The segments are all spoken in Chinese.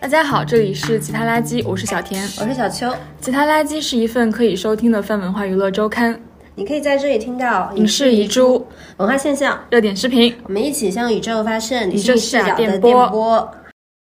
大家好，这里是吉他垃圾，我是小田，我是小邱。吉他垃圾是一份可以收听的泛文化娱乐周刊，你可以在这里听到影视遗珠、文化现象、热点视频，我们一起向宇宙发射宇宙视角的电波。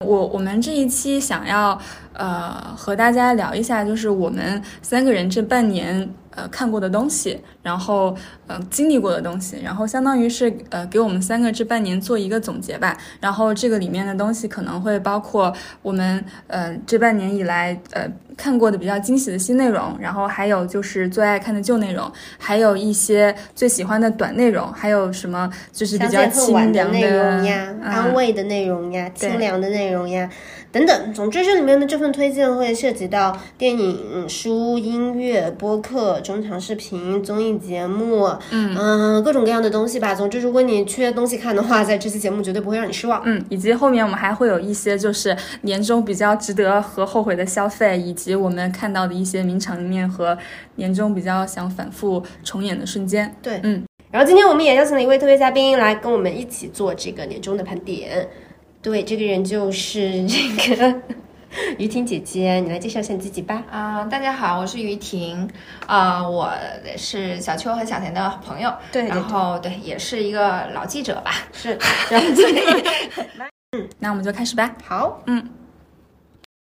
我我们这一期想要呃和大家聊一下，就是我们三个人这半年。呃，看过的东西，然后呃，经历过的东西，然后相当于是呃，给我们三个这半年做一个总结吧。然后这个里面的东西可能会包括我们呃这半年以来呃看过的比较惊喜的新内容，然后还有就是最爱看的旧内容，还有一些最喜欢的短内容，还有什么就是比较清凉的内容呀，安慰的内容呀，清凉的内容呀。等等，总之这里面的这份推荐会涉及到电影、书、音乐、播客、中长视频、综艺节目，嗯各种各样的东西吧。总之，如果你缺东西看的话，在这期节目绝对不会让你失望。嗯，以及后面我们还会有一些就是年终比较值得和后悔的消费，以及我们看到的一些名场面和年终比较想反复重演的瞬间。对，嗯。然后今天我们也邀请了一位特别嘉宾来跟我们一起做这个年终的盘点。对，这个人就是这个 于婷姐姐，你来介绍一下你自己吧。啊，大家好，我是于婷，啊，我是小秋和小田的朋友，对，然后对，也是一个老记者吧，是，然后 嗯，那我们就开始吧。好，嗯，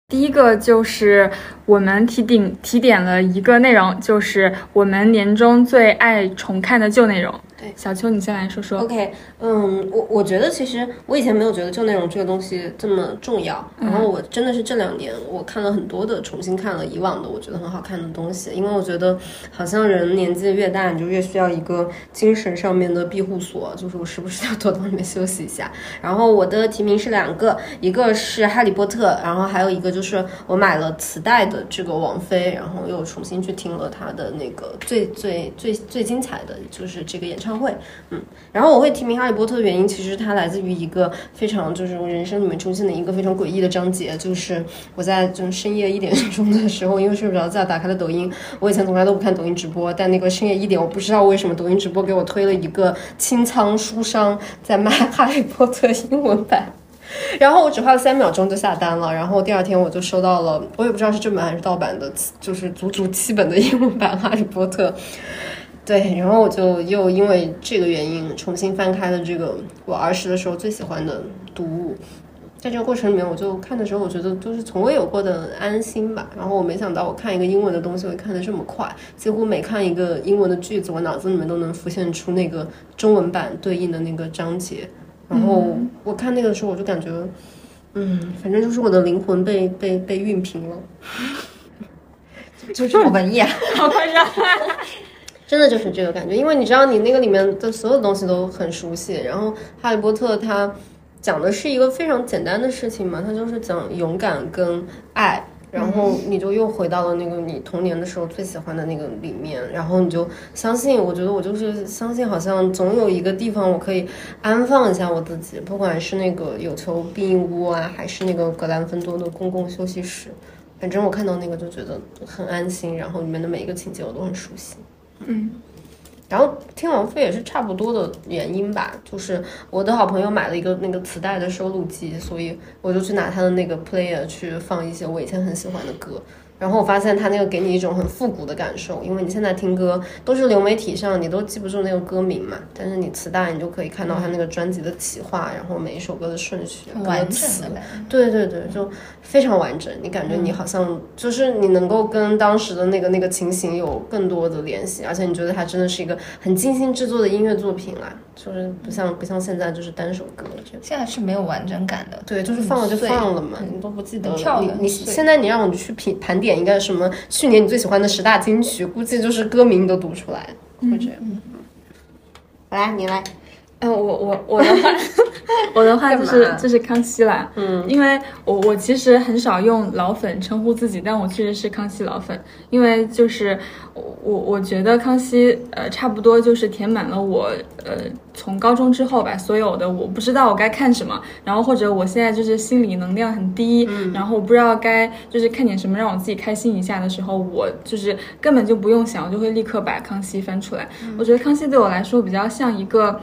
第一个就是我们提点提点了一个内容，就是我们年终最爱重看的旧内容。对，小邱，你先来说说。OK，嗯，我我觉得其实我以前没有觉得旧内容这个东西这么重要，然后我真的是这两年我看了很多的，重新看了以往的我觉得很好看的东西，因为我觉得好像人年纪越大，你就越需要一个精神上面的庇护所，就是我时不时要躲到里面休息一下。然后我的提名是两个，一个是哈利波特，然后还有一个就是我买了磁带的这个王菲，然后又重新去听了她的那个最最最最精彩的就是这个演唱。唱会，嗯，然后我会提名《哈利波特》的原因，其实它来自于一个非常就是我人生里面出现的一个非常诡异的章节，就是我在就是深夜一点钟的时候，因为睡不着觉，打开了抖音。我以前从来都不看抖音直播，但那个深夜一点，我不知道为什么抖音直播给我推了一个清仓书商在卖《哈利波特》英文版，然后我只花了三秒钟就下单了，然后第二天我就收到了，我也不知道是正版还是盗版的，就是足足七本的英文版《哈利波特》。对，然后我就又因为这个原因重新翻开了这个我儿时的时候最喜欢的读物，在这个过程里面，我就看的时候，我觉得就是从未有过的安心吧。然后我没想到，我看一个英文的东西会看得这么快，几乎每看一个英文的句子，我脑子里面都能浮现出那个中文版对应的那个章节。然后我看那个的时候，我就感觉，嗯，反正就是我的灵魂被被被熨平了，就这么文艺啊，好夸张。真的就是这个感觉，因为你知道，你那个里面的所有东西都很熟悉。然后《哈利波特》它讲的是一个非常简单的事情嘛，它就是讲勇敢跟爱。然后你就又回到了那个你童年的时候最喜欢的那个里面，然后你就相信，我觉得我就是相信，好像总有一个地方我可以安放一下我自己，不管是那个有求必应屋啊，还是那个格兰芬多的公共休息室，反正我看到那个就觉得很安心，然后里面的每一个情节我都很熟悉。嗯，然后听王菲也是差不多的原因吧，就是我的好朋友买了一个那个磁带的收录机，所以我就去拿他的那个 player 去放一些我以前很喜欢的歌。然后我发现他那个给你一种很复古的感受，因为你现在听歌都是流媒体上，你都记不住那个歌名嘛。但是你磁带，你就可以看到他那个专辑的企划，然后每一首歌的顺序、歌词，对对对，就非常完整。你感觉你好像就是你能够跟当时的那个那个情形有更多的联系，而且你觉得它真的是一个很精心制作的音乐作品啦，就是不像不像现在就是单首歌，现在是没有完整感的。对，就是放了就放了嘛，你都不记得了。你你现在你让我去品盘点。点一个什么？去年你最喜欢的十大金曲，估计就是歌名你都读出来，会这样。来，你来。呃，我我我的话，我的话 就是就是康熙啦，嗯，因为我我其实很少用老粉称呼自己，但我确实是康熙老粉，因为就是我我我觉得康熙呃差不多就是填满了我呃从高中之后吧所有的我不知道我该看什么，然后或者我现在就是心理能量很低，然后我不知道该就是看点什么让我自己开心一下的时候，我就是根本就不用想，我就会立刻把康熙翻出来。我觉得康熙对我来说比较像一个。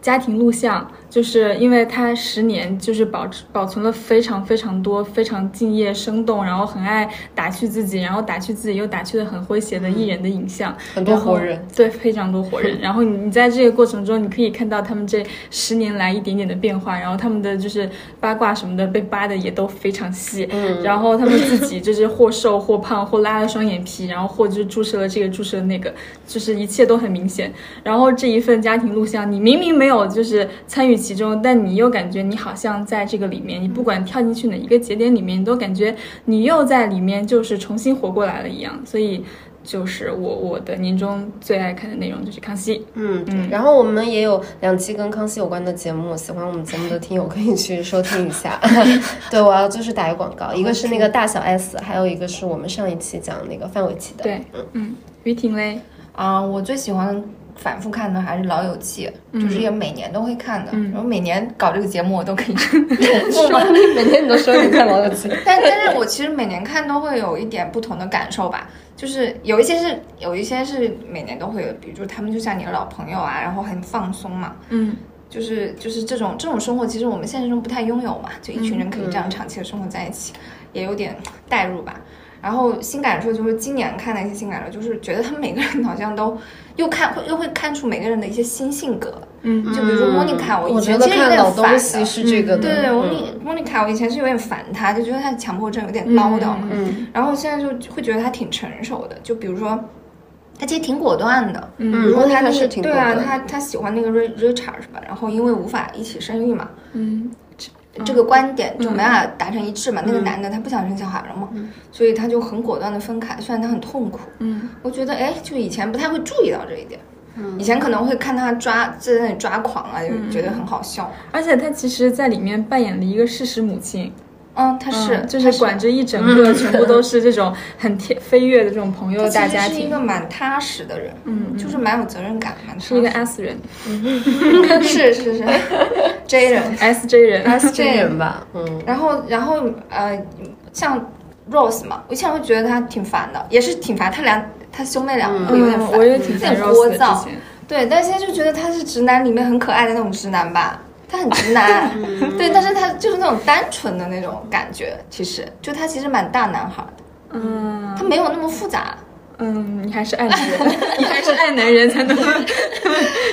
家庭录像，就是因为他十年就是保持保存了非常非常多非常敬业生动，然后很爱打趣自己，然后打趣自己又打趣的很诙谐的艺人的影像，很多活人，对，非常多活人。然后你你在这个过程中，你可以看到他们这十年来一点点的变化，然后他们的就是八卦什么的被扒的也都非常细，嗯，然后他们自己就是或瘦或胖，或拉了双眼皮，然后或就是注射了这个注射那个，就是一切都很明显。然后这一份家庭录像，你明明没有就是参与其中，但你又感觉你好像在这个里面，你不管跳进去哪一个节点里面，你都感觉你又在里面，就是重新活过来了一样。所以。就是我我的年终最爱看的内容就是康熙，嗯，嗯。然后我们也有两期跟康熙有关的节目，喜欢我们节目的听友可以去收听一下。对，我要就是打一个广告，一个是那个大小 S，还有一个是我们上一期讲那个范玮琪的。对，嗯，于婷嘞，啊、我最喜欢反复看的还是《老友记》，就是也每年都会看的。然后每年搞这个节目，我都可以说 每天你都说你看老友记，但但是我其实每年看都会有一点不同的感受吧，就是有一些是有一些是每年都会有，比如他们就像你的老朋友啊，然后很放松嘛，嗯。就是就是这种这种生活，其实我们现实中不太拥有嘛，就一群人可以这样长期的生活在一起，也有点代入吧。然后新感受就是今年看的一些新感受，就是觉得他们每个人好像都又看会又会看出每个人的一些新性格。嗯就比如说莫妮卡，我以前其实有得看老点烦的。是这个的。对对，莫嗯妮莫妮卡，我以前是有点烦她，就觉得她强迫症有点唠叨嘛。嗯然后现在就会觉得她挺成熟的，就比如说，她其实挺果断的。嗯比如说她那莫妮卡是个对啊，她她喜欢那个 Ri- Richard 是吧？然后因为无法一起生育嘛，嗯这个观点就没办法达成一致嘛。那个男的他不想生小孩了嘛，所以他就很果断的分开，虽然他很痛苦。嗯我觉得哎，就以前不太会注意到这一点。以前可能会看他抓在那里抓狂啊，就觉得很好笑。而且他其实在里面扮演了一个事实母亲，嗯，他是嗯就是管着一整个全部都是这种很天飞跃的这种朋友大家庭是一，个蛮踏实的人，嗯就是蛮有责任感，蛮踏实是一个 S 人 是是是 J 人，SJ 人，，S J 人。吧，嗯，然后然后呃，像 Rose 嘛，我以前会觉得他挺烦的，也是挺烦，他俩他兄妹俩会有点嗯，烦，我也挺烦有点 Rose 的聒噪对，但现在就觉得他是直男里面很可爱的那种直男吧，他很直男，对，但是他就是那种单纯的那种感觉，其实就他其实蛮大男孩的，嗯。他没有那么复杂。嗯，你还是爱男人，你还是爱男人才能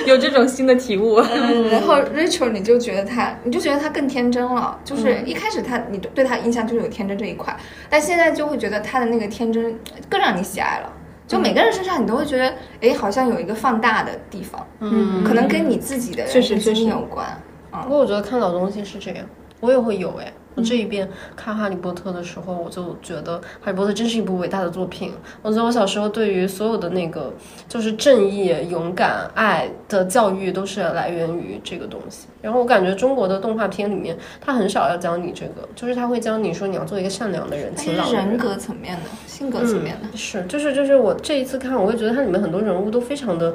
有这种新的体悟。嗯，然后 Rachel 你就觉得他，你就觉得他更天真了，就是一开始他你对他印象就是有天真这一块，但现在就会觉得他的那个天真更让你喜爱了。就每个人身上你都会觉得，哎，好像有一个放大的地方，嗯。可能跟你自己的确实人生经历确实有关。不过我觉得看老东西是这样，我也会有哎。我这一遍看《哈利波特》的时候，我就觉得《哈利波特》真是一部伟大的作品。我觉得我小时候对于所有的那个就是正义、勇敢、爱的教育，都是来源于这个东西。然后我感觉中国的动画片里面，他很少要教你这个，就是他会教你说你要做一个善良的人、它勤劳人格层面的、性格层面的。嗯、是，就是就是我这一次看，我会觉得它里面很多人物都非常的。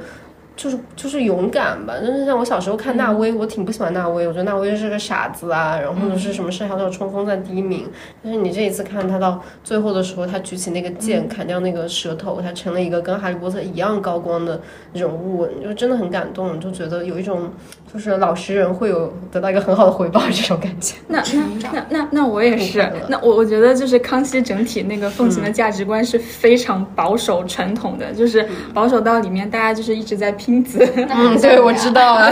就是就是勇敢吧，真是像我小时候看纳威，我挺不喜欢纳威，我觉得纳威是个傻子啊，然后或者是什么事还要冲锋在第一名。但是你这一次看他到最后的时候，他举起那个剑砍掉那个舌头，他成了一个跟哈利波特一样高光的人物，就真的很感动，就觉得有一种就是老实人会有得到一个很好的回报这种感觉。那。那那那那我也是那我我觉得就是康熙整体那个奉行的价值观是非常保守传统的，就是保守到里面大家就是一直在拼子。嗯，对，我知道 了。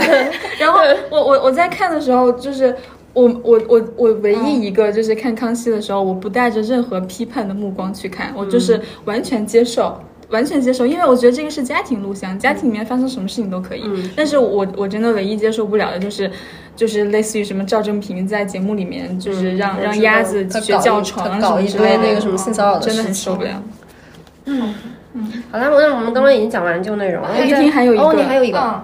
然后我我我在看的时候，就是我我我我唯一一个就是看康熙的时候，我不带着任何批判的目光去看，我就是完全接受。完全接受，因为我觉得这个是家庭录像，家庭里面发生什么事情都可以。但是我我真的唯一接受不了的就是，就是类似于什么赵正平在节目里面就是让、让鸭子学叫床啊什么之类的，那个什么性骚扰的真的很受不了。好了，那我们刚刚已经讲完旧内容了。于婷还有一个哦，你还有一个，嗯，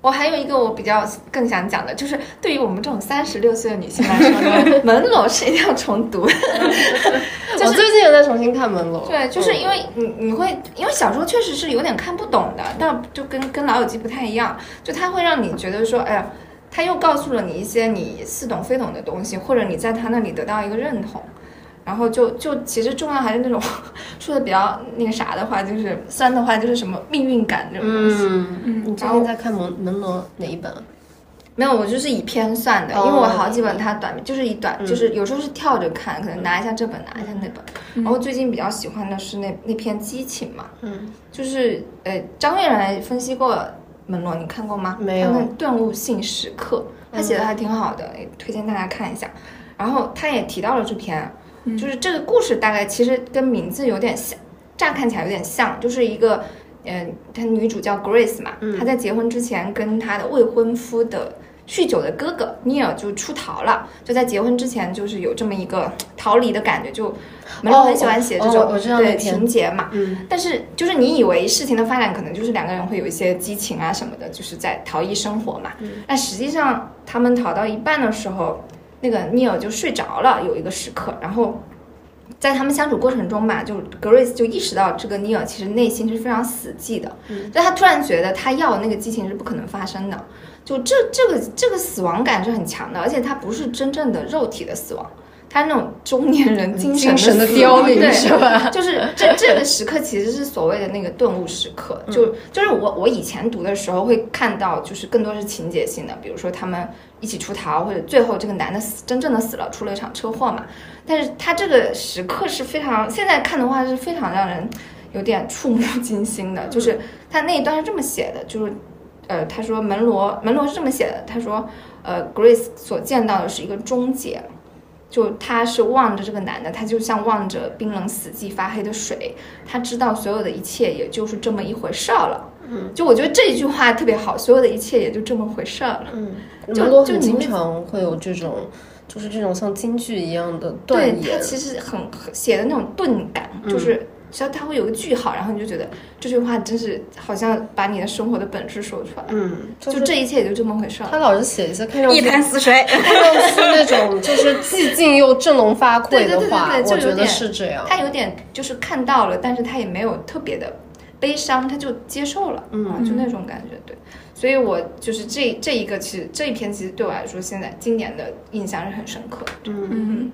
我还有一个我比较更想讲的，就是对于我们这种三十六岁的女性来说呢，门罗是一定要重读。我最近也在重新看门罗。对，就是因为你你会，因为小时候确实是有点看不懂的，但就跟跟老友记不太一样，就它会让你觉得说，哎呀，他又告诉了你一些你似懂非懂的东西，或者你在他那里得到一个认同。然后就就其实重要还是那种说的比较那个啥的话，就是酸的话，就是什么命运感这种东西。嗯嗯，你最近在看门门罗哪一本？没有，我就是以篇算的，因为我好几本它短，就是以短，就是有时候是跳着看，可能拿一下这本，拿一下那本。然后最近比较喜欢的是那那篇激情嘛，嗯，就是呃张悦然分析过门罗，你看过吗？没有。他顿悟性时刻，他写的还挺好的，推荐大家看一下。然后他也提到了这篇。就是这个故事大概其实跟名字有点像，乍看起来有点像，就是一个，嗯，她女主叫 Grace 嘛，她在结婚之前跟她的未婚夫的酗酒的哥哥 Neil 就出逃了，就在结婚之前就是有这么一个逃离的感觉，就门罗很喜欢写这种对情节嘛，嗯，但是就是你以为事情的发展可能就是两个人会有一些激情啊什么的，就是在逃逸生活嘛，但实际上他们逃到一半的时候。那个 Neil 就睡着了，有一个时刻，然后在他们相处过程中吧，就 Grace 就意识到这个 Neil 其实内心是非常死寂的，所以他突然觉得他要的那个激情是不可能发生的，就这这个这个死亡感是很强的，而且他不是真正的肉体的死亡。他那种中年人精神的凋零，是吧？就是这这个时刻其实是所谓的那个顿悟时刻，就就是我我以前读的时候会看到，就是更多是情节性的，比如说他们一起出逃，或者最后这个男的死真正的死了，出了一场车祸嘛。但是他这个时刻是非常现在看的话是非常让人有点触目惊心的，就是他那一段是这么写的，就是呃他说门罗门罗是这么写的，他说呃 Grace 所见到的是一个终结。就他是望着这个男的，他就像望着冰冷死寂发黑的水，他知道所有的一切也就是这么一回事儿了。嗯，就我觉得这一句话特别好，所有的一切也就这么回事儿了。嗯，就就经常会有这种，就是这种像京剧一样的断言。对他其实很写的那种钝感，就是。只要他会有个句号，然后你就觉得这句话真是好像把你的生活的本质说出来。嗯，就这一切也就这么回事儿。他老是写一些看上去一潭死水，看上去那种 就是寂静又振聋发聩的话，我觉得是这样。他有点就是看到了，但是他也没有特别的悲伤，他就接受了，嗯，就那种感觉。对，所以我就是这这一个，其实这一篇其实对我来说，现在今年的印象是很深刻的。嗯。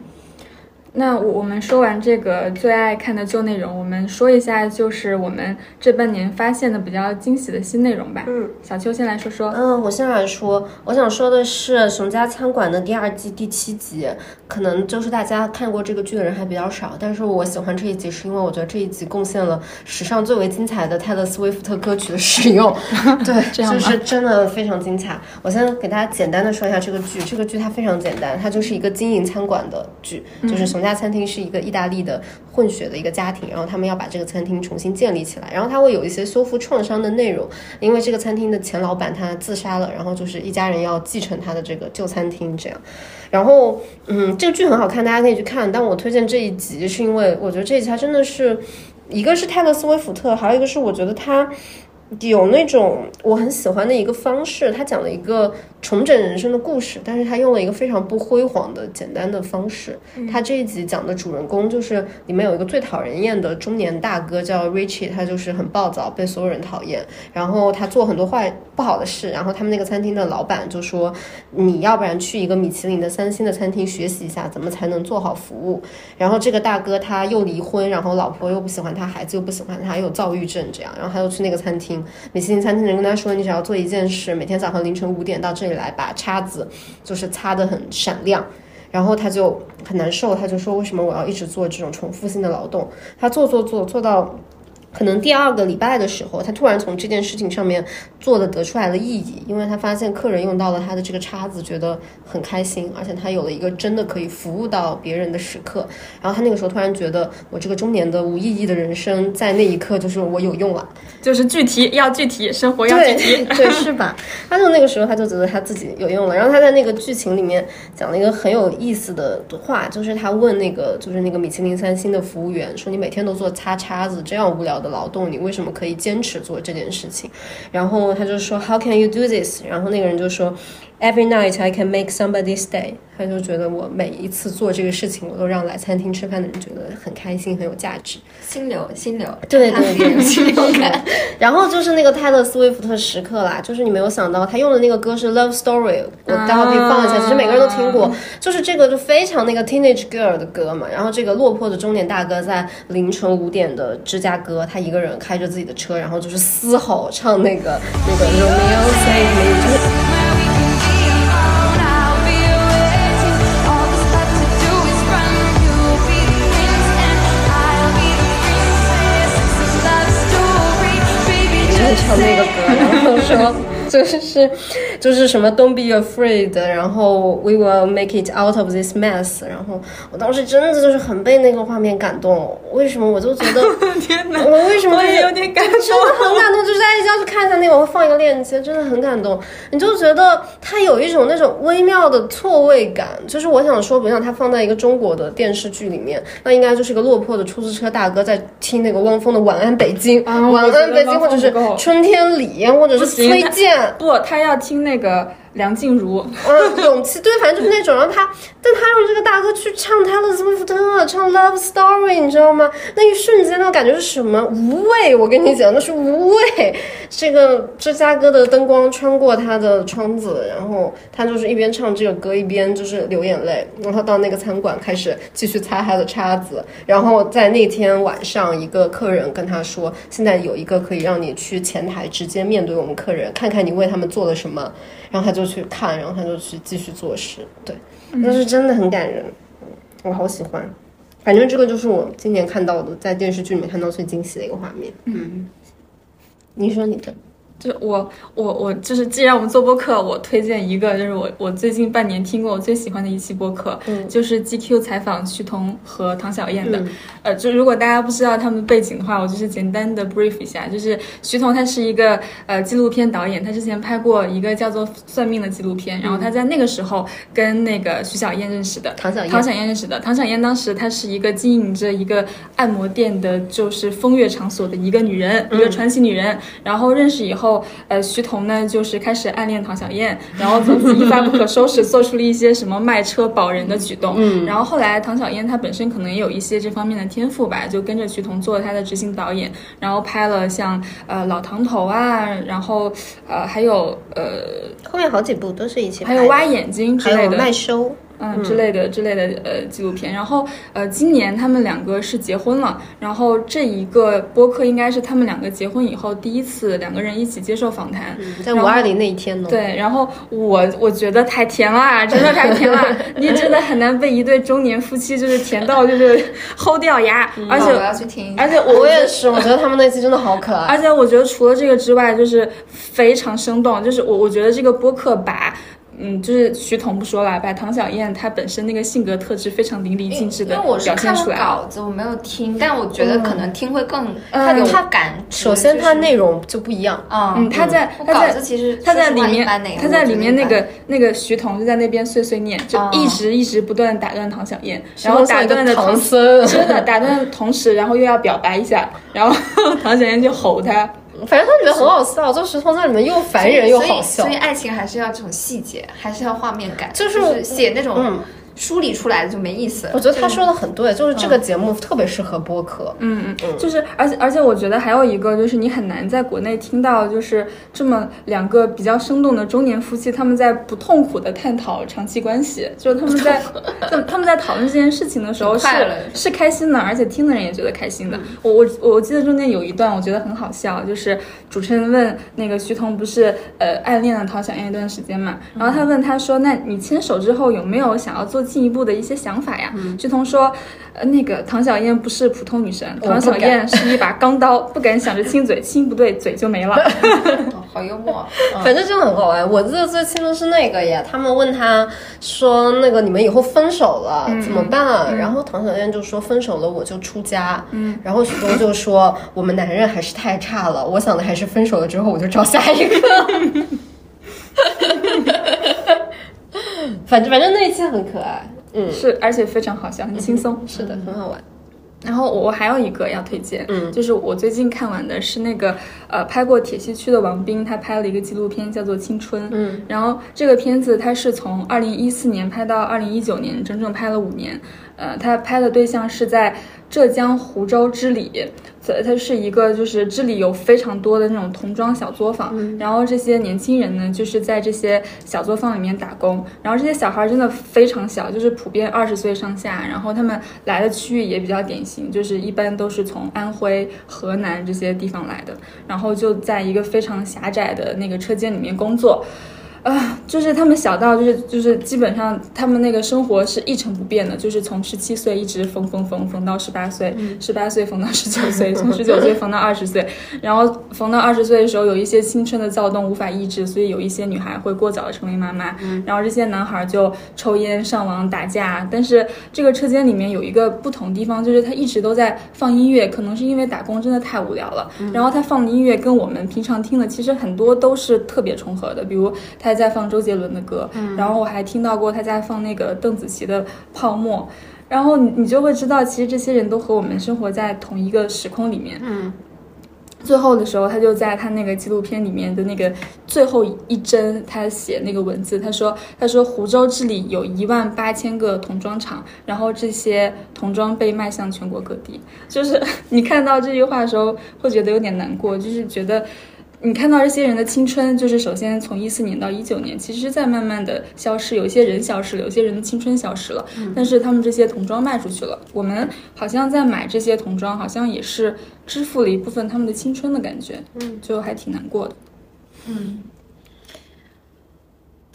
那我我们说完这个最爱看的旧内容，我们说一下就是我们这半年发现的比较惊喜的新内容吧。嗯，小邱先来说说。嗯，我先来说，我想说的是《熊家餐馆》的第二季第七集，可能就是大家看过这个剧的人还比较少，但是我喜欢这一集是因为我觉得这一集贡献了史上最为精彩的泰勒·斯威夫特歌曲的使用。对，就是真的非常精彩。我先给大家简单的说一下这个剧，这个剧它非常简单，它就是一个经营餐馆的剧，就是熊。家餐厅是一个意大利的混血的一个家庭，然后他们要把这个餐厅重新建立起来，然后他会有一些修复创伤的内容，因为这个餐厅的前老板他自杀了，然后就是一家人要继承他的这个旧餐厅这样，然后嗯，这个剧很好看，大家可以去看。但我推荐这一集是因为我觉得这一集它真的是一个是泰勒·斯威夫特，还有一个是我觉得他。有那种我很喜欢的一个方式，他讲了一个重整人生的故事，但是他用了一个非常不辉煌的简单的方式。他这一集讲的主人公就是里面有一个最讨人厌的中年大哥叫 Richie，他就是很暴躁，被所有人讨厌。然后他做很多坏不好的事，然后他们那个餐厅的老板就说：“你要不然去一个米其林的三星的餐厅学习一下，怎么才能做好服务。”然后这个大哥他又离婚，然后老婆又不喜欢他，孩子又不喜欢他，又有躁郁症这样，然后他又去那个餐厅。米其林餐厅的人跟他说：“你只要做一件事，每天早上凌晨五点到这里来，把叉子就是擦得很闪亮。”然后他就很难受，他就说：“为什么我要一直做这种重复性的劳动？”他做做做做到。可能第二个礼拜的时候，他突然从这件事情上面做的得出来了意义，因为他发现客人用到了他的这个叉子，觉得很开心，而且他有了一个真的可以服务到别人的时刻。然后他那个时候突然觉得，我这个中年的无意义的人生，在那一刻就是我有用了，就是具体要具体，生活要具体，对，是吧？他就那个时候他就觉得他自己有用了。然后他在那个剧情里面讲了一个很有意思的话，就是他问那个就是那个米其林三星的服务员说：“你每天都做擦叉子，这样无聊。”的劳动，你为什么可以坚持做这件事情？然后他就说 How can you do this？然后那个人就说 Every night I can make somebody's day。他就觉得我每一次做这个事情，我都让来餐厅吃饭的人觉得很开心，很有价值。心流，心流，对对对，心流感。然后就是那个泰勒·斯威夫特时刻啦，就是你没有想到他用的那个歌是《Love Story》，我待会儿可以放一下，其实每个人都听过，就是这个就非常那个 Teenage Girl 的歌嘛。然后这个落魄的中年大哥在凌晨五点的芝加哥，他一个人开着自己的车，然后就是嘶吼唱那个那个 Romeo Save Me，唱那个歌，然后说就是是就是什么 Don't be afraid，然后 We will make it out of this mess。然后我当时真的就是很被那个画面感动。为什么？我就觉得 天哪！我为什么我也有点感动，真的很感动。就是大家要去看一下那个，我会放一个链接，真的很感动。你就觉得它有一种那种微妙的错位感。就是我想说，比如像它放在一个中国的电视剧里面，那应该就是一个落魄的出租车大哥在听那个汪峰的《晚安北京》，晚安北京，或者是春天里，或者是崔健。不，他要听那个梁静茹，嗯，勇气，对，反正就是那种。然后他，但他让这个大哥去唱泰勒·斯威夫特，唱《Love Story》，你知道吗？那一瞬间，那感觉是什么？无畏！我跟你讲，那是无畏。这个芝加哥的灯光穿过他的窗子，然后他就是一边唱这个歌，一边就是流眼泪。然后到那个餐馆开始继续擦他的叉子。然后在那天晚上，一个客人跟他说：“现在有一个可以让你去前台直接面对我们客人，看看你为他们做了什么。”然后他就去看，然后他就去继续做事。对，那是真的很感人，我好喜欢。反正这个就是我今年看到的，在电视剧里面看到最惊喜的一个画面。嗯，你说你的。就我我我就是，既然我们做播客，我推荐一个，就是我我最近半年听过我最喜欢的一期播客，嗯，就是 GQ 采访徐彤和唐小燕的。呃，就如果大家不知道他们背景的话，我就是简单的 brief 一下，就是徐彤他是一个呃纪录片导演，他之前拍过一个叫做《算命》的纪录片，然后他在那个时候跟那个徐小燕认识的，唐小燕，唐小燕认识的。唐小燕当时她是一个经营着一个按摩店的，就是风月场所的一个女人，一个传奇女人。然后认识以后。呃，徐彤呢，就是开始暗恋唐小燕，然后从此一发不可收拾，做出了一些什么卖车保人的举动。嗯，然后后来唐小燕她本身可能也有一些这方面的天赋吧，就跟着徐彤做了他的执行导演，然后拍了像呃老唐头啊，然后呃还有呃后面好几部都是一起拍，还有挖眼睛之类的，麦收。嗯，之类的之类的呃纪录片，然后呃今年他们两个是结婚了，然后这一个播客应该是他们两个结婚以后第一次两个人一起接受访谈，在五二零那一天呢。对，然后我我觉得太甜了，真的太甜了，你真的很难被一对中年夫妻就是甜到就是 齁掉牙，而且我要去听，而且我也是，我觉得他们那期真的好可爱，而且我觉得除了这个之外，就是非常生动，就是我我觉得这个播客把。嗯，就是徐彤不说了，把唐小燕她本身那个性格特质非常淋漓尽致的表现出来。稿子我没有听，但我觉得可能听会更，他他感。首先，它内容就不一样。嗯，他在他在其实他在里面他在里面那个那个徐彤就在那边碎碎念，就一直一直不断打断唐小燕，然后打断的同时，真的打断的同时，然后又要表白一下，然后 唐小燕就吼他。反正他里面很好笑，就石头在里面又烦人又好笑。所以爱情还是要这种细节，还是要画面感，就是写那种。梳理出来的就没意思。我觉得他说的很对，就是这个节目特别适合播客。嗯嗯嗯，就是而且而且我觉得还有一个就是你很难在国内听到就是这么两个比较生动的中年夫妻，他们在不痛苦的探讨长期关系，就是他们在 他他们在讨论这件事情的时候是是开心的，而且听的人也觉得开心的。我我我记得中间有一段我觉得很好笑，就是主持人问那个徐彤不是呃暗恋了陶小燕一段时间嘛，然后他问他说，那你牵手之后有没有想要做？进一步的一些想法呀，徐彤说，呃，那个唐小燕不是普通女神，唐小燕是一把钢刀，不敢想着亲嘴，亲不对嘴就没了。好幽默，反正真的很好玩。我记得最清的是那个呀，他们问他说，那个你们以后分手了怎么办？然后唐小燕就说，分手了我就出家。嗯，然后许东就说，我们男人还是太差了，我想的还是分手了之后我就找下一个。反正反正那一期很可爱，嗯，是，而且非常好笑，很轻松，是的，很好玩。然后我还有一个要推荐，嗯。就是我最近看完的是那个呃拍过铁西区的王斌，他拍了一个纪录片叫做《青春》，嗯，然后这个片子他是从二零一四年拍到二零一九年，整整拍了五年，呃，他拍的对象是在浙江湖州织里，它它是一个就是这里有非常多的那种童装小作坊，然后这些年轻人呢就是在这些小作坊里面打工，然后这些小孩真的非常小，就是普遍二十岁上下，然后他们来的区域也比较典型，就是一般都是从安徽、河南这些地方来的，然后就在一个非常狭窄的那个车间里面工作。啊，就是他们小到就是就是基本上他们那个生活是一成不变的，就是从十七岁一直缝缝缝缝到十八岁，十八岁缝到十九岁，从十九岁缝到二十岁，然后缝到二十岁的时候有一些青春的躁动无法抑制，所以有一些女孩会过早的成为妈妈，然后这些男孩就抽烟、上网、打架。但是这个车间里面有一个不同地方，就是他一直都在放音乐，可能是因为打工真的太无聊了，然后他放的音乐跟我们平常听的其实很多都是特别重合的，比如他在放周杰伦的歌，然后我还听到过他在放那个邓紫棋的《泡沫》。然后你你就会知道，其实这些人都和我们生活在同一个时空里面。嗯，最后的时候，他就在他那个纪录片里面的那个最后一帧，他写那个文字，他说：“他说湖州这里有一万八千个童装厂，然后这些童装被卖向全国各地。”就是 你看到这句话的时候，会觉得有点难过，就是觉得。你看到这些人的青春，就是首先从一四年到一九年，其实在慢慢的消失，有一些人消失了，有些人的青春消失了，但是他们这些童装卖出去了，我们好像在买这些童装，好像也是支付了一部分他们的青春的感觉，嗯，就还挺难过的。嗯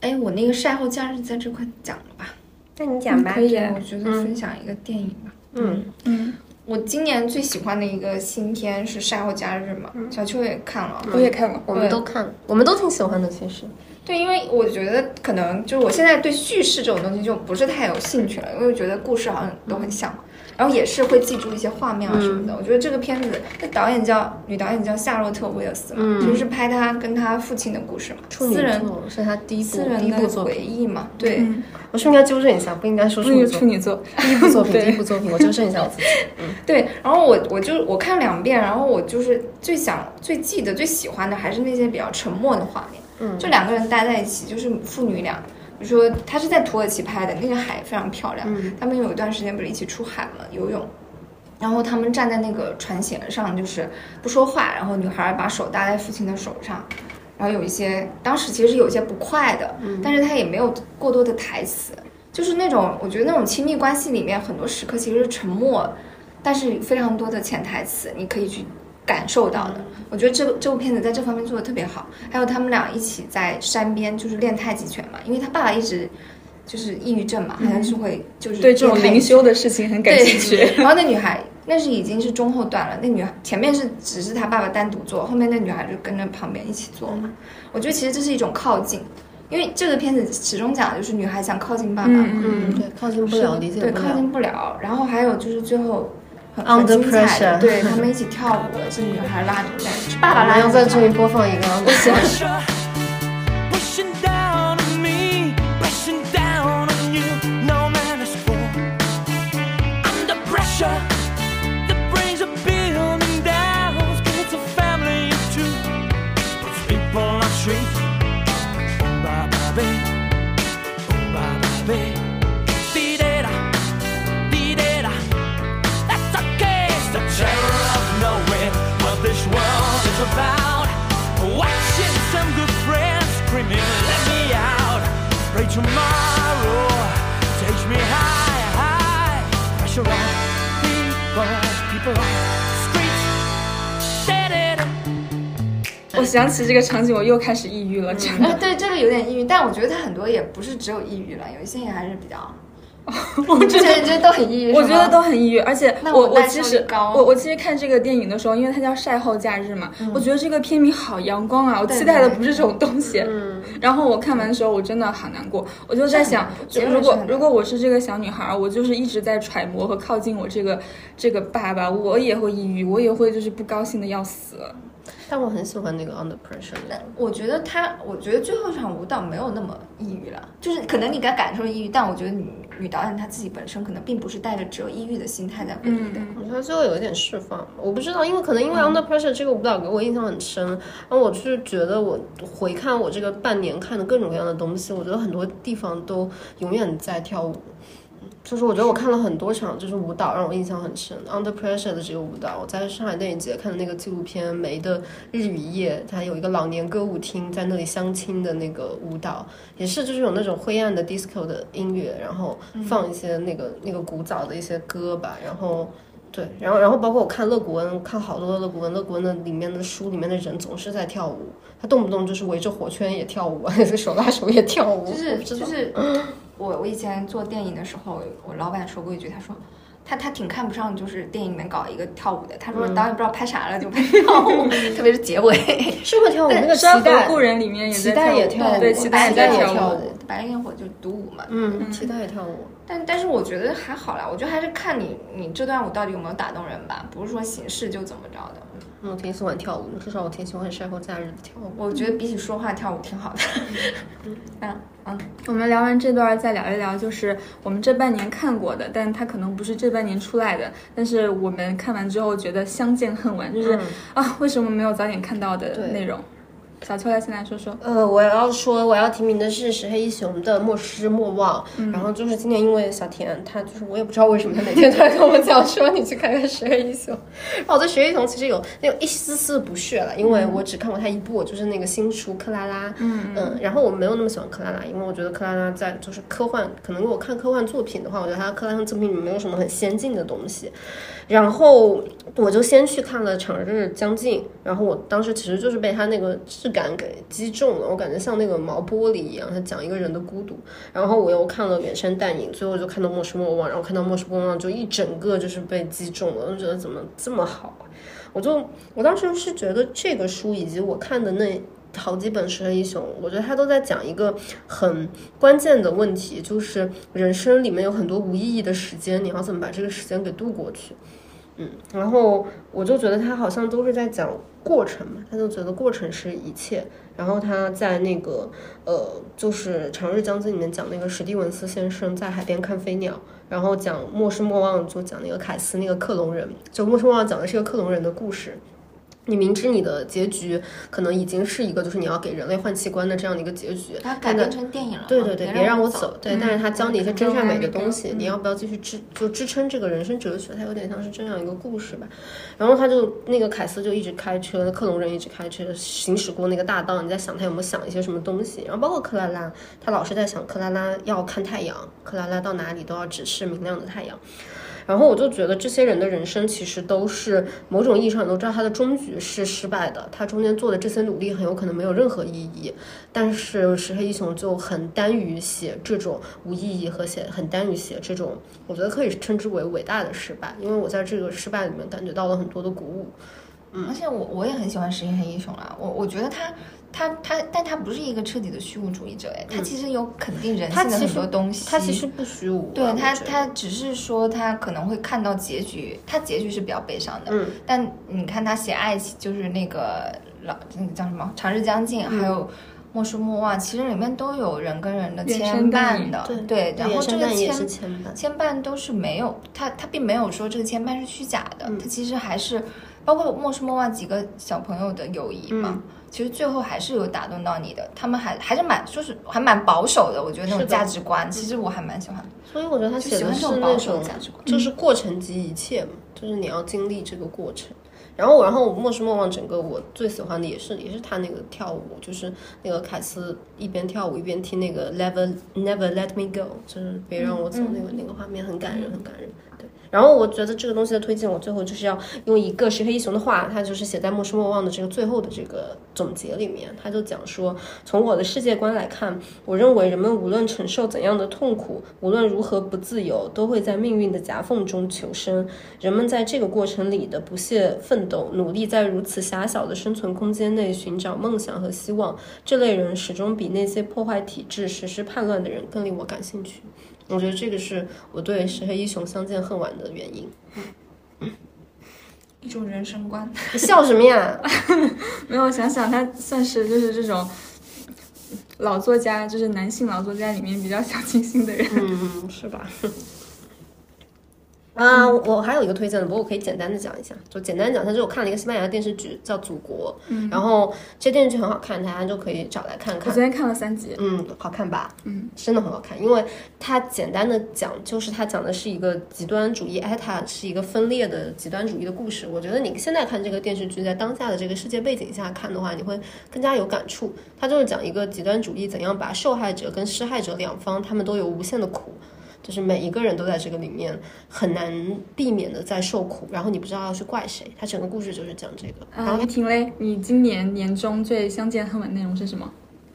哎，我那个晒后假日在这块讲了吧？那你讲吧可。以我觉得分享一个电影吧。嗯嗯，我今年最喜欢的一个新片是《晒后假日》嘛，小秋也看了。我也看了，我们都看了，我们都挺喜欢的，其实。对，因为我觉得可能就是我现在对叙事这种东西就不是太有兴趣了，因为我觉得故事好像都很像，然后也是会记住一些画面啊什么的。我觉得这个片子，那导演叫女导演叫夏洛特·威尔斯嘛，嗯就是拍她跟她父亲的故事嘛，处女私人座是她第一部第一部的回。忆嘛，对。嗯，我是不是应该纠正一下？不应该说是处。女座，第一部作品，第一部作品，我纠正一下我自己。嗯 对，然后我我就我看两遍，然后我就是最想最记得最喜欢的还是那些比较沉默的画面，嗯就两个人待在一起，就是父女俩。比如说，他是在土耳其拍的，那个海非常漂亮。嗯。他们有一段时间不是一起出海嘛，游泳，然后他们站在那个船舷上，就是不说话，然后女孩把手搭在父亲的手上，然后有一些当时其实有些不快的，但是他也没有过多的台词，就是那种我觉得那种亲密关系里面很多时刻其实是沉默，但是非常多的潜台词你可以去感受到的。我觉得这个这部片子在这方面做的特别好，还有他们俩一起在山边就是练太极拳嘛，因为他爸爸一直就是抑郁症嘛，好像是会就是对这种灵修的事情很感兴趣。然后那女孩那是已经是中后段了，那女孩前面是只是他爸爸单独做，后面那女孩就跟着旁边一起做嘛。我觉得其实这是一种靠近，因为这个片子始终讲的就是女孩想靠近爸爸嘛，嗯嗯，对，靠近不了，理解对，不了。靠近不了。然后还有就是最后很 Under 很精彩的，pressure 对他们一起跳舞，这女孩拉着，是爸爸我拉着女孩们要在这里播放一个，我喜欢。About. Watching some good friends screaming, let me out. Pray tomorrow, takes me high, high. Pressure on people, people on streets. Da-da-da. 我想起这个场景，我又开始抑郁了，真哎，的。对，这个有点抑郁，但我觉得他很多也不是只有抑郁了，有一些也还是比较，我觉得这些都很抑郁，我觉得都很抑郁，而且我我其实我我其实看这个电影的时候，因为它叫晒后假日嘛，我觉得这个片名好阳光啊，我期待的不是这种东西。嗯，然后我看完的时候，我真的好难过，我就在想，如果如果我是这个小女孩儿，我就是一直在揣摩和靠近我这个这个爸爸，我也会抑郁，我也会就是不高兴的要死。但我很喜欢那个 Under Pressure 但。我觉得他，我觉得最后一场舞蹈没有那么抑郁了，就是可能你该感受抑郁，但我觉得女女导演她自己本身可能并不是带着只有抑郁的心态在回忆的。我觉得最后有一点释放，我不知道，因为可能因为 Under Pressure 这个舞蹈给我印象很深，然后我是觉得我回看我这个半年看的各种各样的东西，我觉得很多地方都永远在跳舞。就是我觉得我看了很多场，就是舞蹈让我印象很深。Under Pressure 的这个舞蹈，我在上海电影节看的那个纪录片《梅的日与夜》，它有一个老年歌舞厅在那里相亲的那个舞蹈，也是就是有那种灰暗的 disco 的音乐，然后放一些那个那个古早的一些歌吧，然后。对，然后然后包括我看乐谷恩，看好多的勒古恩，勒古恩的里面的书里面的人总是在跳舞，他动不动就是围着火圈也跳舞，手拉手也跳舞，就是就是 我我以前做电影的时候，我老板说过一句，他说他他挺看不上就是电影里面搞一个跳舞的，他说导演不知道拍啥了就拍跳舞，特别是结尾。是会跳舞，那个山河脐带故人里面也跳舞也跳舞，对，脐带也在跳舞。白莲火就独舞嘛，嗯，脐带也跳舞。但但是我觉得还好啦，我觉得还是看你你这段舞到底有没有打动人吧，不是说形式就怎么着的。嗯我挺喜欢跳舞的，至少我挺喜欢晒后假日的跳舞。我觉得比起说话跳舞挺好的。嗯嗯，我们聊完这段，再聊一聊，就是我们这半年看过的，但它可能不是这半年出来的，但是我们看完之后觉得相见恨晚，就是、啊，为什么没有早点看到的内容？小秋来先来说说。呃，我要说我要提名的是石黑一雄的《莫失莫忘》，然后就是今年因为小田他就是我也不知道为什么他每天都在跟我讲说你去看看石黑一雄，然后我对石黑一雄其实有那种一丝丝的不屑了，因为我只看过他一部，就是那个新书《克拉拉》，嗯嗯，然后我没有那么喜欢克拉拉，因为我觉得克拉拉在就是科幻，可能如果看科幻作品的话，我觉得他克拉拉作品里面没有什么很先进的东西，然后我就先去看了《长日将近》，然后我当时其实就是被他那个质感给击中了，我感觉像那个毛玻璃一样，他讲一个人的孤独。然后我又看了《远山淡影》，最后就看到《莫失莫忘》，然后看到《莫失莫忘》就一整个就是被击中了，就觉得怎么这么好！我就我当时是觉得这个书以及我看的那。好几本石黑一雄，我觉得他都在讲一个很关键的问题，就是人生里面有很多无意义的时间，你要怎么把这个时间给度过去？嗯，然后我就觉得他好像都是在讲过程嘛，他就觉得过程是一切。然后他在那个呃，就是《长日将近》里面讲那个史蒂文斯先生在海边看飞鸟，然后讲《莫失莫忘》就讲那个凯斯那个克隆人，就《莫失莫忘》讲的是一个克隆人的故事。你明知你的结局可能已经是一个，就是你要给人类换器官的这样的一个结局，它改编成电影了。对对对，别让我走。对，嗯但是他教你一些真善美的东西，嗯你要不要继续支就支撑这个人生哲学？它有点像是这样一个故事吧。然后他就那个凯斯就一直开车，克隆人一直开车行驶过那个大道，你在想他有没有想一些什么东西？然后包括克拉拉，他老是在想克拉拉要看太阳，克拉拉到哪里都要直视明亮的太阳。然后我就觉得这些人的人生其实都是某种意义上你都知道他的终局是失败的，他中间做的这些努力很有可能没有任何意义。但是石黑一雄就很耽于写这种无意义和写很耽于写这种，我觉得可以称之为伟大的失败，因为我在这个失败里面感觉到了很多的鼓舞。嗯而且我我也很喜欢石黑一雄啊，我我觉得他他他，但他不是一个彻底的虚无主义者哎，他其实有肯定人性的很多东西。他其实不虚无啊，对他他只是说他可能会看到结局，他结局是比较悲伤的。嗯，但你看他写爱情，就是那个老那个叫什么《长日将近》，嗯还有《莫失莫忘》，其实里面都有人跟人的牵绊的。对对，然后这个牵牵绊。牵绊都是没有，他他并没有说这个牵绊是虚假的，嗯他其实还是包括莫失莫忘几个小朋友的友谊嘛，嗯其实最后还是有打动到你的，他们还还是蛮说是还蛮保守的，我觉得那种价值观，其实我还蛮喜欢的。所以我觉得他写的是那这种保守的价值观就是过程及一切嘛，就是你要经历这个过程。然后，然后《莫失莫忘》整个我最喜欢的也是也是他那个跳舞，就是那个凯斯一边跳舞一边听那个 Never Never Let Me Go，就是别让我走那个、那个画面很感人，很感人。对，然后我觉得这个东西的推荐，我最后就是要用一个石黑一雄的话，他就是写在《莫失莫忘》的这个最后的这个总结里面，他就讲说，从我的世界观来看，我认为人们无论承受怎样的痛苦，无论如何不自由，都会在命运的夹缝中求生。人们在这个过程里的不懈奋斗，努力在如此狭小的生存空间内寻找梦想和希望，这类人始终比那些破坏体制、实施叛乱的人更令我感兴趣。我觉得这个是我对石黑一雄相见恨晚的原因。一种人生观。你 笑什么呀？没有想想他算是就是这种老作家，就是男性老作家里面比较小清新的人。嗯，是吧？啊，我还有一个推荐的，不过我可以简单的讲一下，就简单讲一下，就是我看了一个西班牙的电视剧叫《祖国》，然后这电视剧很好看，大家就可以找来看看。我昨天看了三集，嗯，好看吧？嗯，真的很好看，因为它简单的讲，就是它讲的是一个极端主义，ETA 是一个分裂的极端主义的故事。我觉得你现在看这个电视剧，在当下的这个世界背景下看的话，你会更加有感触。它就是讲一个极端主义怎样把受害者跟施害者两方，他们都有无限的苦。就是每一个人都在这个里面很难避免的在受苦，然后你不知道要去怪谁。他整个故事就是讲这个。然后啊，婷嘞，你今年年终最相见恨晚内容是什么？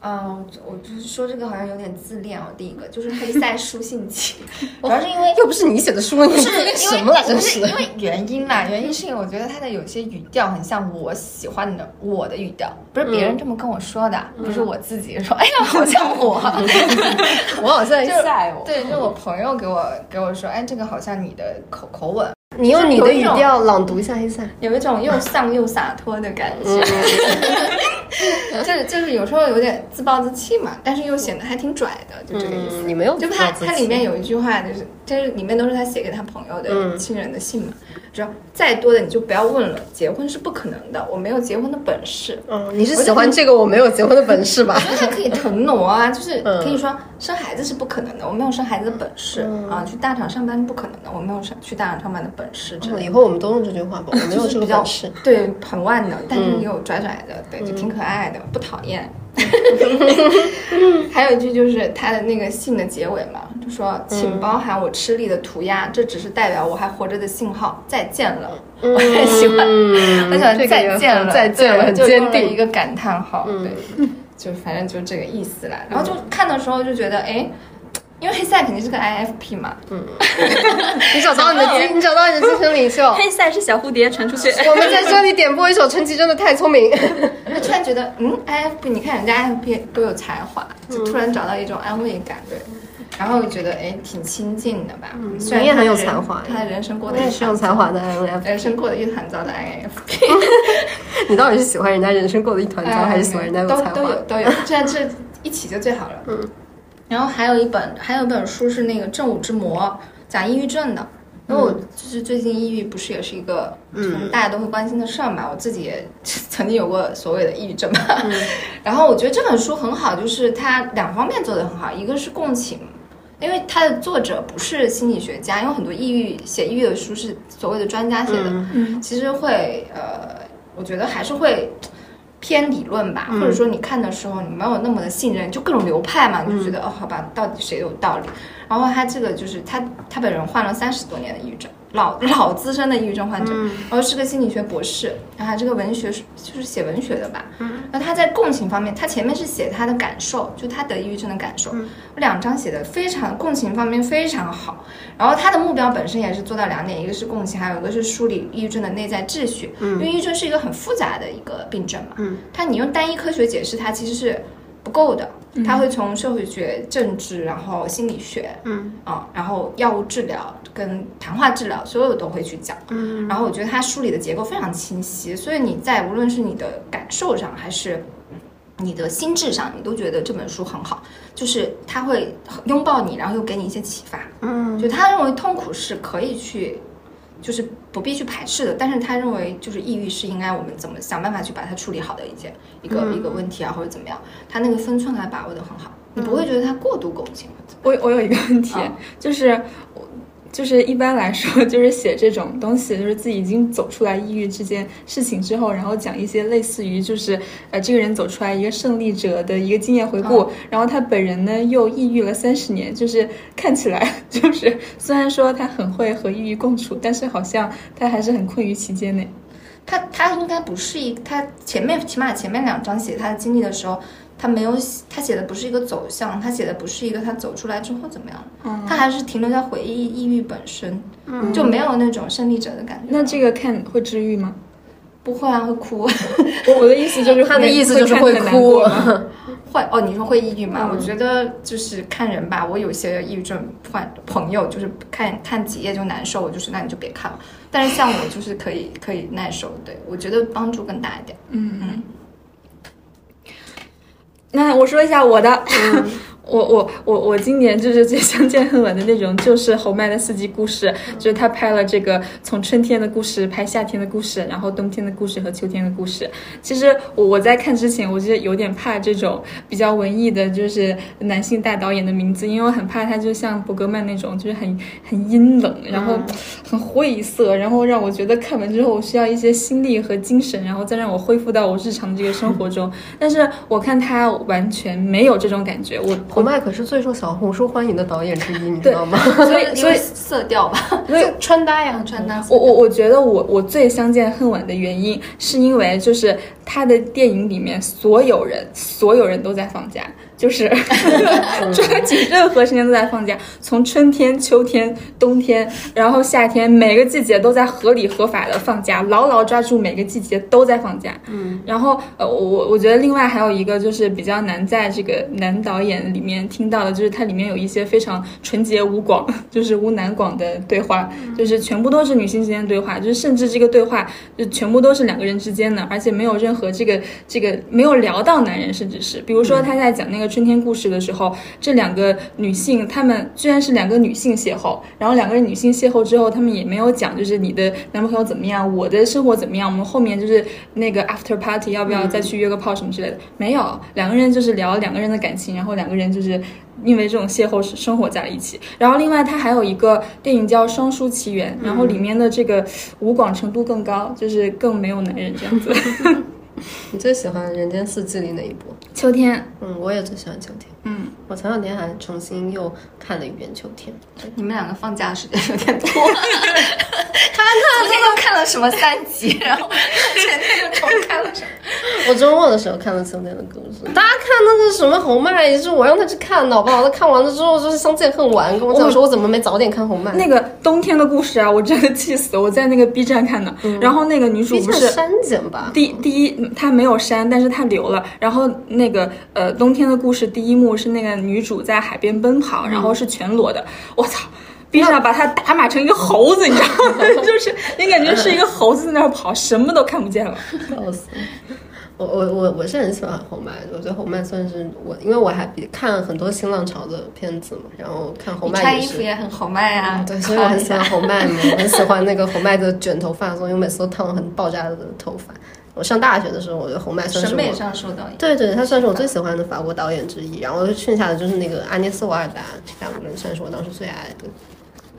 嗯，我就是说这个好像有点自恋哦。第一个就是黑塞书信集，主要是因为 又不是你写的书，你不是什么来着是是因为原因啦，原因是因为我觉得他的有些语调很像我喜欢的我的语调，不是别人这么跟我说的，不是我自己说，哎呀，好像我，我好像在就晒我。对，就我朋友给我给我说，哎，这个好像你的口口吻，你用你的语调朗读一下黑塞。有一种又丧又洒脱的感觉，就是就是有时候有点自暴自弃嘛，但是又显得还挺拽的，就这个意思。嗯，你没有就他他里面有一句话，就是就是里面都是他写给他朋友的、嗯。亲人的信嘛，说再多的你就不要问了，结婚是不可能的，我没有结婚的本事。嗯，你是喜欢这个我没有结婚的本事吧？他可以腾挪啊，就是嗯可以说生孩子是不可能的，我没有生孩子的本事、啊，去大厂上班不可能的，我没有上去大厂上班的本事之类的。以后我们都用这句话吧，我 没有这个比较本事。对，很万能，但是嗯也有拽拽的，对，就挺可爱的，不讨厌。还有一句就是他的那个信的结尾嘛，就说嗯请包含我吃力的涂鸦，这只是代表我还活着的信号。再见了，我很喜欢，嗯我喜欢再见了，再见了，很坚就用一。个感叹号，对，就反正就这个意思啦。然后就看的时候就觉得，哎。因为黑塞肯定是个 IFP 嘛，你找到你的精，你找到你的精神领袖。黑塞是小蝴蝶传出去。我们在这里点播一首《陈绮贞的太聪明》。就突然觉得，嗯，IFP，你看人家 IFP 多有才华，就突然找到一种安慰感，对。然后觉得哎，挺亲近的吧。虽然你也很有才华他的人生过得也是有才华的 INF。人生过得一团糟的 INFP，你到底是喜欢人家人生过得一团糟，还是喜欢人家有才华都都有？都有，这样这一起就最好了。嗯。然后还有一本，还有一本书是那个《正午之魔》，讲抑郁症的。因为我就是最近抑郁，不是也是一个嗯大家都会关心的事儿嘛。我自己也曾经有过所谓的抑郁症嘛。然后我觉得这本书很好，就是它两方面做得很好，一个是共情，因为它的作者不是心理学家，因为很多抑郁写抑郁的书是所谓的专家写的，嗯其实会呃，我觉得还是会偏理论吧，或者说你看的时候你没有那么的信任，就各种流派嘛，你就觉得、哦，好吧，到底谁有道理？然后他这个就是他他本人患了三十多年的抑郁症，老老 资深的抑郁症患者，然后是个心理学博士，然后他这个文学是就是写文学的吧，那他在共情方面，他前面是写他的感受，就他得抑郁症的感受，两章写的非常共情方面非常好，然后他的目标本身也是做到两点，一个是共情，还有一个是梳理抑郁症的内在秩序，嗯。因为抑郁症是一个很复杂的一个病症嘛，嗯，它你用单一科学解释它其实是不够的，他会从社会学、政治，然后心理学，嗯。啊，然后药物治疗跟谈话治疗，所有都会去讲，嗯，然后我觉得他梳理的结构非常清晰，所以你在无论是你的感受上还是。你的心智上，你都觉得这本书很好，就是他会拥抱你，然后又给你一些启发。嗯，就他认为痛苦是可以去，就是不必去排斥的，但是他认为就是抑郁是应该我们怎么想办法去把它处理好的一件一个、一个问题啊，或者怎么样，他那个分寸还把握的很好，你不会觉得他过度共情。我我有一个问题，啊就是我就是一般来说，就是写这种东西，就是自己已经走出来抑郁这件事情之后，然后讲一些类似于就是呃这个人走出来一个胜利者的一个经验回顾，然后他本人呢又抑郁了三十年，就是看起来 就是虽然说他很会和抑郁共处，但是好像他还是很困于其间内。他他应该不是一，他前面起码前面两章写他的经历的时候，他没有写他写的不是一个走向，他写的不是一个他走出来之后怎么样，他还是停留在回忆抑郁本身，就没有那种胜利者的感觉。那这个看会治愈吗？不会啊，会哭，我我的意思就是 他的意思就是会哭 会哦，你说会抑郁吗？嗯我觉得就是看人吧。我有些抑郁症患朋友，就是看看几页就难受，我就是那你就别看了。但是像我就是可以可以耐受，对我觉得帮助更大一点。那我说一下我的，我我我我今年就是最相见恨晚的那种，就是侯麦的四季故事，就是他拍了这个从春天的故事拍夏天的故事，然后冬天的故事和秋天的故事。其实我我在看之前，我就有点怕这种比较文艺的，就是男性大导演的名字，因为我很怕他就像伯格曼那种，就是很很阴冷，然后很晦涩，然后让我觉得看完之后我需要一些心力和精神，然后再让我恢复到我日常的这个生活中。但是我看他完全没有这种感觉，我侯麦可是最受小红书欢迎的导演之一，你知道吗？所以 所以色调吧，所以 穿搭呀，穿搭。我我我觉得我我最相见恨晚的原因，是因为就是他的电影里面所有人所有人都在放假，就是 抓紧任何时间都在放假，从春天、秋天、冬天，然后夏天，每个季节都在合理合法的放假，牢牢抓住每个季节都在放假。嗯，然后呃，我我我觉得另外还有一个就是比较难在这个男导演里面听到的，就是它里面有一些非常纯洁无广，就是无男广的对话，就是全部都是女性之间的对话，就是甚至这个对话就全部都是两个人之间的，而且没有任何这个这个没有聊到男人，甚至是。比如说他在讲那个春天故事的时候，这两个女性她们居然是两个女性邂逅，然后两个人女性邂逅之后，她们也没有讲就是你的男朋友怎么样，我的生活怎么样，我们后面就是那个 after party 要不要再去约个炮什么之类的，没有，两个人就是聊两个人的感情，然后两个人就是。因为这种邂逅是生活在了一起，然后另外它还有一个电影叫《双姝奇缘》，然后里面的这个吴广程度更高，就是更没有男人这样子。你最喜欢《人间四季》里哪一部？秋天，嗯，我也最喜欢秋天。嗯，我前两天还重新又看了一遍秋天。你们两个放假时间有点多。他昨天又看了什么三集，然后前天又重看了什么？我周末的时候看了秋天的故事。大家看那个什么红麦，也是我让他去看的，好不好？他看完了之后就是相见恨晚，跟我讲说我怎么没早点看红麦。那个冬天的故事啊，我真的气死！我在那个 B 站看的，然后那个女主不是删减吧？第第一，她没有删，但是她留了。然后那个呃，冬天的故事第一幕是那个女主在海边奔跑，然后是全裸的。我操！B 站把她打码成一个猴子，你知道吗？就是你感觉是一个猴子在那儿跑，什么都看不见了。笑死！我我我我是很喜欢红麦的，我觉得红麦算是我，因为我还比看很多新浪潮的片子嘛，然后看红你穿麦也是。衣服也很红麦啊，对，所以我很喜欢红麦嘛，我很喜欢那个红麦的卷头发，所以我每次都烫很爆炸的头发。我上大学的时候，我觉得红麦算是我审美上受到影响。对对，他算是我最喜欢的法国导演之一，然后剩下的就是那个阿涅斯·瓦尔达，这两个人算是我当时最爱的，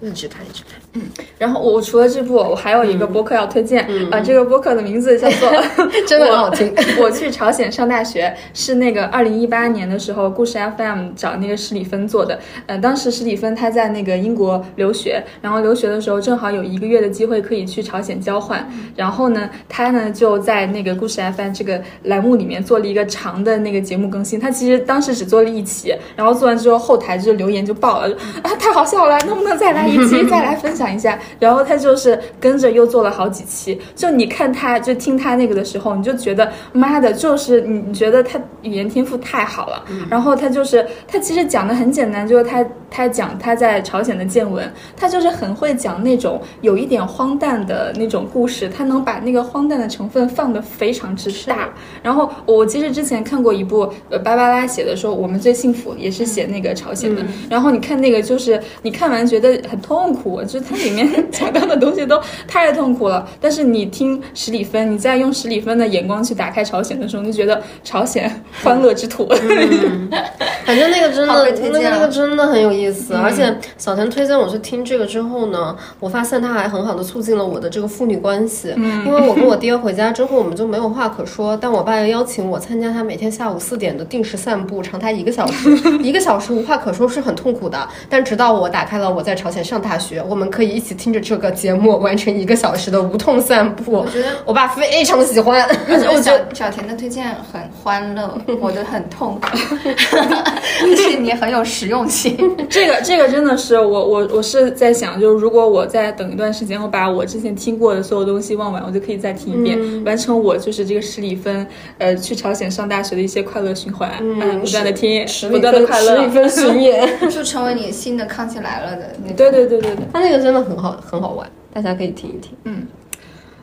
一直看一直看。嗯然后我除了这部，我还有一个播客要推荐，啊、这个播客的名字叫做 真的很好听我。我去朝鲜上大学是那个二零一八年的时候，故事 FM 找那个史里芬做的。呃，当时史里芬他在那个英国留学，然后留学的时候正好有一个月的机会可以去朝鲜交换，然后呢，他呢就在那个故事 FM 这个栏目里面做了一个长的那个节目更新。他其实当时只做了一期，然后做完之后后台就留言就爆了，啊太好笑了，能不能再来一期，再来分享一下？然后他就是跟着又做了好几期，就你看他就听他那个的时候，你就觉得妈的，就是你你觉得他语言天赋太好了。然后他就是他其实讲的很简单，就是他他讲他在朝鲜的见闻，他就是很会讲那种有一点荒诞的那种故事，他能把那个荒诞的成分放得非常之大。然后我其实之前看过一部呃芭芭拉写的说我们最幸福，也是写那个朝鲜的。然后你看那个就是你看完觉得很痛苦，就是它里面 讲到的东西都太痛苦了。但是你听十里芬，你再用十里芬的眼光去打开朝鲜的时候，你就觉得朝鲜欢乐之土。反正那个真好的，那个那个真的很有意思，而且小田推荐我去听这个之后呢，我发现他还很好的促进了我的这个父女关系。因为我跟我爹回家之后，我们就没有话可说，但我爸又邀请我参加他每天下午四点的定时散步，长达一个小时，一个小时无话可说是很痛苦的。但直到我打开了我在朝鲜上大学，我们可以一起听着这个节目完成一个小时的无痛散步。我觉得我爸非常喜欢，而且我觉得 小田的推荐很欢乐，我的很痛苦，而且你很有实用性。这个这个真的是我我我是在想，就是如果我再等一段时间，我把我之前听过的所有东西忘完，我就可以再听一遍，嗯完成我就是这个十里芬呃去朝鲜上大学的一些快乐循环，嗯，不断的听，不断的快乐十里。芬巡演，就成为你新的康熙来了的那种。对对对对对。他那个真的很好，很好玩，大家可以听一听。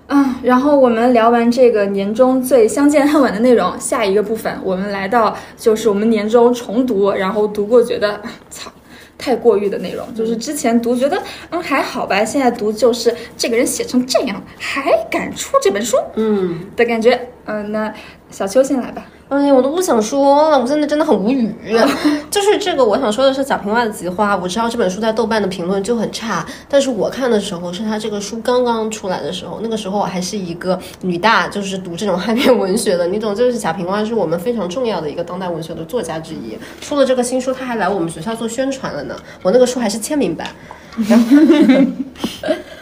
嗯，然后我们聊完这个年终最相见恨晚的内容，下一个部分我们来到就是我们年终重读，然后读过觉得操。太过誉的内容，就是之前读觉得嗯还好吧，现在读就是这个人写成这样还敢出这本书嗯，的感觉。嗯、那小秋先来吧。哎呀，我都不想说了，我现在真的很无语。就是这个，我想说的是《贾平凹的菊花》，我知道这本书在豆瓣的评论就很差，但是我看的时候是他这个书刚刚出来的时候，那个时候我还是一个女大，就是读这种汉篇文学的，你懂，就是贾平凹是我们非常重要的一个当代文学的作家之一。出了这个新书，他还来我们学校做宣传了呢。我那个书还是签名版。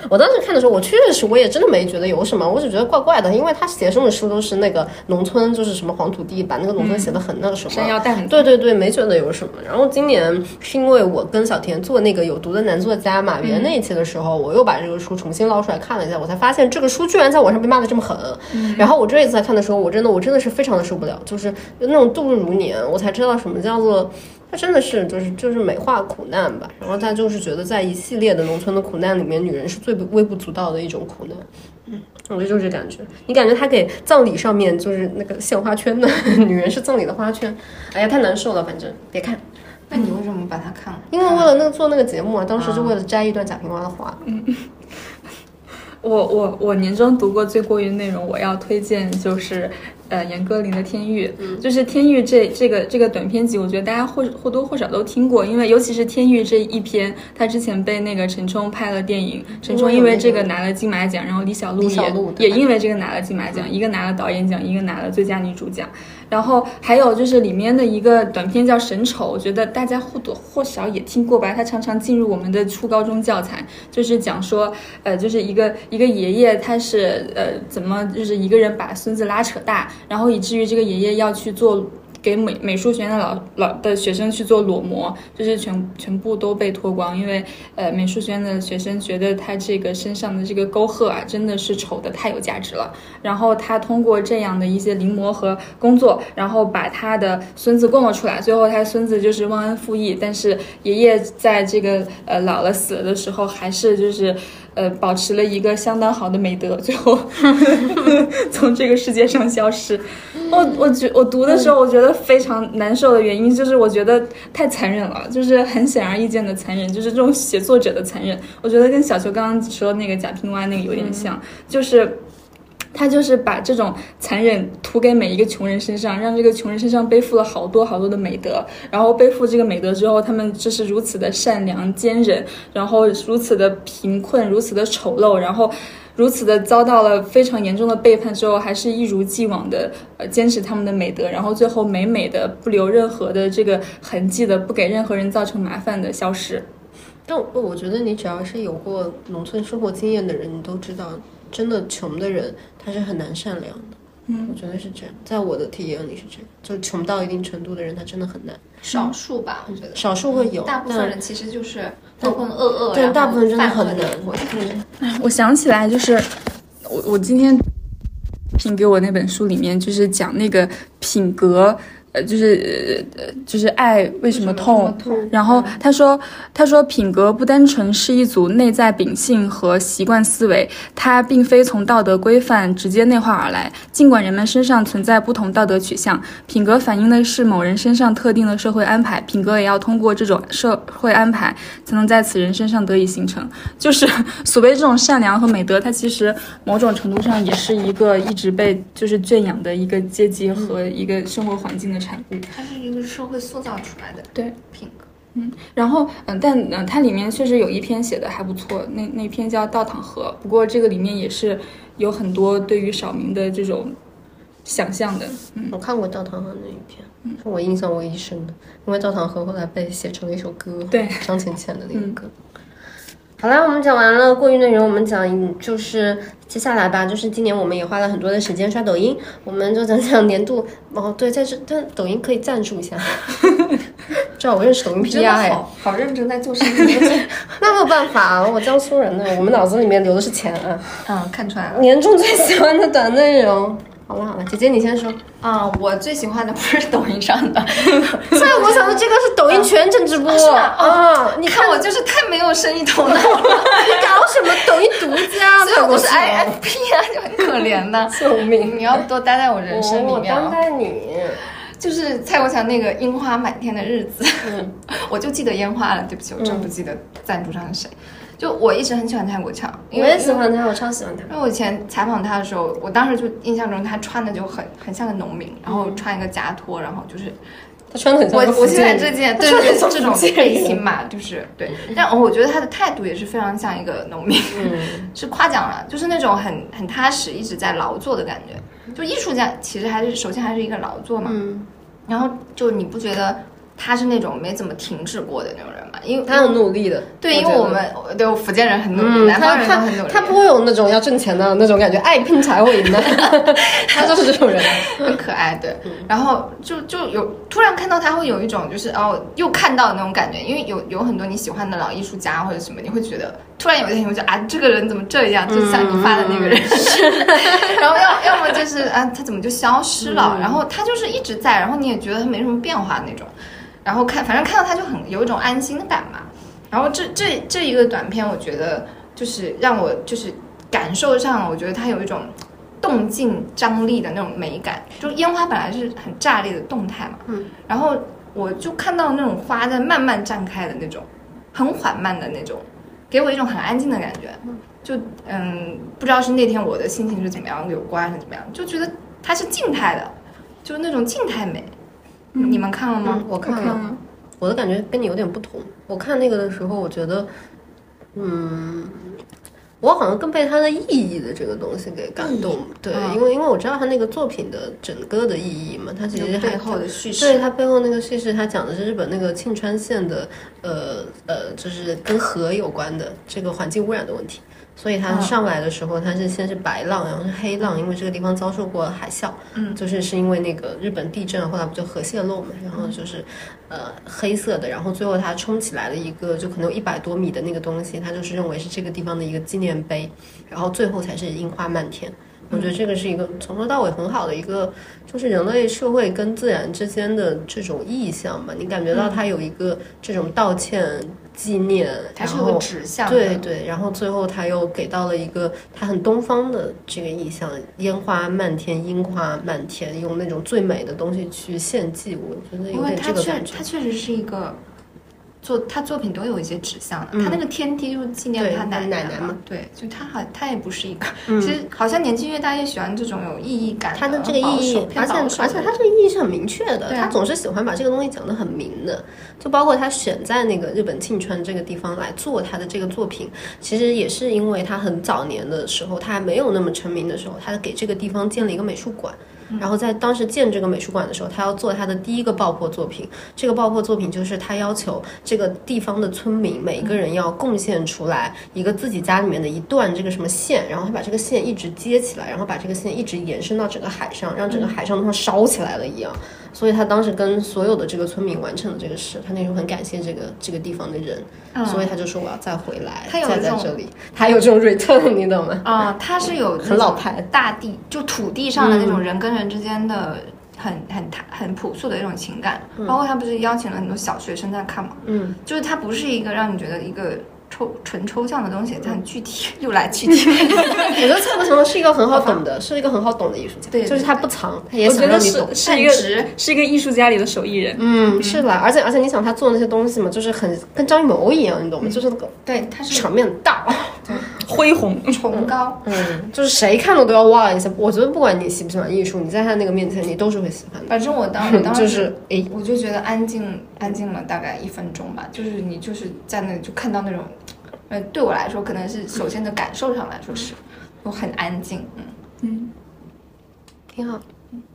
我当时看的时候，我确实我也真的没觉得有什么，我只觉得怪怪的，因为他写什么书都是那个农村，就是什么黄土地，把那个农村写的很那个什么。山药蛋对对对，没觉得有什么。然后今年是因为我跟小田做那个有毒的男作家马原那一期的时候，我又把这个书重新捞出来看了一下，我才发现这个书居然在网上被骂的这么狠。然后我这一次在看的时候，我真的我真的是非常的受不了，就是那种度日如年，我才知道什么叫做。他真的是就是就是美化苦难吧，然后他就是觉得在一系列的农村的苦难里面，女人是最不微不足道的一种苦难。嗯，我觉得就是这感觉。你感觉他给葬礼上面就是那个献花圈的 女人是葬礼的花圈，哎呀，太难受了，反正别看。那你为什么把它看了？因为为了那个做那个节目啊，当时就为了摘一段贾平凹的话。我我我年终读过最过瘾内容，我要推荐就是呃严歌苓的《天域》，就是《天域这》这个这个短篇集，我觉得大家或或多或少都听过，因为尤其是《天域》这一篇，他之前被那个陈冲拍了电影，陈冲因为这个拿了金马奖，然后李小璐也璐也因为这个拿了金马奖，一个拿了导演奖，一个拿了最佳女主奖。然后还有就是里面的一个短片叫《神丑》，我觉得大家或多或少也听过吧。它常常进入我们的初高中教材，就是讲说，呃，就是一个一个爷爷他是呃怎么就是一个人把孙子拉扯大，然后以至于这个爷爷要去做。给美美术学院的老老的学生去做裸模，就是全全部都被脱光，因为呃美术学院的学生觉得他这个身上的这个沟壑啊，真的是丑的太有价值了。然后他通过这样的一些临摹和工作，然后把他的孙子供了出来。最后他孙子就是忘恩负义，但是爷爷在这个呃老了死了的时候，还是就是呃保持了一个相当好的美德，最后 从这个世界上消失。我我觉我读的时候，我觉得非常难受的原因就是我觉得太残忍了，就是很显而易见的残忍，就是这种写作者的残忍。我觉得跟小球刚刚说那个贾平凹那个有点像，就是。他就是把这种残忍涂给每一个穷人身上，让这个穷人身上背负了好多好多的美德，然后背负这个美德之后，他们就是如此的善良坚忍，然后如此的贫困，如此的丑陋，然后如此的遭到了非常严重的背叛之后，还是一如既往的呃坚持他们的美德，然后最后美美的不留任何的这个痕迹的，不给任何人造成麻烦的消失。但我我觉得你只要是有过农村生活经验的人，你都知道，真的穷的人他是很难善良的。嗯，我觉得是这样，在我的体验里是这样，就穷到一定程度的人，他真的很难。少数吧，我觉得少数会有，大部分人其实就是浑浑噩噩，但然后大部分真的很犯难浑浑我想起来，就是我我今天品给我那本书里面，就是讲那个品格。呃，就是呃，就是爱为什么痛？然后他说，他说品格不单纯是一组内在秉性和习惯思维，它并非从道德规范直接内化而来。尽管人们身上存在不同道德取向，品格反映的是某人身上特定的社会安排，品格也要通过这种社会安排才能在此人身上得以形成。就是 所谓这种善良和美德，它其实某种程度上也是一个一直被就是圈养的一个阶级和一个生活环境的产物。它是一个社会塑造出来的对品格。嗯然后，嗯，但嗯，它里面确实有一篇写的还不错，那那篇叫《倒淌河》，不过这个里面也是有很多对于少明的这种想象的。嗯，我看过倒淌河那一篇，是我印象唯一深的，因为倒淌河后来被写成了一首歌，对张浅浅的那个歌。好啦，我们讲完了过于内容，我们讲就是接下来吧，就是今年我们也花了很多的时间刷抖音，我们就讲讲年度哦，对，在这但抖音可以赞助一下，至少我认识抖音真 PR 的哎，好好认真在做生意。那没有办法啊，我江苏人呢，我们脑子里面留的是钱啊。嗯，看出来了。年终最喜欢的短内容，好了好了，姐姐你先说。啊、我最喜欢的不是抖音上的，虽然我想的这个是抖音全程直播是吗啊，你你看我就是太没有生意头脑了，你 搞什么抖音独家？所以我是 IFP 啊，就很可怜的。分了救命！你要多待在我人生里面啊担！待你。就是蔡国强那个樱花满天的日子，嗯我就记得烟花了。对不起，我真不记得赞助商是谁。就我一直很喜欢蔡国强，我也喜欢他，我超喜欢他。因为我以前采访他的时候，我当时就印象中他穿的就很很像个农民，然后穿一个夹拖，然后就是他穿的很像我我现在这件他对对这种背心嘛，就是对，但我觉得他的态度也是非常像一个农民，嗯，是夸奖了，就是那种很很踏实，一直在劳作的感觉。就艺术家其实还是首先还是一个劳作嘛，嗯，然后就你不觉得他是那种没怎么停止过的那种人嘛？因为他很努力的。对，因为我们对我福建人很努力，嗯，南方人都很努力，他不会有那种要挣钱的那种感觉，爱拼才会赢的。他就是这种人。很可爱，对。嗯然后就就有突然看到他会有一种就是哦，又看到那种感觉，因为有有很多你喜欢的老艺术家或者什么，你会觉得突然有一天你会觉得啊，这个人怎么这样，就像你发的那个人是，然后要 要么就是啊，他怎么就消失了，然后他就是一直在，然后你也觉得他没什么变化那种，然后看反正看到他就很有一种安心感嘛。然后这这这一个短片，我觉得就是让我就是感受上，我觉得它有一种动静张力的那种美感。就烟花本来是很炸裂的动态嘛，嗯，然后我就看到那种花在慢慢绽开的那种，很缓慢的那种，给我一种很安静的感觉。就嗯，不知道是那天我的心情是怎么样有关还是怎么样，就觉得它是静态的，就是那种静态美。你们看了吗？嗯，我看看了，了我的感觉跟你有点不同。我看那个的时候，我觉得，嗯，我好像更被它的意义的这个东西给感动。对，嗯因为因为我知道他那个作品的整个的意义嘛，它其实背后的叙事。对它背后那个叙事，它讲的是日本那个庆川县的，呃呃，就是跟河有关的这个环境污染的问题。所以它嗯上来的时候，它是先是白浪，然后是黑浪，因为这个地方遭受过海啸，嗯就是是因为那个日本地震，后来不就核泄漏嘛，然后就是呃黑色的，然后最后它冲起来了一个就可能有一百多米的那个东西，它就是认为是这个地方的一个纪念碑，然后最后才是樱花漫天。我觉得这个是一个从头到尾很好的一个，就是人类社会跟自然之间的这种意象吧。你感觉到它有一个这种道歉、纪念，然它是有个后指向的。对对，然后最后他又给到了一个他很东方的这个意象，烟花漫天，樱花漫天，用那种最美的东西去献祭，我觉得因有点为他确这个感觉他。确实是一个作他作品都有一些指向的，嗯他那个天梯就是纪念他奶奶奶嘛嘛，对，就他好他也不是一个，嗯。其实好像年纪越大越喜欢这种有意义感他的这个意义而且而且他这个意义是很明确的，啊他总是喜欢把这个东西讲得很明的，就包括他选在那个日本庆川这个地方来做他的这个作品，其实也是因为他很早年的时候，他还没有那么成名的时候，他给这个地方建了一个美术馆。然后在当时建这个美术馆的时候，他要做他的第一个爆破作品。这个爆破作品就是他要求这个地方的村民每一个人要贡献出来一个自己家里面的一段这个什么线，然后他把这个线一直接起来，然后把这个线一直延伸到整个海上，让整个海上都像烧起来了一样。所以他当时跟所有的这个村民完成了这个事，他那时候很感谢这个这个地方的人，所以他就说我要再回来，再他有一种在这里，他有这种 return，你懂吗？啊、他是有很老牌大地就土地上的那种人跟人之间的很很很朴素的一种情感，包括他不是邀请了很多小学生在看嘛，嗯，就是他不是一个让你觉得一个抽纯抽象的东西，它很具体，又来具体。我觉得蔡国强是一个很好懂的，是一个很好懂的艺术家，对对就是他不藏，他也我觉得是想让你懂。是一个是一个艺术家里的手艺人。嗯，是啦，而且而且你想他做那些东西嘛，就是很跟张艺谋一样，你懂吗？就是那个对，他是场面很大，恢宏，崇高。嗯，就是谁看了都要哇一下。我觉得不管你喜不喜欢艺术，你在他那个面前，你都是会喜欢的。反正我当 我当时就是诶，我就觉得安静安静了大概一分钟吧，就是你就是在那里就看到那种，呃，对我来说可能是首先的感受上来说是，我很安静，嗯嗯。挺好。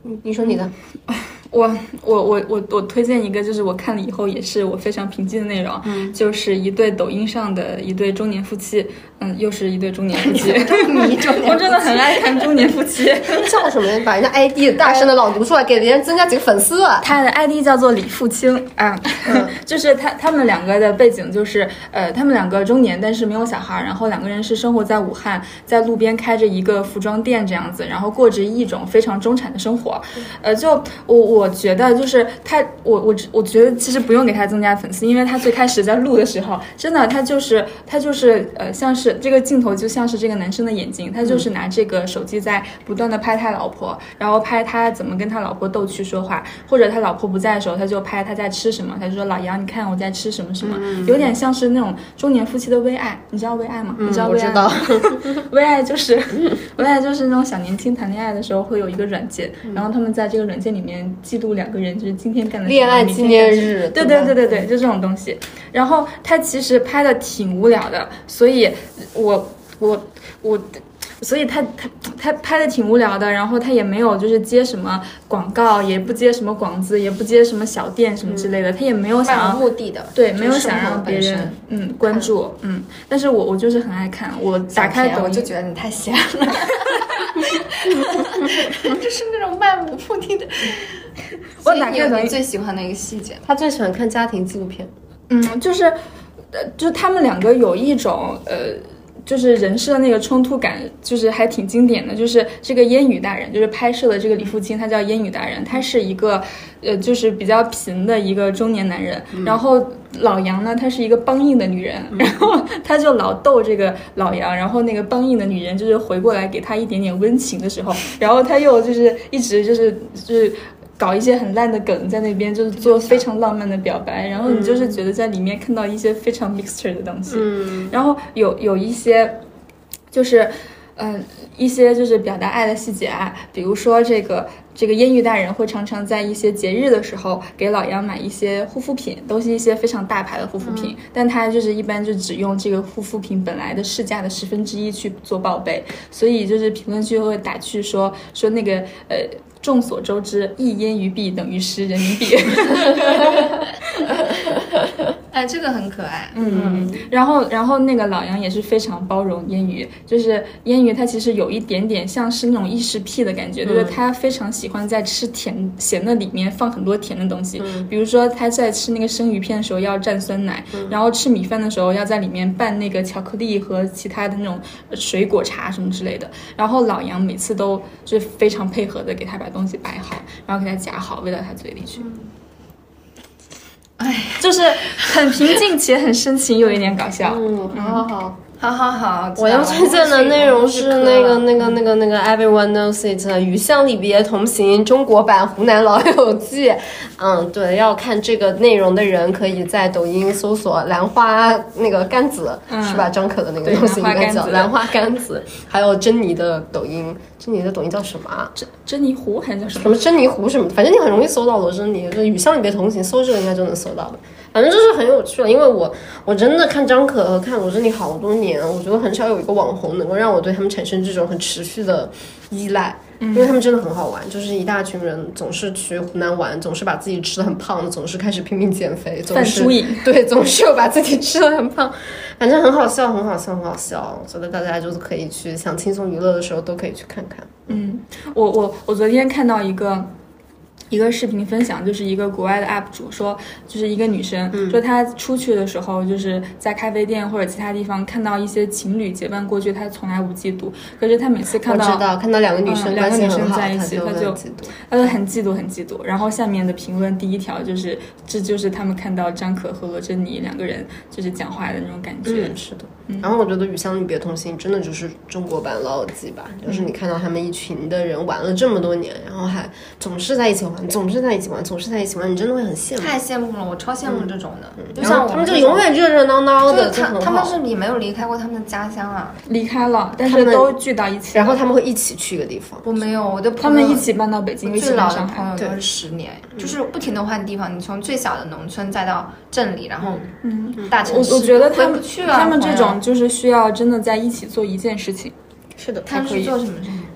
你，你说你的，我我我我我推荐一个，就是我看了以后也是我非常平静的内容，就是一对抖音上的一对中年夫妻，嗯，又是一对中年夫妻，我真的很爱看中年夫妻。叫什么？把人家 ID 大声的朗读出来，给别人增加几个粉丝。他的 ID 叫做李富清啊，就是他他们两个的背景就是呃，他们两个中年，但是没有小孩，然后两个人是生活在武汉，在路边开着一个服装店这样子，然后过着一种非常中产的生活。呃，就我我觉得就是他，我我我觉得其实不用给他增加粉丝，因为他最开始在录的时候，真的他就是他就是呃，像是这个镜头就像是这个男生的眼睛，他就是拿这个手机在不断的拍他老婆，然后拍他怎么跟他老婆逗趣说话，或者他老婆不在的时候，他就拍他在吃什么，他就说老杨，你看我在吃什么什么，有点像是那种中年夫妻的微爱，你知道微爱吗？你知道微爱吗？微爱就是 微爱就是那种小年轻谈恋爱的时候会有一个软件，然后他们在这个软件里面记录两个人就是今天干的恋爱纪念日，对对对对对，就这种东西。然后他其实拍的挺无聊的，所以我我我。所以他他他拍的挺无聊的，然后他也没有就是接什么广告，也不接什么广子，也不接什么小店什么之类的，他也没有想要目的的，对，没有想让别人嗯关注嗯，但是我我就是很爱看，我打开抖音我就觉得你太闲了，就是那种漫无目的的。我所以你有你打开抖音最喜欢的一个细节，他最喜欢看家庭纪录片。嗯，就是，呃，就他们两个有一种呃，就是人设那个冲突感，就是还挺经典的。就是这个烟雨大人，就是拍摄的这个李富清，他叫烟雨大人，他是一个呃，就是比较贫的一个中年男人。然后老杨呢，她是一个梆硬的女人，然后他就老逗这个老杨，然后那个梆硬的女人就是回过来给他一点点温情的时候，然后他又就是一直就是就是。搞一些很烂的梗在那边，就是做非常浪漫的表白，然后你就是觉得在里面看到一些非常 mixture 的东西，嗯，然后有有一些就是。嗯，一些就是表达爱的细节啊，比如说这个这个烟雨大人会常常在一些节日的时候给老杨买一些护肤品，都是一些非常大牌的护肤品，但他就是一般就只用这个护肤品本来的市价的十分之一去做报备，所以就是评论区会打趣说说那个呃。众所周知，一烟鱼币等于十人民币。哎，这个很可爱。嗯，然后然后那个老杨也是非常包容烟雨，就是烟雨他其实有一点点像是那种异食癖的感觉，就是他非常喜欢在吃甜咸的里面放很多甜的东西，比如说他在吃那个生鱼片的时候要蘸酸奶，然后吃米饭的时候要在里面拌那个巧克力和其他的那种水果茶什么之类的。然后老杨每次都就是非常配合的给他把东西摆好，然后给他夹好，喂到他嘴里去。哎，就是很平静且很深情，又有一点搞笑。嗯，好好好。好好好，我要推荐的内容是那个、那个、那个、那个 Everyone Knows It《与向里别同行》中国版《湖南老友记》。嗯，对，要看这个内容的人可以在抖音搜索“兰花那个甘子”，是吧？张可的那个东西应该叫兰花甘子。还有珍妮的抖音，珍妮的抖音叫什么啊？珍珍妮湖还是叫什么？什么珍妮湖什么，反正你很容易搜到罗珍妮，就与向里别同行，搜这个应该就能搜到的。反正就是很有趣了，因为我我真的看张可和看罗珍妮好多年，我觉得很少有一个网红能够让我对他们产生这种很持续的依赖，因为他们真的很好玩，就是一大群人总是去湖南玩，总是把自己吃的很胖，总是开始拼命减肥，总是对，总是有把自己吃的很胖，反正很好笑，很好笑，很好笑。我觉得大家就是可以去想轻松娱乐的时候都可以去看看。嗯，我我我昨天看到一个。一个视频分享，就是一个国外的 UP 主说，就是一个女生、嗯说她出去的时候，就是在咖啡店或者其他地方看到一些情侣结伴过去，她从来不嫉妒。可是她每次看到我知道，看到两个女生嗯两个女生在一起，她她就嫉妒。她就很嫉妒，很嫉妒。然后下面的评论第一条就是，这就是他们看到张可和罗珍妮两个人就是讲话的那种感觉。嗯，是的。然后我觉得《与乡里别同行》真的就是中国版《老友记》吧，就是你看到他们一群的人玩了这么多年，然后还总是在一起玩，总是在一起玩，总是在一起玩，你真的会很羡慕。太羡慕了，我超羡慕这种的。就像我他们就永远热热闹闹的，他他们是也没有离开过他们的家乡啊。离开了，但他们是都聚到一起。然后他们会一起去一个地方。我没有，我的朋友他们一起搬到北京，一起最老搬上海。的朋友都对是十年，就是不停的换地方。你从最小的农村再到镇里，然后嗯，大城市，我我觉得他们回不去啊。他们这朋就是需要真的在一起做一件事情。是的，他们可以是做什么？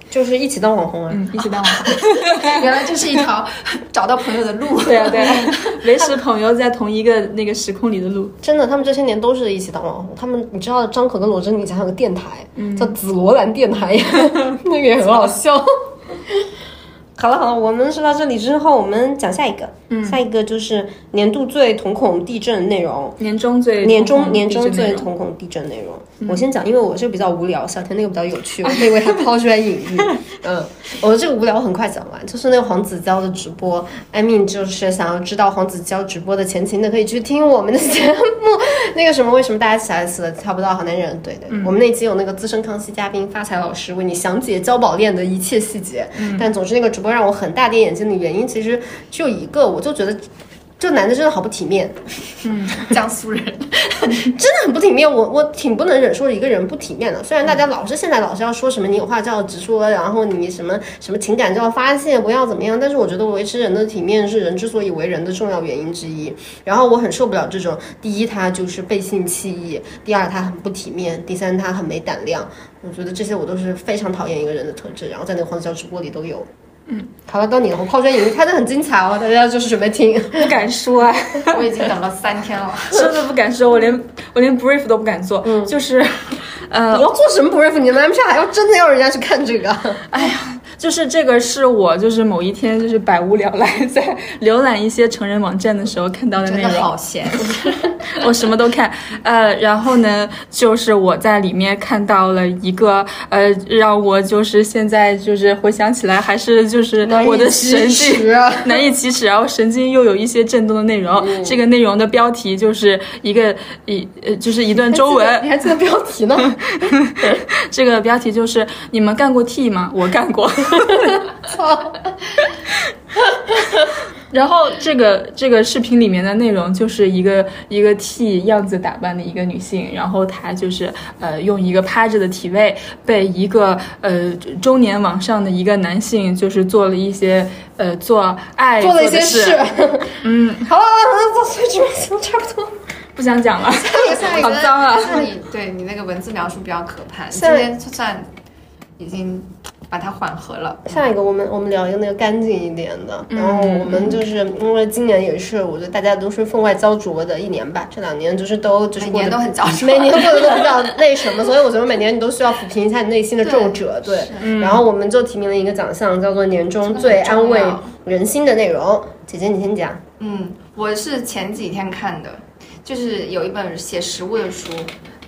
就是一起当网红啊。嗯，一起当网红。原来这是一条 找到朋友的路。对啊，对啊，维持朋友在同一个那个时空里的路。真的，他们这些年都是一起当网红。他们，你知道张可跟罗振宇家有个电台，叫紫罗兰电台，那个也很好笑。好了好了，我们说到这里之后，我们讲下一个。嗯，下一个就是年度最瞳孔地震内容。年终最年终年终最瞳孔地震内容，我先讲，因为我这个比较无聊，小田那个比较有趣，我可以为他抛砖引玉。嗯，我这个无聊我很快讲完，就是那个黄子佼的直播，艾米就是想要知道黄子佼直播的前情的，可以去听我们的节目。那个什么，为什么大家起来死了挑不到好男人？对对，我们那期有那个资深康熙嘉宾发财老师为你详解交宝链的一切细节。但总之那个直播让我很大跌眼镜的原因，其实只有一个，我就觉得。这男的真的好不体面，嗯 江苏人，真的很不体面。我我挺不能忍受一个人不体面的。虽然大家老是现在老是要说什么你有话就要直说，然后你什么什么情感就要发泄，不要怎么样，但是我觉得维持人的体面是人之所以为人的重要原因之一。然后我很受不了这种，第一他就是背信弃义，第二他很不体面，第三他很没胆量。我觉得这些我都是非常讨厌一个人的特质，然后在那个黄子佼直播里都有。嗯，好了，到你了，我抛砖引玉，开的很精彩哦，大家就是准备听。不敢说啊，我已经等了三天了。真的不敢说，我连我连 brief 都不敢做，就是，呃你，要做什么 brief？你们 M 下还要真的要人家去看这个？哎呀，就是这个是我就是某一天就是百无聊赖在浏览一些成人网站的时候看到的内容真的好，闲，我什么都看，呃，然后呢，就是我在里面看到了一个呃，让我就是现在就是回想起来还是就是我的神经啊！难以启齿，然后神经又有一些震动的内容。这个内容的标题就是一个一呃，就是一段中文。你还记得标题呢？这个标题就是你们干过 T 吗？我干过。操！然后这个这个视频里面的内容就是一个一个 T 样子打扮的一个女性，然后她就是呃用一个趴着的体位被一个呃中年往上的一个男性就是做了一些呃做爱做了一些的事事。嗯，好了，那做所以这边差不多。不想讲了，下一好脏啊！那你对你那个文字描述比较可怕，今天算已经把它缓和了。下一个，我们我们聊一个那个干净一点的。然后我们就是因为今年也是，我觉得大家都是分外焦灼的一年吧。这两年就是都就是每年都很焦灼每年过得都比较那什么，所以我觉得每年你都需要抚平一下你内心的皱褶。对，然后我们就提名了一个奖项，叫做年终最安慰人心的内容。姐姐，你先讲。嗯，我是前几天看的，就是有一本写食物的书，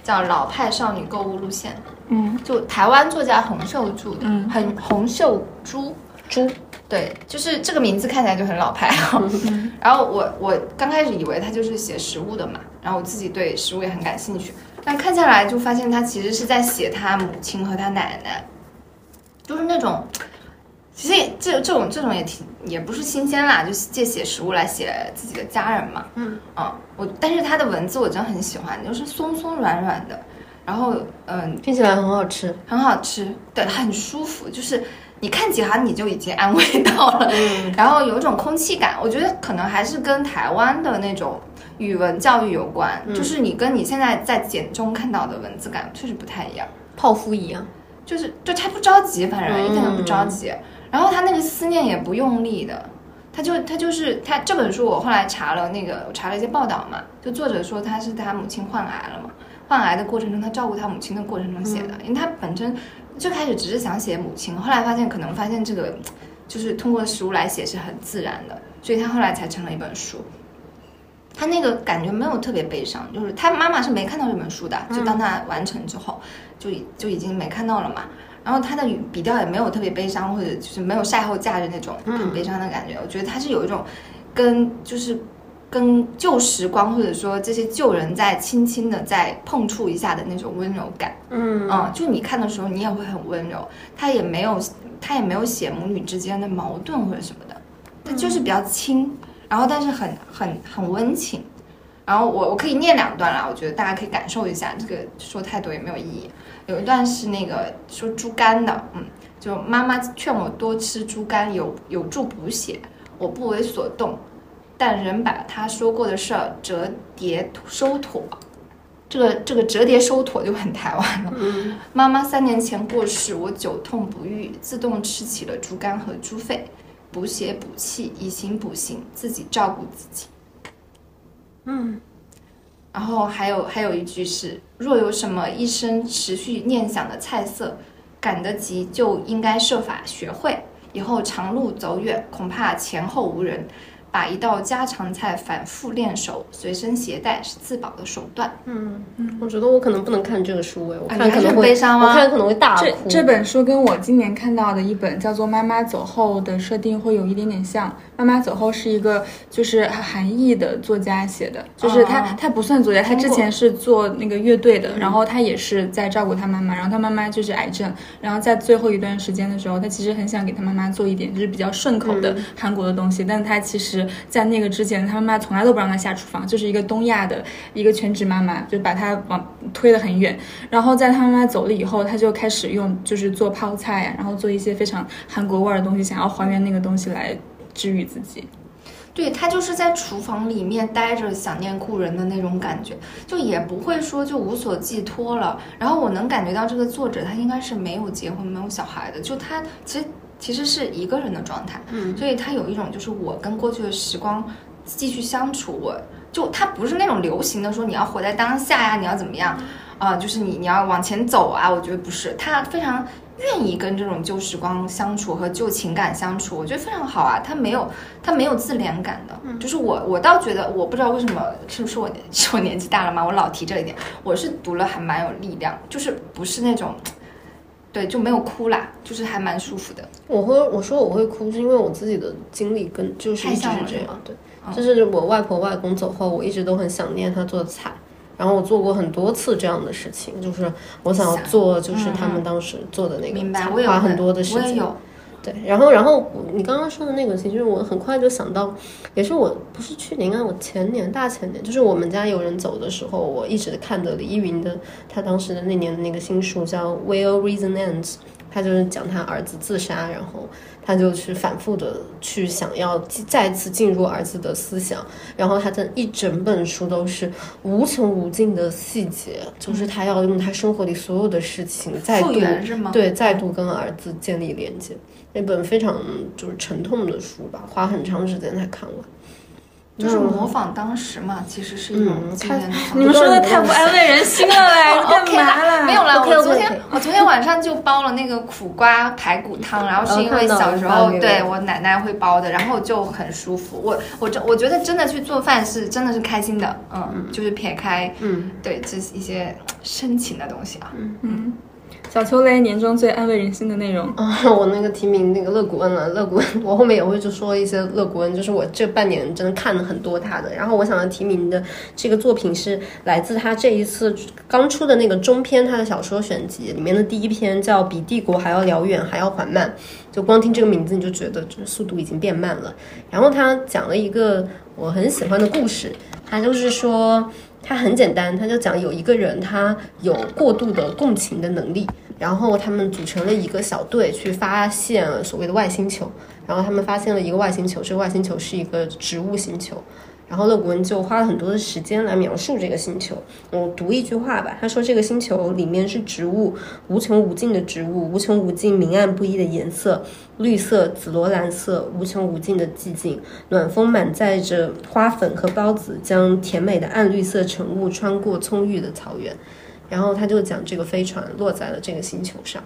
叫《老派少女购物路线》，嗯，就台湾作家洪秀柱的，嗯。很洪秀珠，珠，对，就是这个名字看起来就很老派哈。然后我我刚开始以为他就是写食物的嘛，然后我自己对食物也很感兴趣，但看下来就发现他其实是在写他母亲和他奶奶，就是那种，其实也这这种这种也挺也不是新鲜啦，就借写食物来写自己的家人嘛。嗯我但是他的文字我真的很喜欢，就是松松软软的，然后嗯听起来很好吃。很好吃，对，很舒服，就是你看几行你就已经安慰到了，嗯 然后有一种空气感，我觉得可能还是跟台湾的那种语文教育有关，就是你跟你现在在简中看到的文字感确实不太一样，泡芙一样。就是就他不着急，反正嗯一点都不着急，然后他那个思念也不用力的。他就他就是他这本书，我后来查了那个，我查了一些报道嘛，就作者说他是他母亲患癌了嘛，患癌的过程中，他照顾他母亲的过程中写的，因为他本身最开始只是想写母亲，后来发现可能发现这个就是通过食物来写是很自然的，所以他后来才成了一本书。他那个感觉没有特别悲伤，就是他妈妈是没看到这本书的，就当他完成之后，就已就已经没看到了嘛。然后他的语笔调也没有特别悲伤，或者就是没有晒后嫁的那种很悲伤的感觉。我觉得他是有一种跟就是跟旧时光或者说这些旧人在轻轻的在碰触一下的那种温柔感。嗯嗯，就你看的时候你也会很温柔。他也没有他也没有写母女之间的矛盾或者什么的，他就是比较轻，然后但是很很很温情。然后我我可以念两段啦，我觉得大家可以感受一下，这个说太多也没有意义。有一段是那个说猪肝的，嗯，就妈妈劝我多吃猪肝，有有助补血，我不为所动，但仍把他说过的事儿折叠收妥。这个这个折叠收妥就很台湾了。妈妈三年前过世，我久痛不愈，自动吃起了猪肝和猪肺，补血补气，以形补形，自己照顾自己。嗯，然后还有还有一句是：若有什么一生持续念想的菜色，赶得及就应该设法学会，以后长路走远，恐怕前后无人。把一道家常菜反复练熟，随身携带是自保的手段。嗯嗯我觉得我可能不能看这个书哎，我看可能会悲伤吗我看可能会大这哭。这本书跟我今年看到的一本叫做《妈妈走后》的设定会有一点点像。妈妈走后是一个就是韩裔的作家写的，就是他、哦他不算作家，他之前是做那个乐队的，然后他也是在照顾他妈妈，然后他妈妈就是癌症，然后在最后一段时间的时候，他其实很想给他妈妈做一点就是比较顺口的韩国的东西，但他其实在那个之前，他妈妈从来都不让他下厨房，就是一个东亚的一个全职妈妈，就把他往推得很远。然后在他妈妈走了以后，他就开始用就是做泡菜呀、然后做一些非常韩国味的东西，想要还原那个东西来治愈自己。对他就是在厨房里面待着，想念故人的那种感觉，就也不会说就无所寄托了。然后我能感觉到这个作者他应该是没有结婚、没有小孩的，就他其实其实是一个人的状态，嗯，所以他有一种就是我跟过去的时光继续相处，我就他不是那种流行的说你要活在当下呀，你要怎么样啊、就是你你要往前走啊，我觉得不是，他非常。愿意跟这种旧时光相处和旧情感相处，我觉得非常好啊。他没有，他没有自怜感的，就是我，我倒觉得，我不知道为什么，是不是我 是我年纪大了吗？我老提这一点，我是读了还蛮有力量，就是不是那种，对，就没有哭啦，就是还蛮舒服的。我会我说我会哭，是因为我自己的经历跟就是一直是是这样，对，就是我外婆外公走后，我一直都很想念他做的菜。然后我做过很多次这样的事情，就是我想要做，就是他们当时做的那个明白，我也会花很多的时间。我也有，对，然后然后你刚刚说的那个，其实我很快就想到，也是我不是去年，应该我前年大前年，就是我们家有人走的时候，我一直看的李依云的他当时的那年的那个新书叫《Where Reason Ends》，他就是讲他儿子自杀，然后他就去反复的去想要再次进入儿子的思想，然后他的一整本书都是无穷无尽的细节，就是他要用他生活里所有的事情再复度？对，再度跟儿子建立连接。那本非常就是沉痛的书吧，花很长时间才看完。就是模仿当时嘛，其实是一种嗯纪念的方式。你们说的太不安慰人心了嘞，哦干 OK 嘛啦，没有啦。我昨天我昨天晚上就煲了那个苦瓜排骨汤，然后是因为小时候对我奶奶会煲的，然后就很舒服。我我真我觉得真的去做饭是真的是开心的，嗯，就是撇开嗯，对这一些深情的东西啊。小秋雷年中最安慰人心的内容。啊，我那个提名那个勒古恩了，勒古恩，我后面也会就说一些勒古恩，就是我这半年真的看了很多他的。然后我想要提名的这个作品是来自他这一次刚出的那个中篇他的小说选集里面的第一篇，叫《比帝国还要辽远，还要缓慢》。就光听这个名字你就觉得这速度已经变慢了。然后他讲了一个我很喜欢的故事，他就是说。他很简单，他就讲有一个人，他有过度的共情的能力，然后他们组成了一个小队去发现所谓的外星球，然后他们发现了一个外星球，这个外星球是一个植物星球，然后勒古恩就花了很多的时间来描述这个星球。我读一句话吧，他说这个星球里面是植物，无穷无尽的植物，无穷无尽明暗不一的颜色，绿色、紫罗兰色，无穷无尽的寂静。暖风满载着花粉和孢子，将甜美的暗绿色晨雾穿过葱郁的草原。然后他就讲这个飞船落在了这个星球上，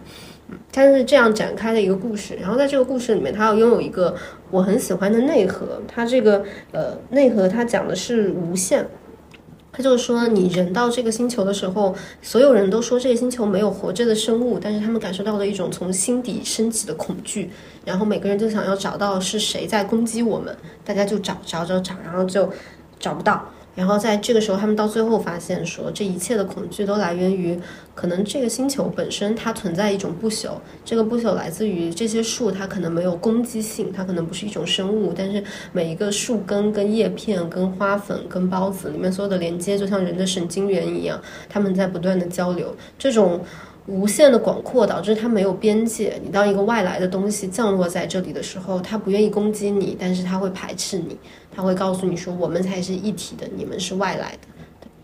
它是这样展开的一个故事。然后在这个故事里面，它要拥有一个我很喜欢的内核。它这个呃内核，它讲的是无限。他就是说，你人到这个星球的时候，所有人都说这个星球没有活着的生物，但是他们感受到了一种从心底升起的恐惧，然后每个人就想要找到是谁在攻击我们，大家就找找找找，然后就找不到。然后在这个时候，他们到最后发现说，这一切的恐惧都来源于可能这个星球本身它存在一种不朽，这个不朽来自于这些树，它可能没有攻击性，它可能不是一种生物，但是每一个树根、跟叶片、跟花粉、跟孢子里面所有的连接，就像人的神经元一样，他们在不断的交流，这种。无限的广阔导致它没有边界。你当一个外来的东西降落在这里的时候，它不愿意攻击你，但是它会排斥你，它会告诉你说我们才是一体的，你们是外来的。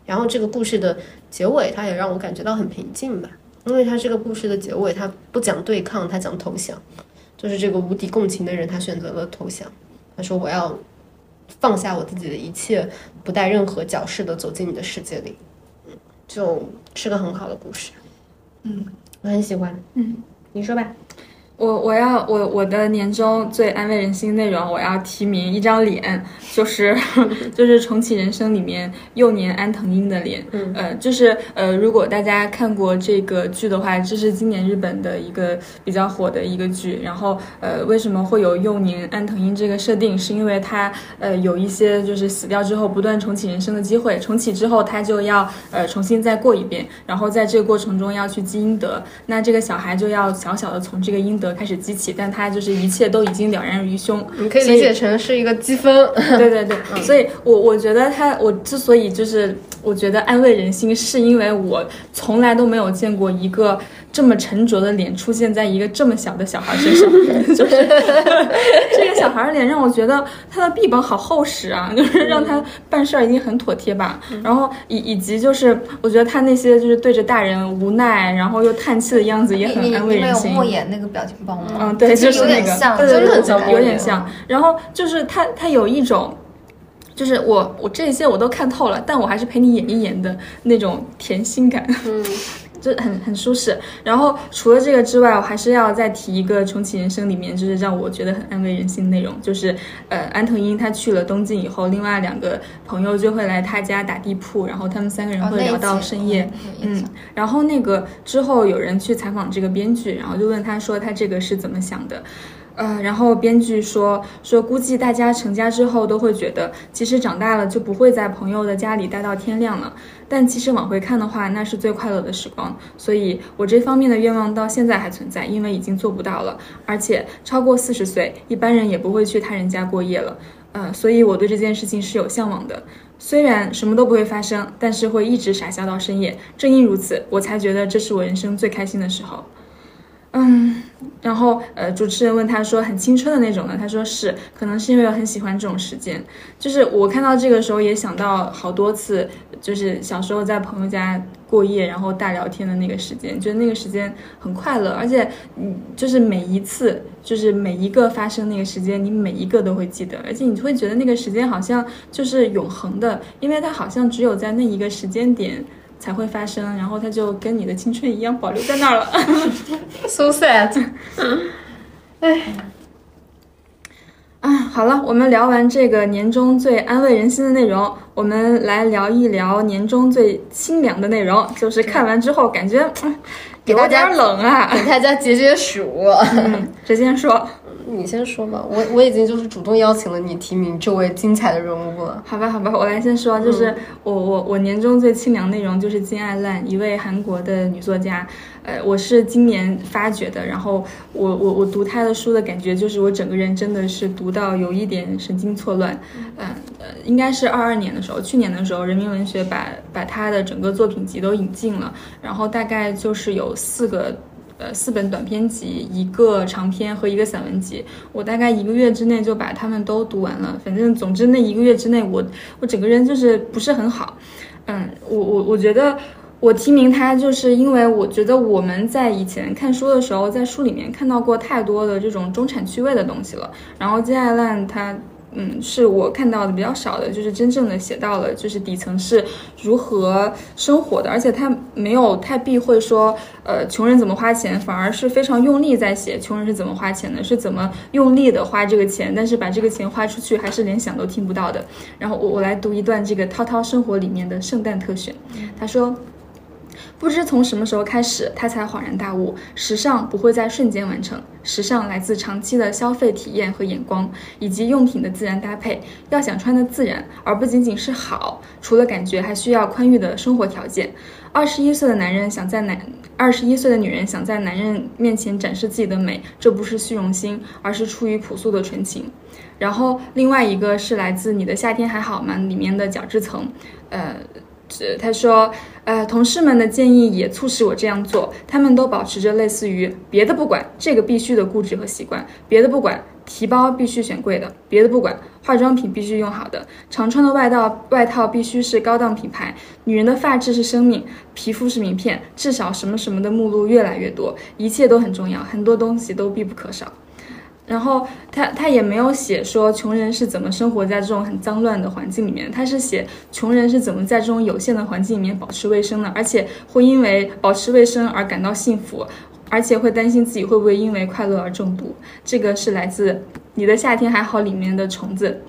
然后这个故事的结尾，它也让我感觉到很平静吧，因为它这个故事的结尾，它不讲对抗，它讲投降，就是这个无敌共情的人，他选择了投降，他说我要放下我自己的一切，不带任何矫饰的走进你的世界里，嗯，就是个很好的故事，嗯，我很喜欢，嗯，你说吧，我我要我我的年终最安慰人心内容，我要提名一张脸，就是 就是重启人生里面幼年安藤樱的脸，嗯呃，就是呃，如果大家看过这个剧的话，这是今年日本的一个比较火的一个剧。然后呃，为什么会有幼年安藤樱这个设定？是因为他呃有一些就是死掉之后不断重启人生的机会，重启之后他就要呃重新再过一遍，然后在这个过程中要去积阴德，那这个小孩就要小小的从这个阴德开始激起，但他就是一切都已经了然于胸，你可以理解成是一个积分，对对对，所以我我觉得他，我之所以就是我觉得安慰人心，是因为我从来都没有见过一个这么沉着的脸出现在一个这么小的小孩身上，就是这个小孩的脸让我觉得他的臂膀好厚实啊，就是让他办事儿一定很妥帖吧。然后以以及就是我觉得他那些就是对着大人无奈，然后又叹气的样子也很安慰人心。莫言那个表情包吗？嗯，对，就是那个，对对对真的有点像。然后就是他，他有一种，就是我我这些我都看透了，但我还是陪你演一演的那种甜心感，嗯，就很很舒适。然后除了这个之外，我还是要再提一个重启人生里面就是让我觉得很安慰人心的内容，就是呃安藤樱他去了东京以后，另外两个朋友就会来他家打地铺，然后他们三个人会聊到深夜。嗯然后那个之后有人去采访这个编剧，然后就问他说他这个是怎么想的。呃，然后编剧说说，估计大家成家之后都会觉得，其实长大了就不会在朋友的家里待到天亮了。但其实往回看的话，那是最快乐的时光。所以我这方面的愿望到现在还存在，因为已经做不到了。而且超过四十岁，一般人也不会去他人家过夜了。呃，所以我对这件事情是有向往的。虽然什么都不会发生，但是会一直傻笑到深夜。正因如此，我才觉得这是我人生最开心的时候。嗯，然后呃，主持人问他说很青春的那种呢，他说是，可能是因为我很喜欢这种时间。就是我看到这个时候也想到好多次，就是小时候在朋友家过夜，然后大聊天的那个时间，觉得那个时间很快乐，而且嗯，就是每一次，就是每一个发生那个时间，你每一个都会记得，而且你会觉得那个时间好像就是永恒的，因为它好像只有在那一个时间点。才会发生，然后它就跟你的青春一样保留在那儿了。so sad，啊，好了，我们聊完这个年终最安慰人心的内容，我们来聊一聊年终最清凉的内容，就是看完之后感觉、嗯、有给大家点冷啊。给大家解解暑。嗯，谁先说？你先说吧，我我已经就是主动邀请了你提名这位精彩的人物了。好吧，好吧，我来先说，就是我我我年终最清凉内容就是金爱烂，一位韩国的女作家，呃，我是今年发掘的，然后我我我读她的书的感觉就是我整个人真的是读到有一点神经错乱，嗯呃，应该是二二年的时候，去年的时候，人民文学把把她的整个作品集都引进了，然后大概就是有四个。呃，四本短篇集，一个长篇和一个散文集，我大概一个月之内就把它们都读完了。反正总之那一个月之内，我我整个人就是不是很好。嗯，我我我觉得我提名它，就是因为我觉得我们在以前看书的时候，在书里面看到过太多的这种中产趣味的东西了。然后金爱烂它。嗯，是我看到的比较少的，就是真正的写到了，就是底层是如何生活的，而且他没有太避讳说，呃，穷人怎么花钱，反而是非常用力在写穷人是怎么花钱的，是怎么用力的花这个钱，但是把这个钱花出去还是连想都听不到的。然后我我来读一段这个《涛涛生活》里面的圣诞特选，他说。不知从什么时候开始，他才恍然大悟：时尚不会在瞬间完成，时尚来自长期的消费体验和眼光，以及用品的自然搭配。要想穿的自然，而不仅仅是好，除了感觉，还需要宽裕的生活条件。二十一岁的男人想在男，二十一岁的女人想在男人面前展示自己的美，这不是虚荣心，而是出于朴素的纯情。然后另外一个是来自《你的夏天还好吗》里面的角质层，呃。呃他说，呃，同事们的建议也促使我这样做。他们都保持着类似于别的不管，这个必须的固执和习惯。别的不管，提包必须选贵的。别的不管，化妆品必须用好的，常穿的外套外套必须是高档品牌。女人的发质是生命，皮肤是名片，至少什么什么的目录越来越多，一切都很重要，很多东西都必不可少。然后他他也没有写说穷人是怎么生活在这种很脏乱的环境里面，他是写穷人是怎么在这种有限的环境里面保持卫生的，而且会因为保持卫生而感到幸福，而且会担心自己会不会因为快乐而中毒。这个是来自《你的夏天还好》里面的虫子。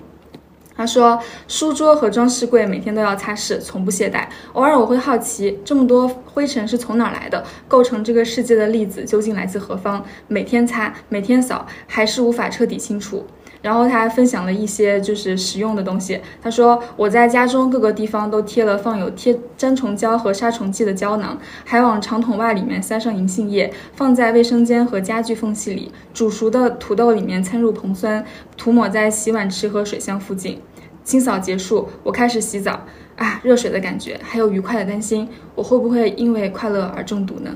他说，书桌和装饰柜每天都要擦拭，从不懈怠。偶尔我会好奇，这么多灰尘是从哪儿来的？构成这个世界的粒子究竟来自何方？每天擦，每天扫，还是无法彻底清除。然后他还分享了一些就是实用的东西。他说，我在家中各个地方都贴了放有贴粘虫胶和杀虫剂的胶囊，还往长筒袜里面塞上银杏叶，放在卫生间和家具缝隙里。煮熟的土豆里面掺入硼酸，涂抹在洗碗池和水箱附近。清扫结束，我开始洗澡。啊，热水的感觉，还有愉快的担心，我会不会因为快乐而中毒呢？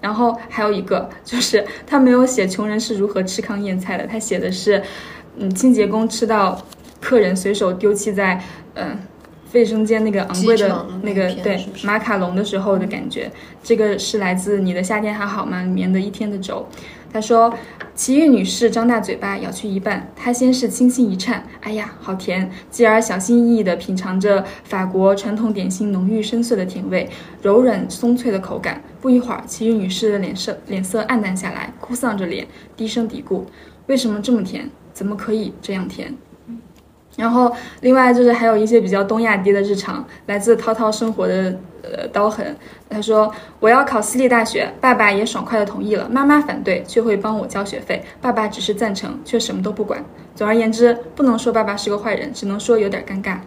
然后还有一个就是他没有写穷人是如何吃糠咽菜的，他写的是，嗯，清洁工吃到客人随手丢弃在嗯、卫生间那个昂贵的那个对马卡龙的时候的感觉。这个是来自《你的夏天还好吗》里面的一天的轴。他说，奇遇女士张大嘴巴咬去一半，她先是轻轻一颤，哎呀，好甜，继而小心翼翼地品尝着法国传统点心浓郁深邃的甜味，柔软松脆的口感。不一会儿，奇遇女士的脸色脸色暗淡下来，哭丧着脸，低声嘀咕：“为什么这么甜？怎么可以这样填？”然后，另外就是还有一些比较东亚爹的日常，来自涛涛生活的呃刀痕。他说：“我要考私立大学，爸爸也爽快的同意了，妈妈反对，却会帮我交学费，爸爸只是赞成，却什么都不管。总而言之，不能说爸爸是个坏人，只能说有点尴尬。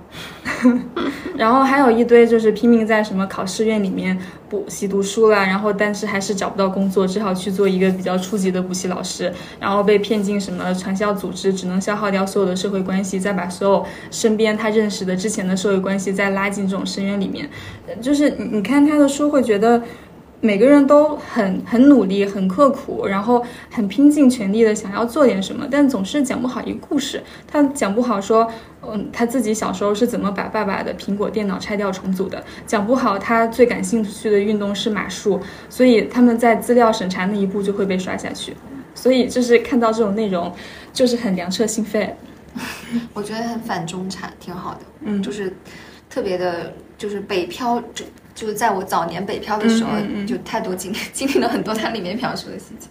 然后还有一堆就是拼命在什么考试院里面补习读书了，然后但是还是找不到工作，只好去做一个比较初级的补习老师，然后被骗进什么传销组织，只能消耗掉所有的社会关系，再把所有身边他认识的之前的社会关系再拉进这种深渊里面。就是就是你你看他的书会觉得。每个人都很很努力、很刻苦，然后很拼尽全力的想要做点什么，但总是讲不好一个故事。他讲不好说，嗯，他自己小时候是怎么把爸爸的苹果电脑拆掉重组的，讲不好他最感兴趣的运动是马术，所以他们在资料审查那一步就会被刷下去。所以就是看到这种内容，就是很凉彻心扉。我觉得很反中产，挺好的。嗯就是特别的，就是北漂，就就是在我早年北漂的时候，嗯嗯嗯就太多经历 经历了很多它里面描述的细节。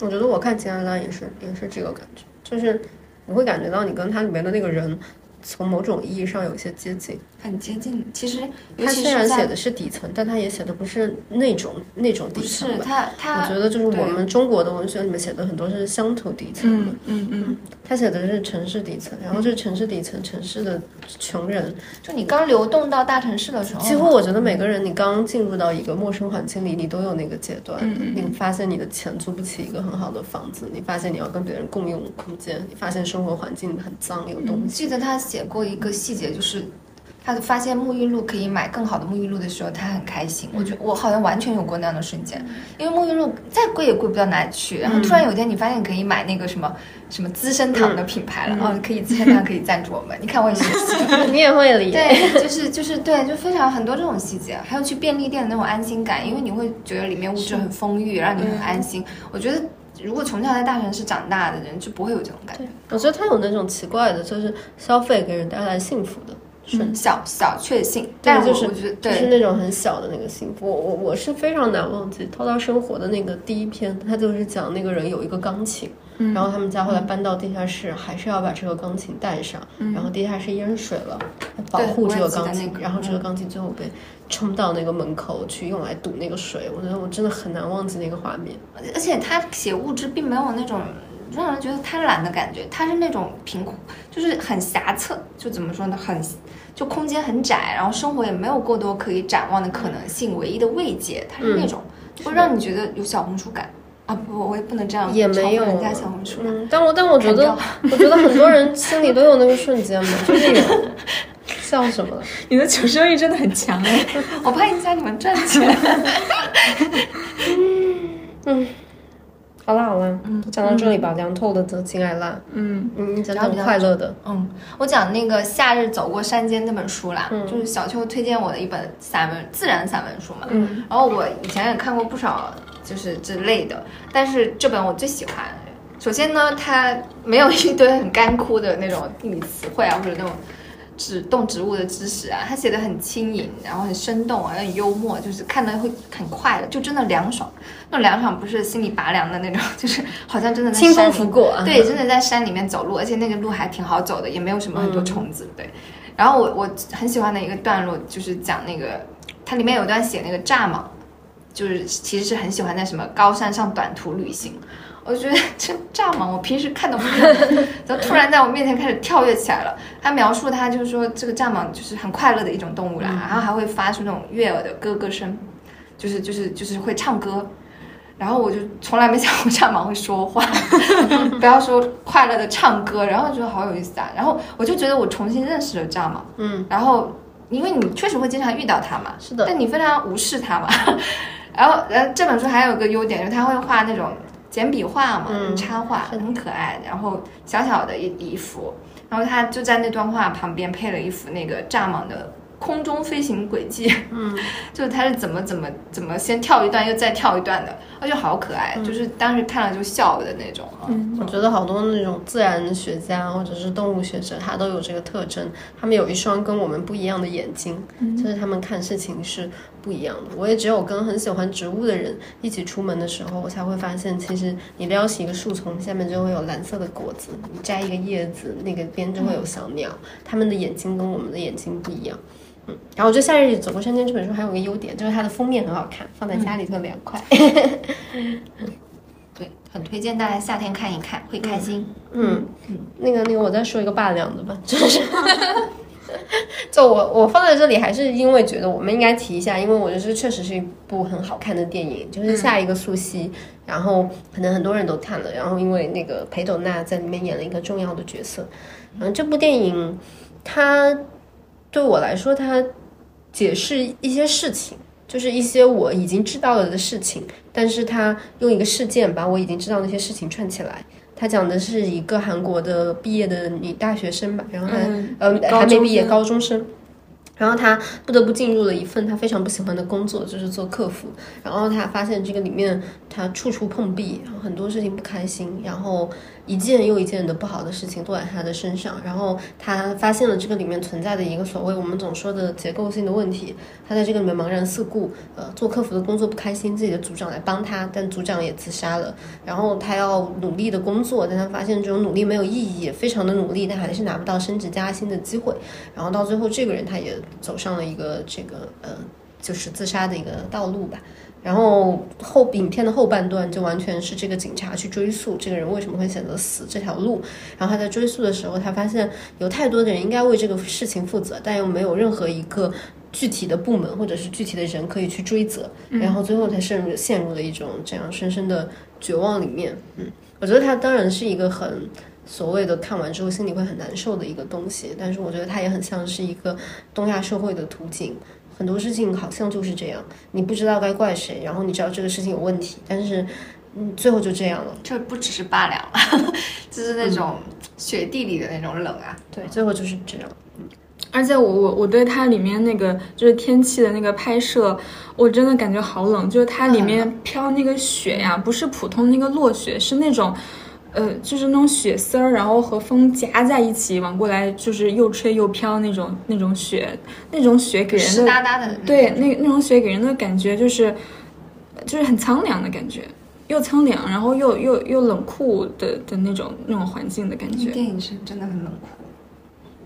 我觉得我看金安拉也是也是这个感觉，就是你会感觉到你跟它里面的那个人，从某种意义上有一些接近。很接近。其实，尤他虽然写的是底层，但他也写的不是那种那种底层是。他他，我觉得就是我们中国的文学里面写的很多是乡土底层的，嗯嗯嗯，他写的是城市底层，然后是城市底层城市的穷人，就你刚流动到大城市的时候，几乎我觉得每个人你刚进入到一个陌生环境里，你都有那个阶段。嗯嗯你发现你的钱租不起一个很好的房子，你发现你要跟别人共用空间，你发现生活环境很脏，有东西。记得他写过一个细节，就是他发现沐浴露可以买更好的沐浴露的时候，他很开心。我觉得我好像完全有过那样的瞬间，因为沐浴露再贵也贵不到哪里去。然后突然有一天，你发现你可以买那个什么什么资生堂的品牌了，哦，可以资生堂可以赞助我们。你看我也学习。你也会理对，就是就是对，就非常很多这种细节，还有去便利店的那种安心感，因为你会觉得里面物质很丰裕，让你很安心。我觉得如果从小在大城市长大的人，就不会有这种感觉。我觉得他有那种奇怪的，就是消费给人带来幸福的小小确幸，但对，就是就是，那种很小的那个幸福。我我我是非常难忘记《涛涛生活》的那个第一篇，他就是讲那个人有一个钢琴，然后他们家后来搬到地下室，还是要把这个钢琴带上，然后地下室淹水了，保护这个钢琴，然后这个钢琴最后被冲到那个门口去用来堵那个水。我觉得我真的很难忘记那个画面。而且他写物质并没有那种让人觉得贪婪的感觉，他是那种贫苦，就是很狭侧，就怎么说呢，很就空间很窄，然后生活也没有过多可以展望的可能性，唯一的慰藉，他是那种、会让你觉得有小红书感啊！不，我也不能这样也没有人家小红书。嗯，但我但我觉得，我觉得很多人 心里都有那个瞬间嘛，就是有笑什么了？你的求生欲真的很强哎。我怕影响你们赚钱。好啦好啦，嗯，讲到这里吧，凉透了的情爱辣，嗯，嗯，你讲讲快乐的，嗯，我讲那个《夏日走过山间》那本书啦，就是小秋推荐我的一本散文自然散文书嘛。嗯，然后我以前也看过不少，就是之类的，但是这本我最喜欢。首先呢，它没有一堆很干枯的那种地理词汇啊，或者那种植动植物的知识啊，他写的很轻盈，然后很生动啊，很幽默，就是看的会很快的，就真的凉爽。那种凉爽不是心里拔凉的那种，就是好像真的在清风拂过啊，对，真的在山里面走路，而且那个路还挺好走的，也没有什么很多虫子。对，然后我我很喜欢的一个段落就是讲那个，它里面有段写那个蚱蜢，就是其实是很喜欢在什么高山上短途旅行。我觉得这蚱蜢，我平时看都不看，然后突然在我面前开始跳跃起来了。他描述他就是说，这个蚱蜢就是很快乐的一种动物啦，然后还会发出那种悦耳的咯咯声，就是就是就是会唱歌。然后我就从来没想过蚱蜢会说话，不要说快乐的唱歌，然后觉得好有意思啊。然后我就觉得我重新认识了蚱蜢，嗯，然后因为你确实会经常遇到它嘛，是的但你非常无视它嘛。然后，呃，这本书还有个优点，就是它会画那种简笔画嘛，嗯插画，很可爱。然后小小的一一幅，然后他就在那段话旁边配了一幅那个蚱蜢的空中飞行轨迹，嗯，就是它是怎么怎么怎么先跳一段又再跳一段的，而且好可爱，就是当时看了就笑的那种啊。我觉得好多那种自然学家或者是动物学者，他都有这个特征，他们有一双跟我们不一样的眼睛，就是他们看事情是不一样的。我也只有跟很喜欢植物的人一起出门的时候，我才会发现，其实你撩起一个树丛，下面就会有蓝色的果子；你摘一个叶子，那个边就会有小鸟。他们的眼睛跟我们的眼睛不一样。嗯，然后我觉得《夏日走过山间》这本书还有个优点，就是它的封面很好看，放在家里特凉快。对，很推荐大家夏天看一看，会开心。嗯，那个那个，我再说一个霸凉的吧，就是，就我我放在这里，还是因为觉得我们应该提一下，因为我觉得这确实是一部很好看的电影，就是下一个素汐，然后可能很多人都看了，然后因为那个裴斗娜在里面演了一个重要的角色，嗯，这部电影它对我来说，它解释一些事情。就是一些我已经知道了的事情，但是它用一个事件把我已经知道那些事情串起来。他讲的是一个韩国的毕业的女大学生吧，然后还、嗯呃还没毕业高中生，然后他不得不进入了一份他非常不喜欢的工作，就是做客服。然后他发现这个里面他处处碰壁，很多事情不开心，然后一件又一件的不好的事情落在他的身上。然后他发现了这个里面存在的一个所谓我们总说的结构性的问题。他在这个里面茫然四顾，呃，做客服的工作不开心，自己的组长来帮他，但组长也自杀了。然后他要努力的工作，但他发现这种努力没有意义，非常的努力，但还是拿不到升职加薪的机会。然后到最后，这个人他也走上了一个这个呃，就是自杀的一个道路吧。然后后影片的后半段就完全是这个警察去追溯这个人为什么会选择死这条路。然后他在追溯的时候，他发现有太多的人应该为这个事情负责，但又没有任何一个具体的部门或者是具体的人可以去追责。然后最后他陷入陷入了一种这样深深的绝望里面。嗯，我觉得他当然是一个很。所谓的看完之后心里会很难受的一个东西，但是我觉得它也很像是一个东亚社会的图景。很多事情好像就是这样，你不知道该怪谁，然后你知道这个事情有问题，但是嗯，最后就这样了。这不只是罢了了，就是那种雪地里的那种冷啊。对，最后就是这样。而且我我我对它里面那个就是天气的那个拍摄，我真的感觉好冷，就是它里面飘那个雪呀，不是普通那个落雪，是那种。呃，就是那种雪丝儿，然后和风夹在一起，往过来就是又吹又飘那种那种雪，那种雪给人湿哒哒的，对，那那种雪给人的感觉就是，就是很苍凉的感觉，又苍凉，然后又又又冷酷的的那种那种环境的感觉。电影是真的很冷酷，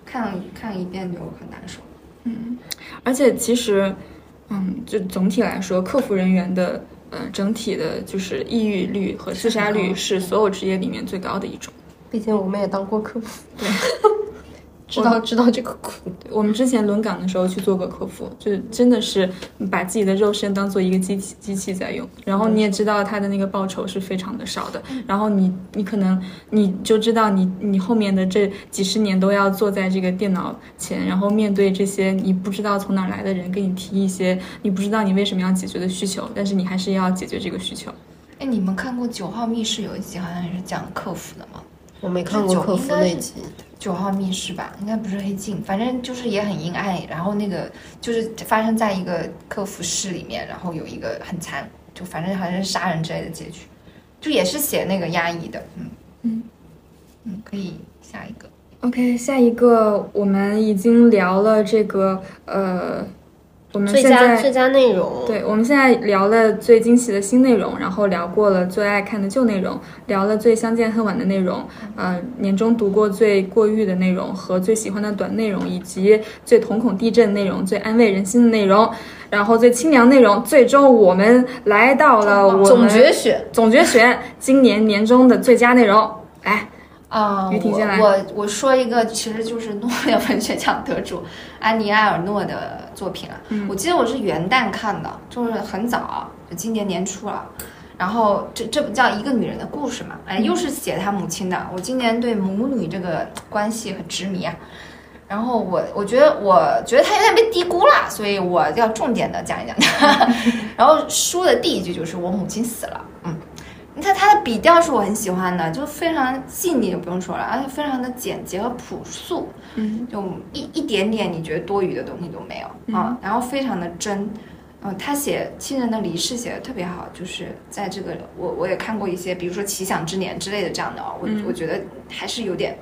看了看一遍就很难受。嗯而且其实，嗯，就总体来说，客服人员的呃整体的就是抑郁率和自杀率是所有职业里面最高的一种。毕竟我们也当过客服，对，知道知道这个苦。我们之前轮岗的时候去做过客服，就是真的是把自己的肉身当做一个机器机器在用，然后你也知道他的那个报酬是非常的少的，然后你你可能你就知道你你后面的这几十年都要坐在这个电脑前，然后面对这些你不知道从哪儿来的人给你提一些你不知道你为什么要解决的需求，但是你还是要解决这个需求。哎，你们看过《九号密室》有一集好像也是讲客服的吗？我没看过客服那集，九号密室吧，应该不是黑镜，反正就是也很阴暗。然后那个就是发生在一个客服室里面，然后有一个很惨，就反正好像是杀人之类的结局，就也是写那个压抑的。嗯嗯嗯，可以下一个。OK，下一个我们已经聊了这个呃，我们最现在佳最佳内容，对，我们现在聊了最惊喜的新内容，然后聊过了最爱看的旧内容，聊了最相见恨晚的内容，呃，年终读过最过誉的内容和最喜欢的短内容，以及最瞳孔地震内容、最安慰人心的内容，然后最清凉内容。最终我们来到了我们总决选，总决选今年年终的最佳内容。来，啊、我我我说一个，其实就是诺贝尔文学奖得主安妮埃尔诺的作品啊。我记得我是元旦看的，就是很早，就今年年初了。然后这这不叫一个女人的故事嘛？哎，又是写她母亲的。我今年对母女这个关系很执迷啊。然后我我觉得我觉得她有点被低估了，所以我要重点的讲一讲她。然后书的第一句就是我母亲死了，嗯。你看它的笔调是我很喜欢的，就非常细腻，就不用说了，而且非常的简洁和朴素，嗯，就一一点点你觉得多余的东西都没有啊，然后非常的真，嗯，他写亲人的离世写的特别好，就是在这个我我也看过一些，比如说《奇想之年》之类的这样的哦，我、我觉得还是有点。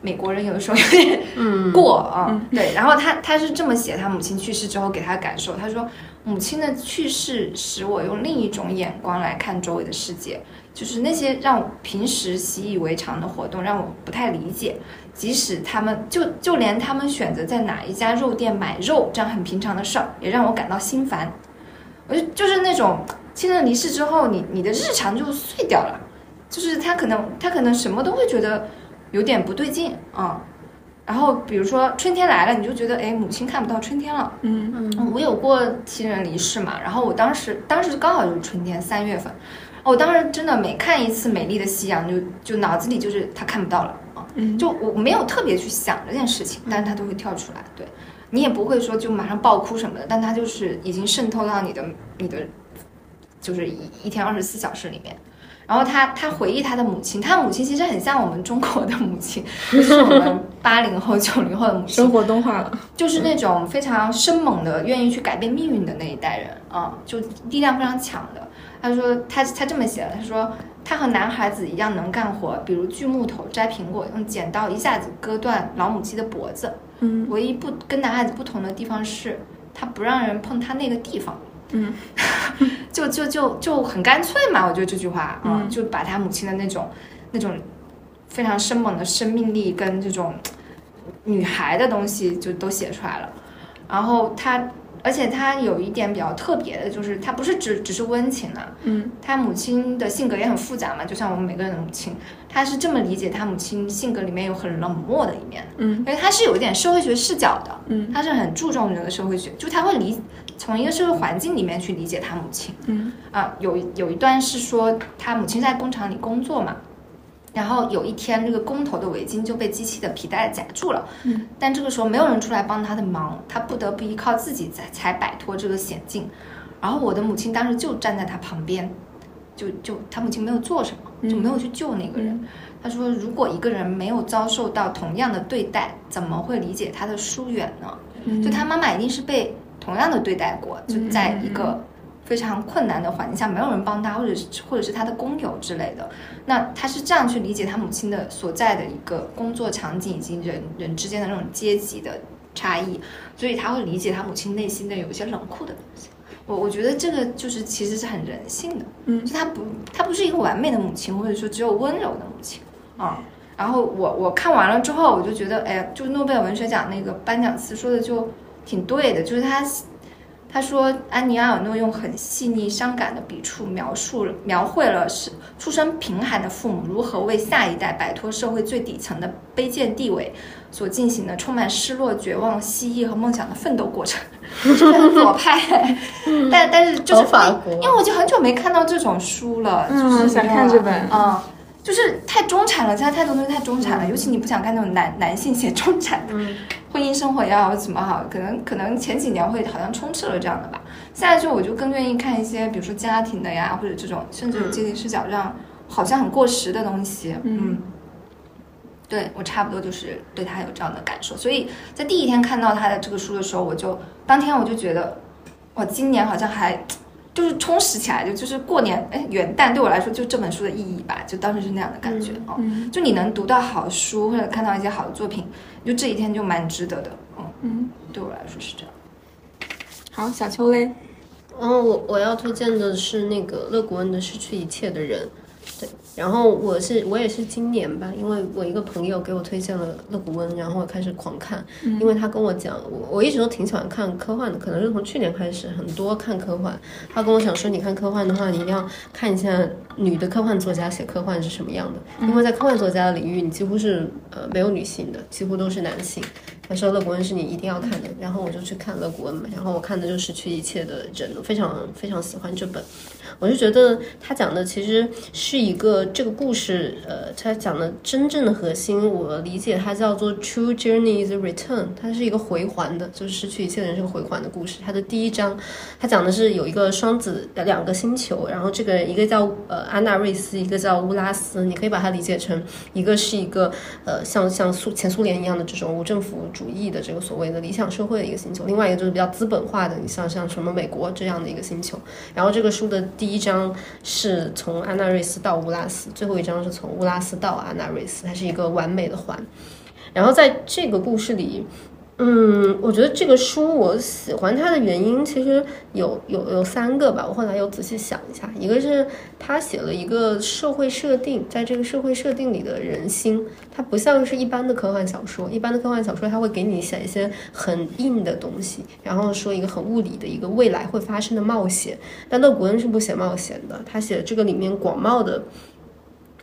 美国人有的时候有点嗯，过啊，对，然后他他是这么写他母亲去世之后给他的感受，他说母亲的去世使我用另一种眼光来看周围的世界，就是那些让我平时习以为常的活动让我不太理解，即使他们就就连他们选择在哪一家肉店买肉这样很平常的事儿，也让我感到心烦。我就就是那种亲人离世之后，你你的日常就碎掉了，就是他可能他可能什么都会觉得有点不对劲啊、然后比如说春天来了，你就觉得哎母亲看不到春天了。嗯。嗯，我有过亲人离世嘛，然后我当时当时刚好就是春天三月份，我当时真的每看一次美丽的夕阳，就就脑子里就是他看不到了。啊，嗯。就我没有特别去想这件事情，但是他都会跳出来，对。你也不会说就马上爆哭什么的，但它就是已经渗透到你的你的就是一一天二十四小时里面。然后他他回忆他的母亲，他母亲其实很像我们中国的母亲，就是我们 八零后九零后的母亲，生活动画了。就是那种非常生猛的、愿意去改变命运的那一代人啊，就力量非常强的。他说他他这么写的，他说他和男孩子一样能干活，比如锯木头、摘苹果，用剪刀一下子割断老母鸡的脖子。嗯唯一不跟男孩子不同的地方是，他不让人碰他那个地方。嗯，就就就就很干脆嘛，我觉得这句话啊、嗯。就把他母亲的那种那种非常生猛的生命力跟这种女孩的东西就都写出来了。然后他，而且他有一点比较特别的，就是他不是只只是温情啊，嗯。他母亲的性格也很复杂嘛，就像我们每个人的母亲，他是这么理解他母亲性格里面有很冷漠的一面，嗯。因为他是有一点社会学视角的，嗯。他是很注重这个社会学，就他会理从一个社会环境里面去理解他母亲嗯啊。有有一段是说他母亲在工厂里工作嘛，然后有一天这个工头的围巾就被机器的皮带夹住了，嗯，但这个时候没有人出来帮他的忙，他不得不依靠自己才才摆脱这个险境。然后我的母亲当时就站在他旁边，就就他母亲没有做什么，就没有去救那个人。嗯他说：“如果一个人没有遭受到同样的对待，怎么会理解他的疏远呢？嗯就他妈妈一定是被同样的对待过，就在一个非常困难的环境下，没有人帮他，或者是或者是他的工友之类的。那他是这样去理解他母亲的所在的一个工作场景以及人人之间的那种阶级的差异，所以他会理解他母亲内心的有一些冷酷的东西。我我觉得这个就是其实是很人性的，嗯就她不她不是一个完美的母亲，或者说只有温柔的母亲啊。然后我我看完了之后，我就觉得，哎，就诺贝尔文学奖那个颁奖词说的就挺对的，就是他他说安妮埃尔诺用很细腻伤感的笔触描述了描绘了是出身贫寒的父母如何为下一代摆脱社会最底层的卑贱地位所进行的充满失落、绝望、希冀和梦想的奋斗过程，这个很左派，但但是就是好法国因为我就很久没看到这种书了，就是嗯想看这本啊、就是太中产了，现在太多东西太中产了，尤其你不想看那种男男性写中产的，嗯婚姻生活也好，怎么好，可能可能前几年会好像充斥了这样的吧。现在就我就更愿意看一些，比如说家庭的呀，或者这种甚至有阶级视角这样好像很过时的东西。嗯，对我差不多就是对他有这样的感受，所以在第一天看到他的这个书的时候，我就当天我就觉得，我，今年好像还。就是充实起来，就就是过年，哎，元旦对我来说就这本书的意义吧，就当时是那样的感觉哦。就你能读到好书或者看到一些好的作品，就这一天就蛮值得的。嗯嗯，对我来说是这样。好，小秋嘞，然后我我要推荐的是那个乐古恩的《失去一切的人》，对，然后我是我也是今年吧，因为我一个朋友给我推荐了勒古恩，然后我开始狂看，因为他跟我讲，我我一直都挺喜欢看科幻的，可能是从去年开始很多看科幻，他跟我讲说，你看科幻的话，你一定要看一下女的科幻作家写科幻是什么样的，因为在科幻作家的领域，你几乎是呃没有女性的，几乎都是男性。他说勒古恩是你一定要看的，然后我就去看勒古恩嘛，然后我看的就《失去一切的人》，非常非常喜欢这本。我就觉得他讲的其实是一个这个故事，呃，他讲的真正的核心，我理解它叫做 True Journey's Return，它是一个回环的，就是失去一切的人是个回环的故事。它的第一章，它讲的是有一个双子两个星球，然后这个一个叫呃安娜瑞斯，一个叫乌拉斯，你可以把它理解成一个是一个呃像像苏前苏联一样的这种无政府主义的这个所谓的理想社会的一个星球，另外一个就是比较资本化的，你像像什么美国这样的一个星球。然后这个书的第一章是从安娜瑞斯到乌拉斯，最后一章是从乌拉斯到安娜瑞斯，它是一个完美的环。然后在这个故事里，嗯，我觉得这个书我喜欢它的原因其实有有有三个吧。我后来又仔细想一下，一个是他写了一个社会设定，在这个社会设定里的人心，它不像是一般的科幻小说。一般的科幻小说，它会给你写一些很硬的东西，然后说一个很物理的一个未来会发生的冒险。但勒古恩是不写冒险的，他写这个里面广袤的。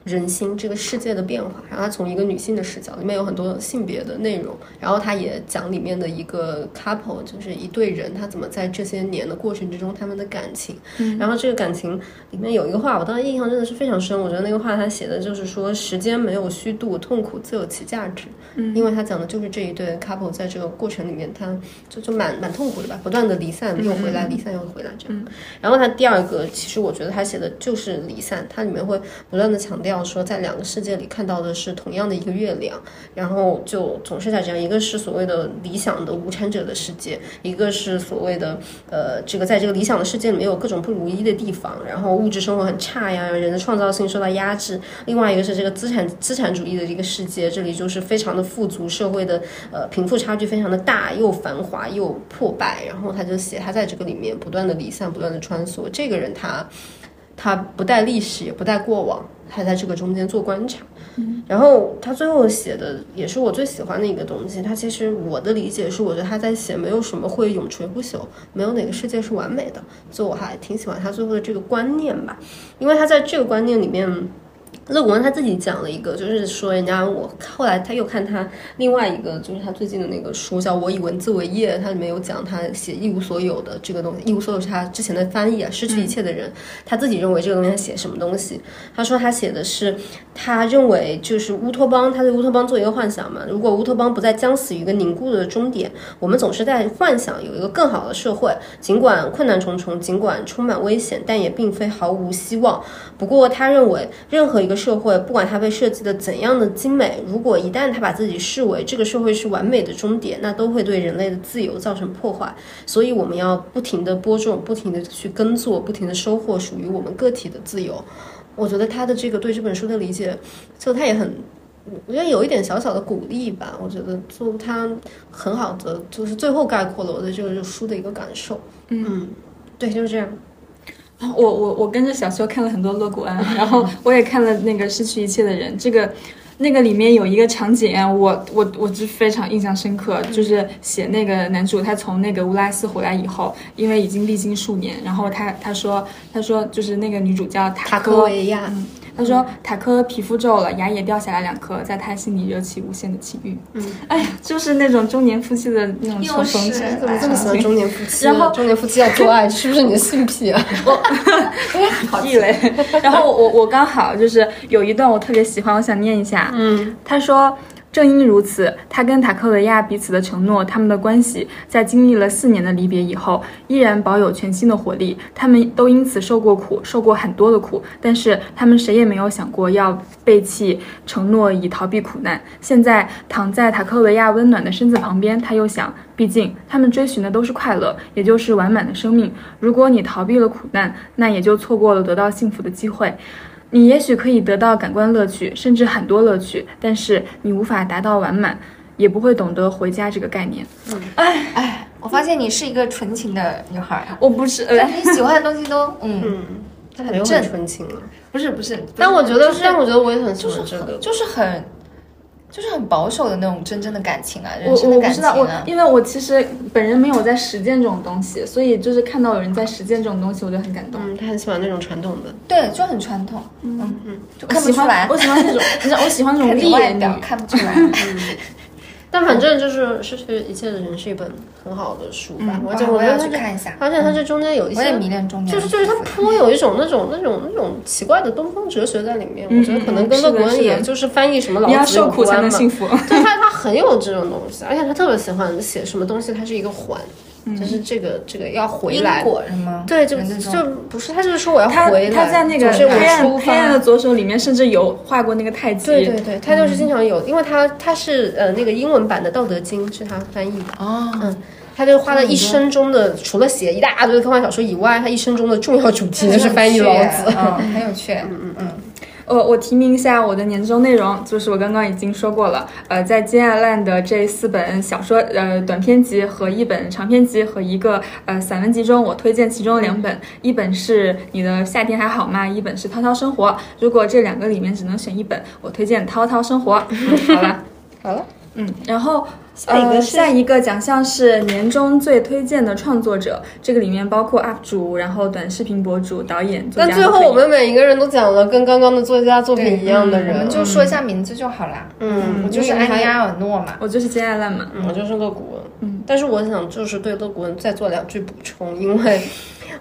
人心这个世界的变化，然后他从一个女性的视角，里面有很多性别的内容，然后他也讲里面的一个 couple，就是一对人，他怎么在这些年的过程之中，他们的感情，然后这个感情里面有一个话，我当时印象真的是非常深，我觉得那个话他写的就是说，时间没有虚度，痛苦自有其价值，嗯，因为他讲的就是这一对 couple 在这个过程里面，他就就蛮蛮痛苦的吧，不断的离散又回来，离散又回来这样，然后他第二个，其实我觉得他写的就是离散，他里面会不断的强调。要说在两个世界里看到的是同样的一个月亮，然后就总是在这样，一个是所谓的理想的无产者的世界，一个是所谓的呃这个在这个理想的世界里面有各种不如意的地方，然后物质生活很差呀，人的创造性受到压制。另外一个是这个资产资产主义的一个世界，这里就是非常的富足，社会的呃贫富差距非常的大，又繁华又破败。然后他就写他在这个里面不断的离散，不断的穿梭。这个人他。他不带历史，也不带过往，他在这个中间做观察。然后他最后写的也是我最喜欢的一个东西。他其实我的理解是，我觉得他在写没有什么会永垂不朽，没有哪个世界是完美的。所以我还挺喜欢他最后的这个观念吧，因为他在这个观念里面。乐古文他自己讲了一个，就是说人家我后来他又看他另外一个，就是他最近的那个书叫《我以文字为业》，他里面有讲他写一无所有的这个东西，一无所有是他之前的翻译啊，失去一切的人，他自己认为这个东西他写什么东西？他说他写的是他认为就是乌托邦，他对乌托邦做一个幻想嘛，如果乌托邦不再将死于一个凝固的终点，我们总是在幻想有一个更好的社会，尽管困难重重，尽管充满危险，但也并非毫无希望。不过他认为任何一个社会，不管它被设计的怎样的精美，如果一旦它把自己视为这个社会是完美的终点，那都会对人类的自由造成破坏。所以我们要不停的播种，不停的去耕作，不停的收获属于我们个体的自由。我觉得他的这个对这本书的理解，就他也很，我觉得有一点小小的鼓励吧。我觉得就他很好的，就是最后概括了我对这个书的一个感受。嗯，对，就是这样。我我我跟着小修看了很多勒古安，然后 我也看了那个失去一切的人，这个那个里面有一个场景，我我我是非常印象深刻，就是写那个男主他从那个乌拉斯回来以后，因为已经历经数年，然后他他说他说就是那个女主叫塔科维亚。他说塔科皮肤皱了，牙也掉下来两颗，在他心里惹起无限的情欲。嗯，哎呀，就是那种中年夫妻的那种秋风怎么这么喜欢中年夫妻？然后中年夫妻要做爱，是不是你的性癖啊？好地雷。然后我我刚好就是有一段我特别喜欢，我想念一下。嗯，他说。正因如此，他跟塔克维亚彼此的承诺，他们的关系在经历了四年的离别以后，依然保有全新的活力。他们都因此受过苦，受过很多的苦，但是他们谁也没有想过要背弃承诺以逃避苦难。现在躺在塔克维亚温暖的身子旁边，他又想，毕竟他们追寻的都是快乐，也就是完满的生命。如果你逃避了苦难，那也就错过了得到幸福的机会。你也许可以得到感官乐趣，甚至很多乐趣，但是你无法达到完满，也不会懂得回家这个概念。哎哎，我发现你是一个纯情的女孩儿，我不是，但是你喜欢的东西都，嗯，嗯，他很正纯情了。不是不是，但我觉得，就是但我觉得我也很喜欢这个。就是很就是很保守的那种真正的感情啊，我人生的感情我不知道，我啊。因为我其实本人没有在实践这种东西，所以就是看到有人在实践这种东西，我就很感动。嗯，他很喜欢那种传统的。对，就很传统，嗯嗯，就我喜欢看不出来，我喜欢那种，你知道，我喜欢那种看你猎女。外表看不出来。但反正就是《失去一切的人》是一本很好的书吧，而且哇我要觉得它这去看一下而且它这中间有一些我也迷恋中间就是就是它颇有一种那种那种那种奇怪的东方哲学在里面。嗯我觉得可能跟乐古恩是的是的也就是翻译什么老你要子受苦才有关嘛能幸福。对他，他很有这种东西，而且他特别喜欢写什么东西，它是一个环，嗯就是这个这个要回因来。果是吗？对，就就不是他就是说我要回来。他在那个总是我黑暗出黑暗的。左手里面，甚至有画过那个太极。对对对，他就是经常有，因为他他是呃那个英文版的《道德经》是他翻译的，哦，嗯，他就花了一生中的，除了写一大堆科幻小说以外，他一生中的重要主题 就是翻译老子。嗯，很有趣，嗯嗯嗯呃，我提名一下我的年终内容，就是我刚刚已经说过了。呃，在金亚烂的这四本小说呃短篇集和一本长篇集和一个呃散文集中，我推荐其中两本，一本是你的夏天还好吗？一本是涛涛生活。如果这两个里面只能选一本，我推荐涛涛生活。好了，好了，嗯，然后下一个是呃下一个奖项是年终最推荐的创作者，这个里面包括 UP 主，然后短视频博主、导演、作那最后我们每一个人都讲了跟刚刚的作家作品一样的人，我们就说一下名字就好啦。嗯，我就是安妮埃尔诺嘛。我就是金亚烂嘛。嗯，我就是乐古文。嗯，但是我想就是对乐古文再做两句补充，因为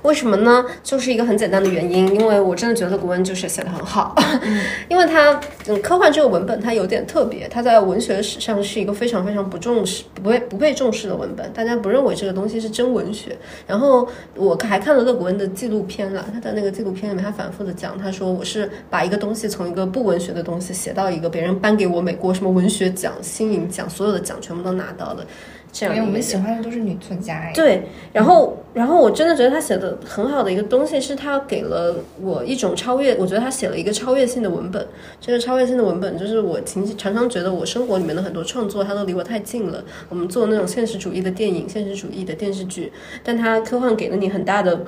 为什么呢？就是一个很简单的原因，因为我真的觉得乐古文就是写的很好，因为他嗯科幻这个文本它有点特别，它在文学史上是一个非常非常不重视、不被不被重视的文本，大家不认为这个东西是真文学。然后我还看了乐古恩的纪录片了，他的那个纪录片里面他反复的讲，他说我是把一个东西从一个不文学的东西写到一个别人颁给我美国什么文学奖、新颖奖所有的奖全部都拿到的这样因为我们喜欢的都是女作家哎。对，然后，然后我真的觉得他写的很好的一个东西是，他给了我一种超越，我觉得他写了一个超越性的文本。这个超越性的文本，就是我常常常觉得我生活里面的很多创作，它都离我太近了。我们做那种现实主义的电影、现实主义的电视剧，但它科幻给了你很大的。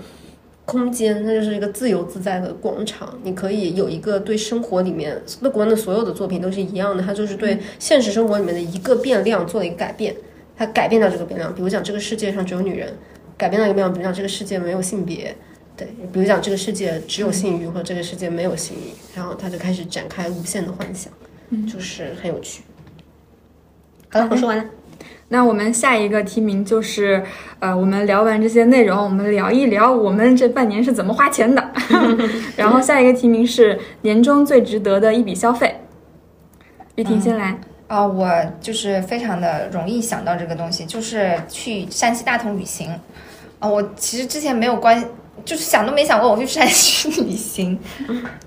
空间，那就是一个自由自在的广场。你可以有一个对生活里面，乐观的所有的作品都是一样的，它就是对现实生活里面的一个变量做了一个改变。它改变掉这个变量，比如讲这个世界上只有女人，改变到一个变量，比如讲这个世界没有性别，对，比如讲这个世界只有性欲，或者这个世界没有性欲，然后他就开始展开无限的幻想，就是很有趣。好了，我说完了。那我们下一个提名就是，呃，我们聊完这些内容，我们聊一聊我们这半年是怎么花钱的。然后下一个提名是年终最值得的一笔消费。玉婷先来，啊、我就是非常的容易想到这个东西，就是去山西大同旅行。啊、我其实之前没有关，就是想都没想过我去山西 旅行，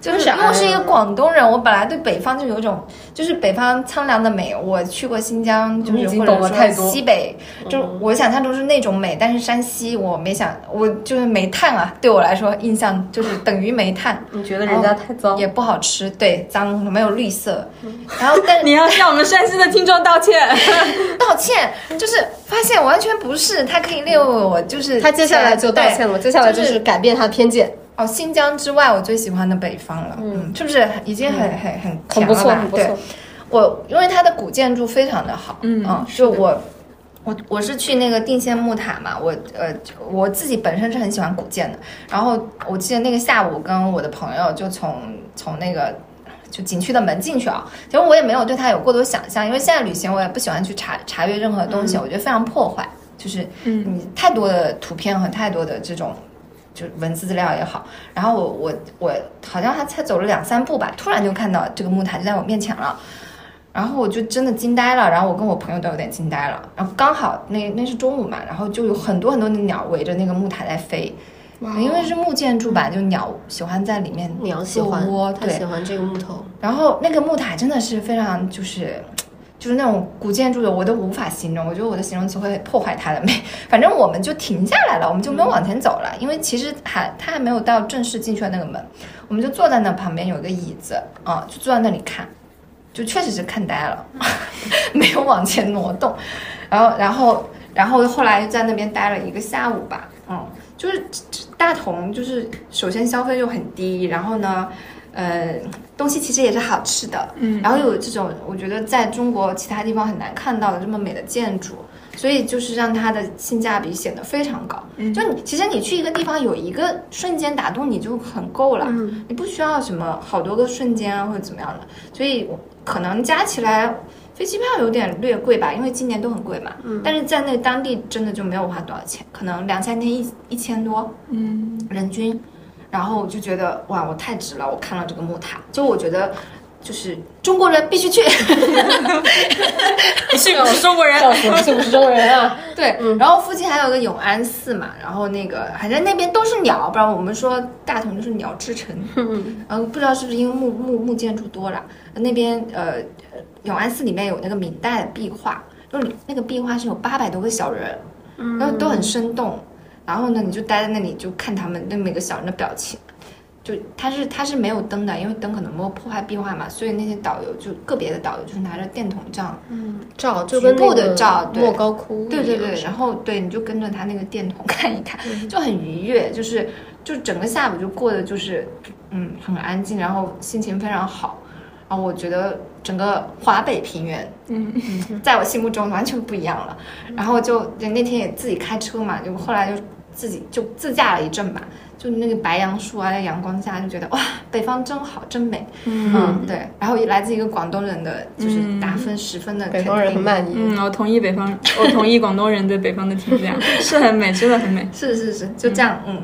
就是因为我是一个广东人，我本来对北方就有一种，就是北方苍凉的美。我去过新疆，就你已经是或者说懂了太多西北，就我想象中是那种美，但是山西我没想，我就是煤炭啊，对我来说印象就是等于煤炭。你觉得人家太脏？也不好吃，对，脏，没有绿色。然后，但 你要向我们山西的听众道歉。道歉，就是发现完全不是，他可以利用我就是他接下来就道歉了，对接下来就就是改变他的偏见。哦，新疆之外我最喜欢的北方了，嗯，是不是已经很很很很不错，甜了吧？对很不错。我因为它的古建筑非常的好，嗯就我。我我是去那个定县木塔嘛，我呃我自己本身是很喜欢古建的，然后我记得那个下午跟我的朋友就从从那个就景区的门进去啊，其实我也没有对它有过多想象，因为现在旅行我也不喜欢去查查阅任何东西，我觉得非常破坏，就是你太多的图片和太多的这种就文字资料也好，然后我我我好像还才走了两三步吧，突然就看到这个木塔就在我面前了。然后我就真的惊呆了，然后我跟我朋友都有点惊呆了。然后刚好那那是中午嘛，然后就有很多很多的鸟围着那个木塔在飞，因为是木建筑吧，就鸟喜欢在里面鸟喜欢窝，对喜，欢这个木头，然后那个木塔真的是非常就是。就是那种古建筑的，我都无法形容。我觉得我的形容词会破坏它的美。反正我们就停下来了，我们就没有往前走了，因为其实还它还没有到正式进去的那个门，我们就坐在那旁边有一个椅子啊，就坐在那里看，就确实是看呆了，没有往前挪动。然后，然后，然后后来在那边待了一个下午吧，嗯，就是大同，就是首先消费就很低，然后呢，呃，东西其实也是好吃的，嗯。然后有这种我觉得在中国其他地方很难看到的这么美的建筑，所以就是让它的性价比显得非常高。嗯。就你其实你去一个地方有一个瞬间打动你就很够了，嗯。你不需要什么好多个瞬间啊或者怎么样的，所以可能加起来。飞机票有点略贵吧，因为今年都很贵嘛。嗯。但是在那当地真的就没有花多少钱，可能两三天一一千多，嗯，人均，然后我就觉得哇，我太值了！我看了这个木塔，就我觉得就是中国人必须去。你 是个中国人，是不是中国人啊？对，然后附近还有个永安寺嘛，然后那个反正那边都是鸟，不然我们说大同就是鸟之城。然后不知道是不是因为木木木建筑多了，那边呃呃永安寺里面有那个明代的壁画，就是那个壁画是有八百多个小人，然后都很生动。然后呢，你就待在那里就看他们那每个小人的表情。就它是它是没有灯的，因为灯可能会破坏壁画嘛，所以那些导游就个别的导游就是拿着电筒这样照就跟局部那的照莫高窟对对对，然后对，你就跟着他那个电筒看一看，就很愉悦，就是就整个下午就过得就是嗯很安静，然后心情非常好，然后我觉得整个华北平原，嗯嗯，在我心目中完全不一样了。然后就就那天也自己开车嘛，就后来就自己就自驾了一阵吧，就那个白杨树啊，在阳光下就觉得哇，北方真好，真美，嗯，对。然后来自一个广东人的就是打分十分的北方人很满意。嗯，我同意北方，我同意广东人对北方的评价，是很美，真的很美。是是是，就这样，嗯。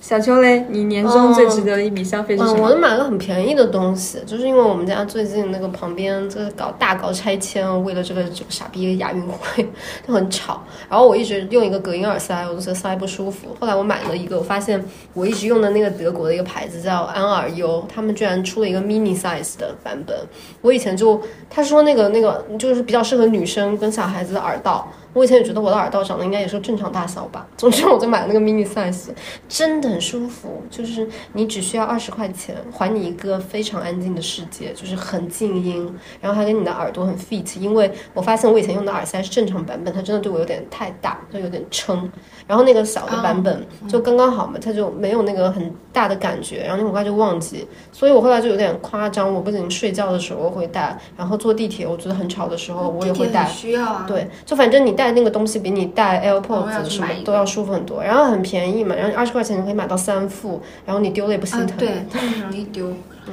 小秋嘞，你年终最值得的一笔消费是什嗯，我么？就买了很便宜的东西，就是因为我们家最近那个旁边这个搞大搞拆迁，为了这个这个傻逼的亚运会就很吵。然后我一直用一个隔音耳塞，我就觉得塞不舒服。后来我买了一个，我发现我一直用的那个德国的一个牌子叫安耳优，他们居然出了一个 mini size 的版本。我以前就他说那个那个就是比较适合女生跟小孩子的耳道。我以前也觉得我的耳道长得应该也是正常大小吧，总之我就买了那个 mini size，真的很舒服，就是你只需要二十块钱，还你一个非常安静的世界，就是很静音，然后还跟你的耳朵很 fit。因为我发现我以前用的耳塞是正常版本，它真的对我有点太大，就有点撑。然后那个小的版本就刚刚好嘛，它就没有那个很大的感觉，然后你很快就忘记。所以我后来就有点夸张，我不仅睡觉的时候会戴，然后坐地铁我觉得很吵的时候我也会戴。需要啊。对，就反正你戴那个东西比你戴 AirPods 什么都要舒服很多，然后很便宜嘛，然后二十块钱你可以买到三副，然后你丢了也不心啊，疼。对，它很容易丢。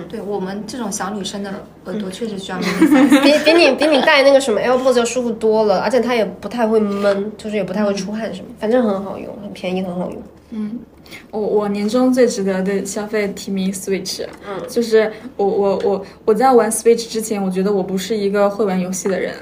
对我们这种小女生的耳朵确实需要。比比你比你戴那个什么 AirPods 要舒服多了，而且它也不太会闷，就是也不太会出汗什么，反正很好用，很便宜，很好用。嗯我我年终最值得的消费提名 Switch，嗯，就是我我我我在玩 Switch 之前，我觉得我不是一个会玩游戏的人。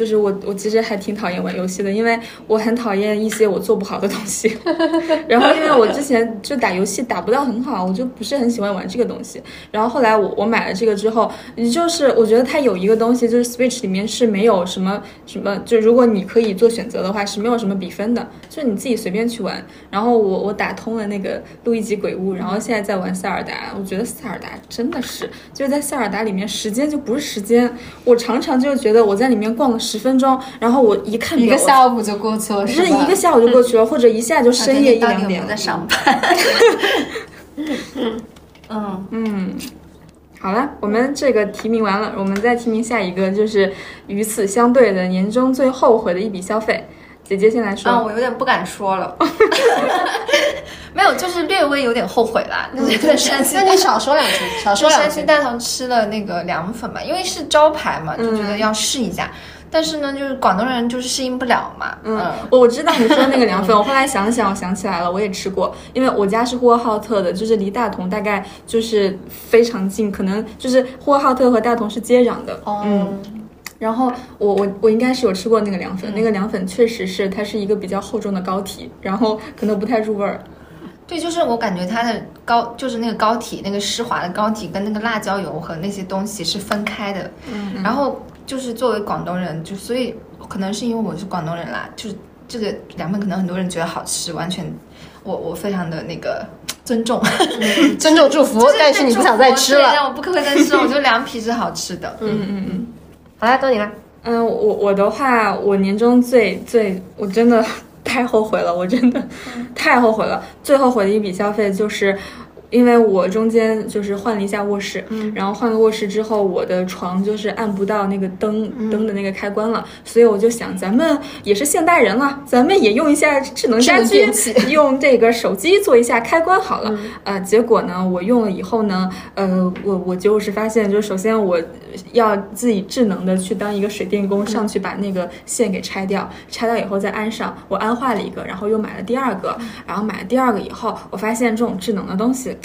就是我，我其实还挺讨厌玩游戏的，因为我很讨厌一些我做不好的东西。然后，因为我之前就打游戏打不到很好，我就不是很喜欢玩这个东西。然后后来我我买了这个之后，就是我觉得它有一个东西，就是 Switch 里面是没有什么什么，就如果你可以做选择的话，是没有什么比分的，就是你自己随便去玩。然后我我打通了那个路易吉鬼屋，然后现在在玩塞尔达，我觉得塞尔达真的是就是在塞尔达里面时间就不是时间，我常常就觉得我在里面逛了十分钟，然后我一看一，个下午就过去了，我是一个下午就过去了，或者一下就深夜一两点了。在上班。嗯，嗯，好了，我们这个提名完了，我们再提名下一个，就是与此相对的年终最后悔的一笔消费。姐姐先来说，啊，我有点不敢说了。没有，就是略微有点后悔啦。就是在山西，那你少说两句，少说两句山西。大同吃了那个凉粉嘛，因为是招牌嘛，就觉得要试一下。但是呢，就是广东人就是适应不了嘛。嗯，我知道你说的 那个凉粉，我后来想想，我想起来了，我也吃过，因为我家是呼和浩特的，就是离大同大概就是非常近，可能就是呼和浩特和大同是接壤的。哦嗯，然后我我我应该是有吃过那个凉粉，那个凉粉确实是它是一个比较厚重的膏体，然后可能不太入味儿。对，就是我感觉它的膏，就是那个膏体，那个湿滑的膏体跟那个辣椒油和那些东西是分开的。嗯，然后就是作为广东人，就所以可能是因为我是广东人啦，就是这个凉粉可能很多人觉得好吃，完全我我非常的那个尊重，尊重祝福，但是你不想再吃对了。让我不可再吃了。我觉得凉皮是好吃的。嗯嗯嗯。好啦，到你啦。嗯，我我的话，我年终最最，我真的 太后悔了，我真的太后悔了。最后悔的一笔消费就是。因为我中间就是换了一下卧室，嗯，然后换了卧室之后，我的床就是按不到那个灯、灯的那个开关了，所以我就想，咱们也是现代人了，咱们也用一下智能家居，用这个手机做一下开关好了。呃，结果呢，我用了以后呢，呃，我我就是发现，就是首先我要自己智能的去当一个水电工，上去把那个线给拆掉，拆掉以后再安上。我安坏了一个，然后又买了第二个，然后买了第二个以后，我发现这种智能的东西，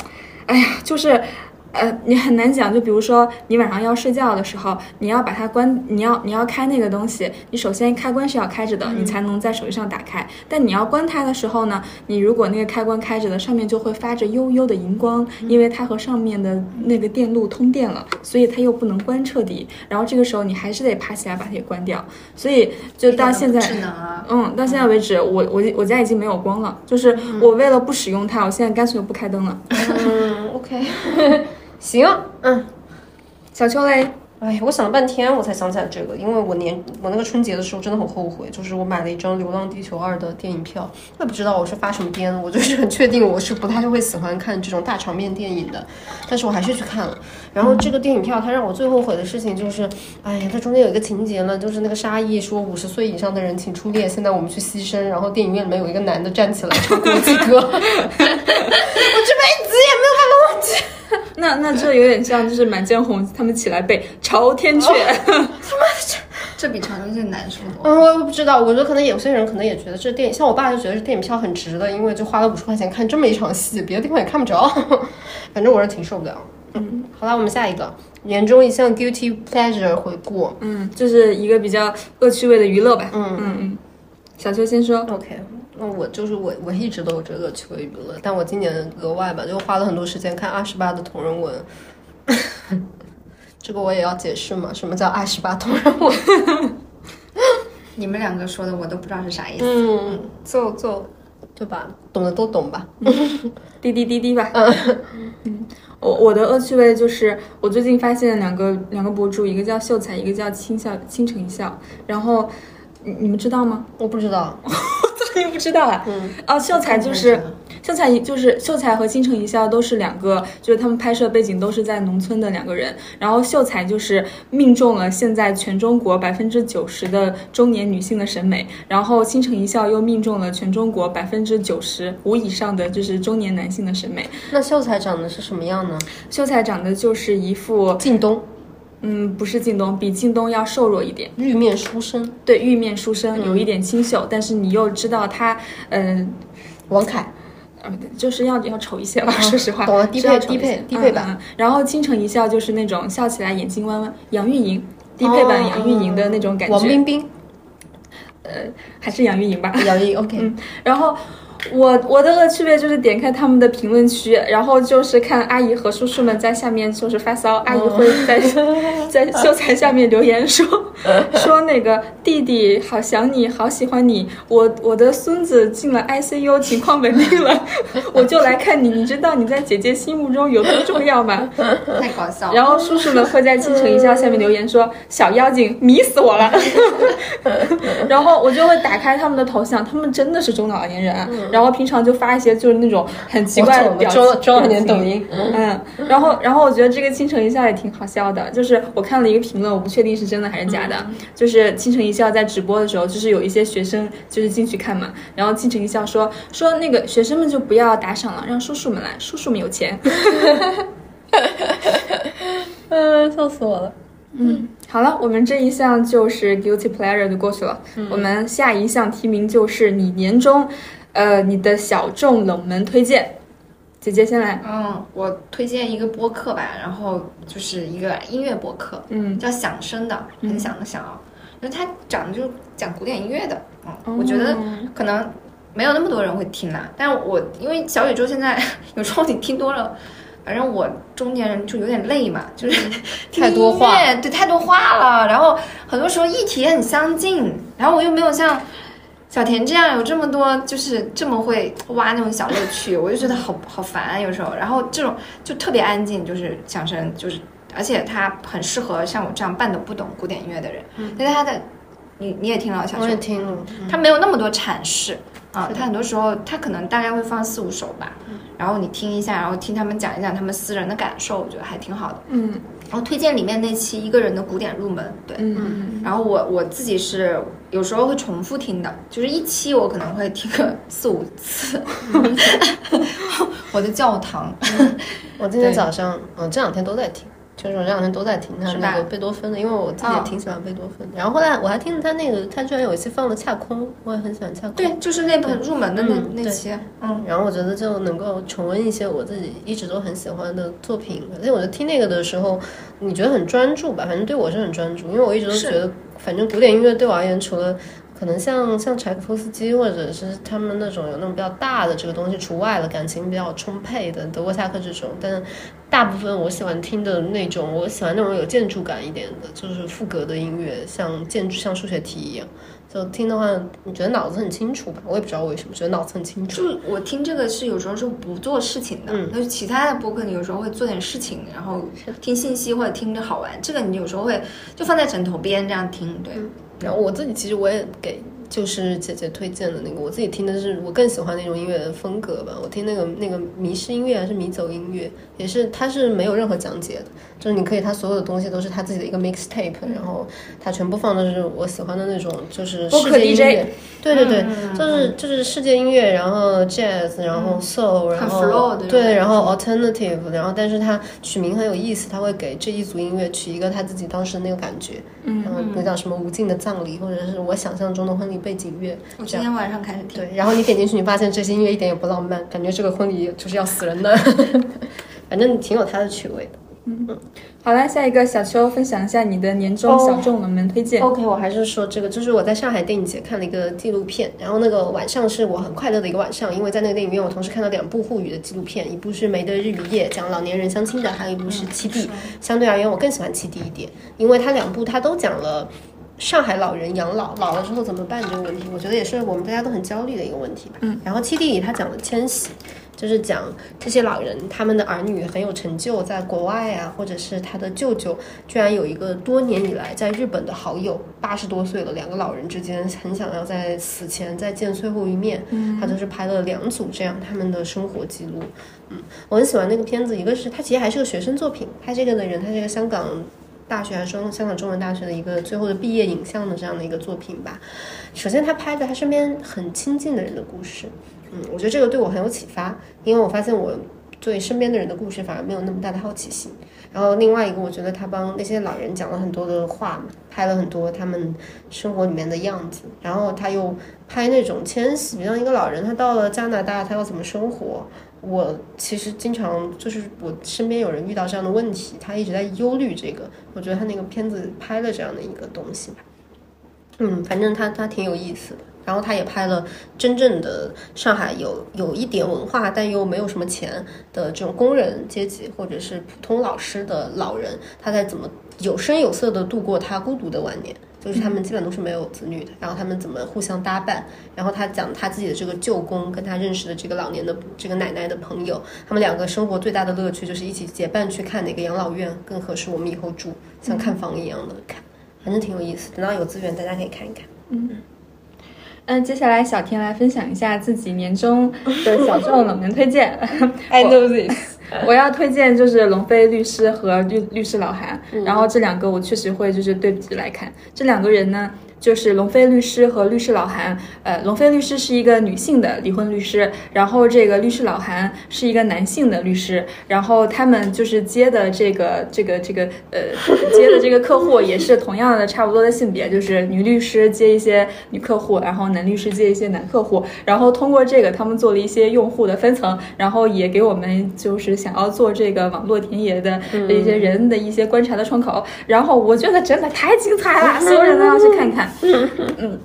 哎呀，就是。呃，你很难讲，就比如说你晚上要睡觉的时候，你要把它关，你要你要开那个东西，你首先开关是要开着的，你才能在手机上打开。但你要关它的时候呢，你如果那个开关开着的，上面就会发着幽幽的荧光，因为它和上面的那个电路通电了，所以它又不能关彻底。然后这个时候你还是得爬起来把它给关掉。所以就到现在，智能啊，嗯，到现在为止，我我我家已经没有光了，就是我为了不使用它，我现在干脆不开灯了。嗯，OK，行，嗯，小秋嘞，哎，我想了半天，我才想起来这个，因为我年我那个春节的时候真的很后悔，就是我买了一张《流浪地球二》的电影票，我也不知道我是发什么癫，我就是很确定我是不太会喜欢看这种大场面电影的，但是我还是去看了。然后这个电影票，它让我最后悔的事情就是，哎呀，它中间有一个情节呢，就是那个沙溢说五十岁以上的人请出列，现在我们去牺牲，然后电影院里面有一个男的站起来唱国际歌，我这辈子也没有办法忘记。那那这有点像，就是《满江红》他们起来背 朝天阙。哦，他妈这这比长征线难受多。嗯，我也不知道，我觉得可能有些人可能也觉得这电影，像我爸就觉得这电影票很值的，因为就花了五十块钱看这么一场戏，别的地方也看不着。反正我是挺受不了。嗯，好了，我们下一个年终一项 guilty pleasure 回顾。嗯，就是一个比较恶趣味的娱乐吧。嗯嗯嗯，小秋先说。OK，那我就是我，我一直都有这个趣味娱乐，但我今年额外吧，就花了很多时间看二十八的同人文。这个我也要解释嘛，什么叫二十八同人文？你们两个说的我都不知道是啥意思。嗯，做做对吧？懂的都懂吧？滴滴滴滴吧。嗯，我我的恶趣味就是我最近发现两个两个博主，一个叫秀才，一个叫倾笑倾城一笑。然后你你们知道吗？我不知道。你不知道啊？嗯。哦，秀才就是秀才，就是秀才和倾城一笑都是两个，就是他们拍摄背景都是在农村的两个人。然后秀才就是命中了现在全中国百分之九十的中年女性的审美，然后倾城一笑又命中了全中国百分之九十五以上的就是中年男性的审美。那秀才长得是什么样呢？秀才长得就是一副，靳东，嗯，不是靳东，比靳东要瘦弱一点。玉面书生，对，玉面书生，有一点清秀，但是你又知道他，嗯、王凯，呃，就是要要丑一些吧，说实话，懂了低配低配低配版。嗯嗯然后倾城一笑就是那种笑起来眼睛弯弯，杨钰莹，低配版杨钰莹的那种感觉，王冰冰，呃还是杨钰莹吧。杨钰莹 OK，、嗯然后我我的恶趣味就是点开他们的评论区，然后就是看阿姨和叔叔们在下面就是发骚，阿姨会在在秀才下面留言说 说那个弟弟好想你，好喜欢你，我我的孙子进了 ICU，情况稳定了，我就来看你，你知道你在姐姐心目中有多重要吗？太搞笑了。然后叔叔们会在倾城一笑下面留言说：“小妖精迷死我了。”然后我就会打开他们的头像，他们真的是中老年人啊。然后平常就发一些就是那种很奇怪的表情，中中老年表情抖音，嗯，然后然后我觉得这个倾城一笑也挺好笑的，就是我看了一个评论，我不确定是真的还是假的，就是倾城一笑在直播的时候，就是有一些学生就是进去看嘛，然后倾城一笑说说那个学生们就不要打赏了，让叔叔们来，叔叔们有钱。嗯，笑死我了。嗯，好了，我们这一项就是 guilty pleasure 就过去了。我们下一项提名就是你年终，呃，你的小众冷门推荐。姐姐先来。嗯，我推荐一个播客吧，然后就是一个音乐播客，嗯叫响声的，很响的响啊，因为它讲的就是讲古典音乐的，嗯，我觉得可能没有那么多人会听啦，但是我因为小宇宙现在 有时候你听多了。反正我中年人就有点累嘛，就是听 太多话对，太多话了。然后很多时候议题也很相近，然后我又没有像小田这样有这么多，就是这么会挖那种小乐趣，我就觉得好好烦啊，有时候。然后这种就特别安静，就是响声，就是而且他很适合像我这样半懂不懂古典音乐的人。因为他的你你也听了小我也听了，它没有那么多阐释啊，他很多时候他可能大概会放四五首吧，然后你听一下，然后听他们讲一讲他们私人的感受，我觉得还挺好的。嗯。然后推荐里面那期一个人的古典入门，对，嗯。然后我我自己是有时候会重复听的，就是一期我可能会听个四五次。我的教堂，我今天早上，嗯，这两天都在听，就是我这两天都在听他是那个贝多芬的，因为我自己也哦挺喜欢贝多芬的。然后后来我还听了他那个，他居然有一期放了恰空，我也很喜欢恰空。对，就是那本入门的那、嗯那期，嗯，然后我觉得就能够重温一些我自己一直都很喜欢的作品，而且我觉得听那个的时候，你觉得很专注吧？反正对我是很专注，因为我一直都觉得，反正古典音乐对我而言，除了可能像像柴可夫斯基或者是他们那种有那种比较大的这个东西除外了，感情比较充沛的德国萨克这种，但大部分我喜欢听的那种，我喜欢那种有建筑感一点的，就是赋格的音乐，像建筑像数学题一样。就听的话，你觉得脑子很清楚吧？我也不知道为什么，觉得脑子很清楚。就我听这个是有时候是不做事情的，嗯但是其他的播客你有时候会做点事情，然后听信息或者听着好玩，这个你有时候会就放在枕头边这样听，对，然后我自己其实我也给就是姐姐推荐的那个，我自己听的是我更喜欢那种音乐的风格吧。我听那个那个迷失音乐还是迷走音乐，也是它是没有任何讲解的，就是你可以它所有的东西都是他自己的一个 mixtape，然后他全部放的是我喜欢的那种就是世界音乐。对对对，嗯就是就是世界音乐，然后 jazz，然后 soul，、然后对，然后 alternative，然后但是它取名很有意思，他会给这一组音乐取一个他自己当时的那个感觉，嗯。然后比如讲什么无尽的葬礼，或者是我想象中的婚礼背景乐，我今天晚上开始听，对，然后你点进去，你发现这些音乐一点也不浪漫，感觉这个婚礼就是要死人的，反正挺有它的趣味的。嗯好了，下一个小秋分享一下你的年终小众冷门推荐。OK，我还是说这个，就是我在上海电影节看了一个纪录片，然后那个晚上是我很快乐的一个晚上，因为在那个电影院我同时看到两部沪语的纪录片，一部是《梅的日与夜》，讲老年人相亲的，还有一部是《七弟》。相对而言，我更喜欢《七弟》一点，因为它两部它都讲了。上海老人养老，老了之后怎么办这个问题，我觉得也是我们大家都很焦虑的一个问题吧。嗯，然后《七弟》里他讲了迁徙，就是讲这些老人他们的儿女很有成就，在国外啊，或者是他的舅舅居然有一个多年以来在日本的好友，八十多岁了，两个老人之间很想要在死前再见最后一面，嗯，他就是拍了两组这样他们的生活记录，嗯，我很喜欢那个片子，一个是他其实还是个学生作品，拍这个的人他是个香港。大学还是中香港中文大学的一个最后的毕业影像的这样的一个作品吧。首先，他拍的他身边很亲近的人的故事，嗯，我觉得这个对我很有启发，因为我发现我对身边的人的故事反而没有那么大的好奇心。然后另外一个，我觉得他帮那些老人讲了很多的话嘛，拍了很多他们生活里面的样子，然后他又拍那种迁徙，比如一个老人他到了加拿大，他要怎么生活。我其实经常就是我身边有人遇到这样的问题，他一直在忧虑这个。我觉得他那个片子拍了这样的一个东西吧，嗯，反正他他挺有意思的。然后他也拍了真正的上海有有一点文化但又没有什么钱的这种工人阶级或者是普通老师的老人，他在怎么有声有色的度过他孤独的晚年。就是他们基本都是没有子女的，然后他们怎么互相搭伴，然后他讲他自己的这个舅公跟他认识的这个老年的这个奶奶的朋友，他们两个生活最大的乐趣就是一起结伴去看哪个养老院更合适我们以后住，像看房一样的看，反正挺有意思。等到有资源大家可以看一看。嗯，接下来小田来分享一下自己年终的小众冷门推荐。I know this，我要推荐就是龙飞律师和律律师老韩，嗯然后这两个我确实会就是对比来看，这两个人呢，就是龙飞律师和律师老韩。呃，龙飞律师是一个女性的离婚律师，然后这个律师老韩是一个男性的律师，然后他们就是接的这个这个这个呃接的这个客户也是同样的差不多的性别，就是女律师接一些女客户，然后男律师接一些男客户，然后通过这个他们做了一些用户的分层，然后也给我们就是想要做这个网络田野的一些人的一些观察的窗口，然后我觉得真的太精彩了，所有人都要去看看。嗯，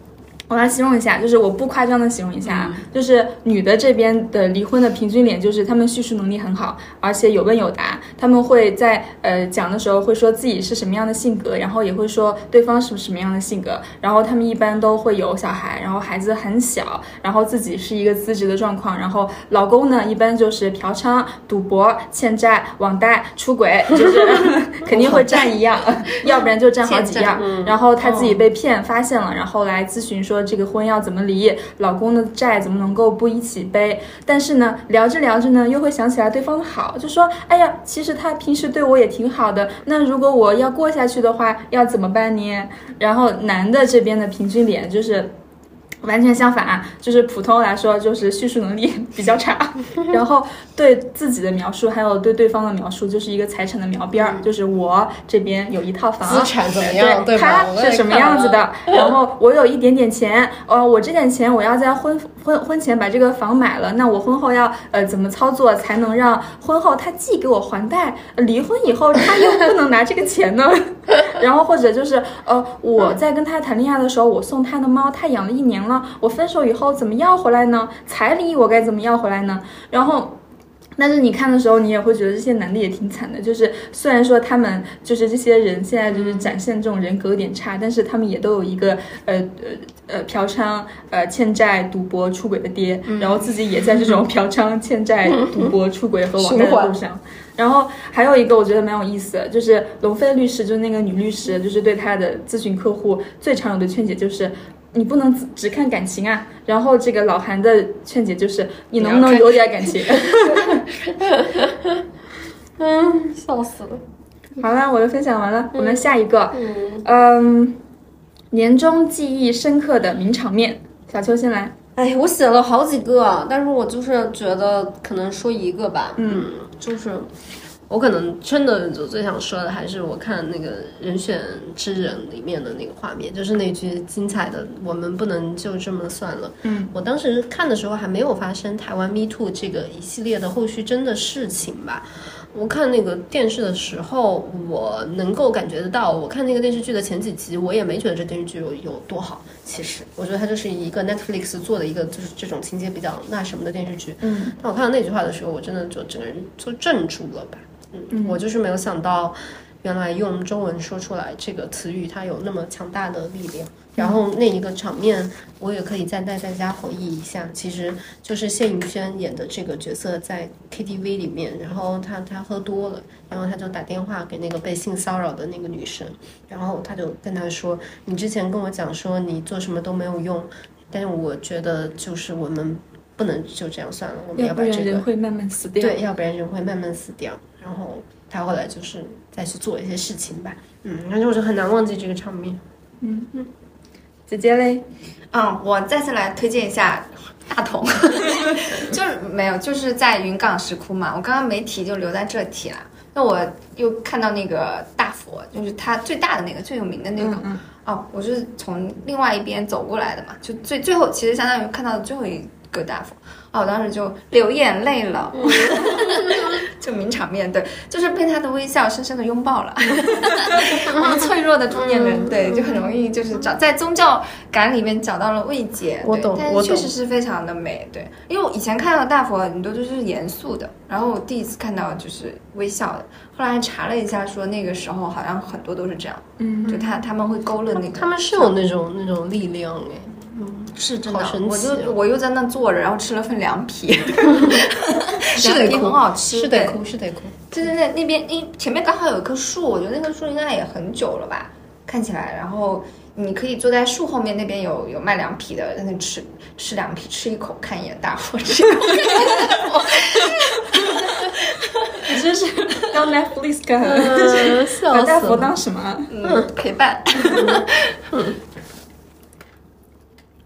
我来形容一下，就是我不夸张的形容一下啊，就是女的这边的离婚的平均脸，就是她们叙述能力很好，而且有问有答，他们会在呃讲的时候会说自己是什么样的性格，然后也会说对方是什么样的性格，然后他们一般都会有小孩，然后孩子很小，然后自己是一个资质的状况，然后老公呢一般就是嫖娼、赌博、欠债、网贷、出轨，就是 肯定会占一样，要不然就占好几样，然后他自己被骗发现了，然后来咨询说这个婚要怎么离，老公的债怎么能够不一起背。但是呢，聊着聊着呢，又会想起来对方的好，就说，哎呀，其实他平时对我也挺好的。那如果我要过下去的话，要怎么办呢？然后男的这边的平均脸就是。完全相反，就是普通来说，就是叙述能力 比较差，然后对自己的描述，还有对对方的描述，就是一个财产的描边儿，就是我这边有一套房，资产怎么样对吧？他是什么样子的，然后我有一点点钱，呃，我这点钱我要在婚婚婚前把这个房买了，那我婚后要呃怎么操作才能让婚后他既给我还贷，呃离婚以后他又不能拿这个钱呢？然后或者就是呃我在跟他谈恋爱的时候，我送他的猫，他养了一年了，我分手以后怎么要回来呢？彩礼我该怎么要回来呢？然后。但是你看的时候，你也会觉得这些男的也挺惨的。就是虽然说他们就是这些人现在就是展现这种人格有点差，但是他们也都有一个呃呃呃嫖娼、呃欠债、赌博、出轨的爹，然后自己也在这种嫖娼、欠债、赌博、出轨和网贷的路上。然后还有一个我觉得蛮有意思的，就是龙飞律师，就是那个女律师，就是对她的咨询客户最常有的劝解就是。你不能只只看感情啊，然后这个老韩的劝解就是你能不能有点感情？嗯，笑死了。好了，我的分享完了，我们下一个，嗯，年终记忆深刻的名场面，小秋先来。哎，我写了好几个，但是我就是觉得可能说一个吧。嗯，就是我可能真的就最想说的，还是我看那个《人选之人》里面的那个画面，就是那句精彩的“我们不能就这么算了”。嗯，我当时看的时候还没有发生台湾 Me Too 这个一系列的后续真的事情吧。我看那个电视的时候，我能够感觉得到。我看那个电视剧的前几集，我也没觉得这电视剧有有多好。其实，我觉得它就是一个 Netflix 做的一个就是这种情节比较那什么的电视剧。嗯，但我看到那句话的时候，我真的就整个人就镇住了吧。嗯，我就是没有想到，原来用中文说出来这个词语，它有那么强大的力量。然后那一个场面，我也可以再带大家回忆一下，其实就是谢云轩演的这个角色在 KTV 里面，然后他他喝多了，然后他就打电话给那个被性骚扰的那个女生，然后他就跟她说：“你之前跟我讲说你做什么都没有用，但是我觉得就是我们不能就这样算了，我们要不然把这个人会慢慢死掉。对，要不然人会慢慢死掉。然后他后来就是再去做一些事情吧，嗯，反正我就很难忘记这个场面。嗯嗯姐姐嘞，嗯，我再次来推荐一下大同 就是没有，就是在云冈石窟嘛。我刚刚没提，就留在这提了。那我又看到那个大佛，就是它最大的那个最有名的那个。嗯哦，我是从另外一边走过来的嘛，就最最后其实相当于看到的最后一个大佛。哦，我当时就流眼泪了，就名场面，对，就是被他的微笑深深的拥抱了。我们脆弱的中年人，对，就很容易就是找在宗教感里面找到了慰藉。我对但是确懂我懂实是非常的美，对，因为我以前看到大佛很多都是严肃的，然后我第一次看到就是微笑的，后来还查了一下，说那个时候好像很多都是这样，嗯，就他他们会勾勒那个，他们是有那种那种力量哎，是真的好神，我奇哦就我又在那坐着，然后吃了份凉皮，是得哭凉皮很好吃，是得哭，是得哭。对对对，那边那前面刚好有一棵树，我觉得那棵树应该也很久了吧，看起来。然后你可以坐在树后面，那边有有卖凉皮的，在那吃吃凉皮，吃一口看一眼大佛，吃一口看一眼大佛。你这是当 Netflix 看，嗯 笑把大佛死了当什么？嗯，陪伴。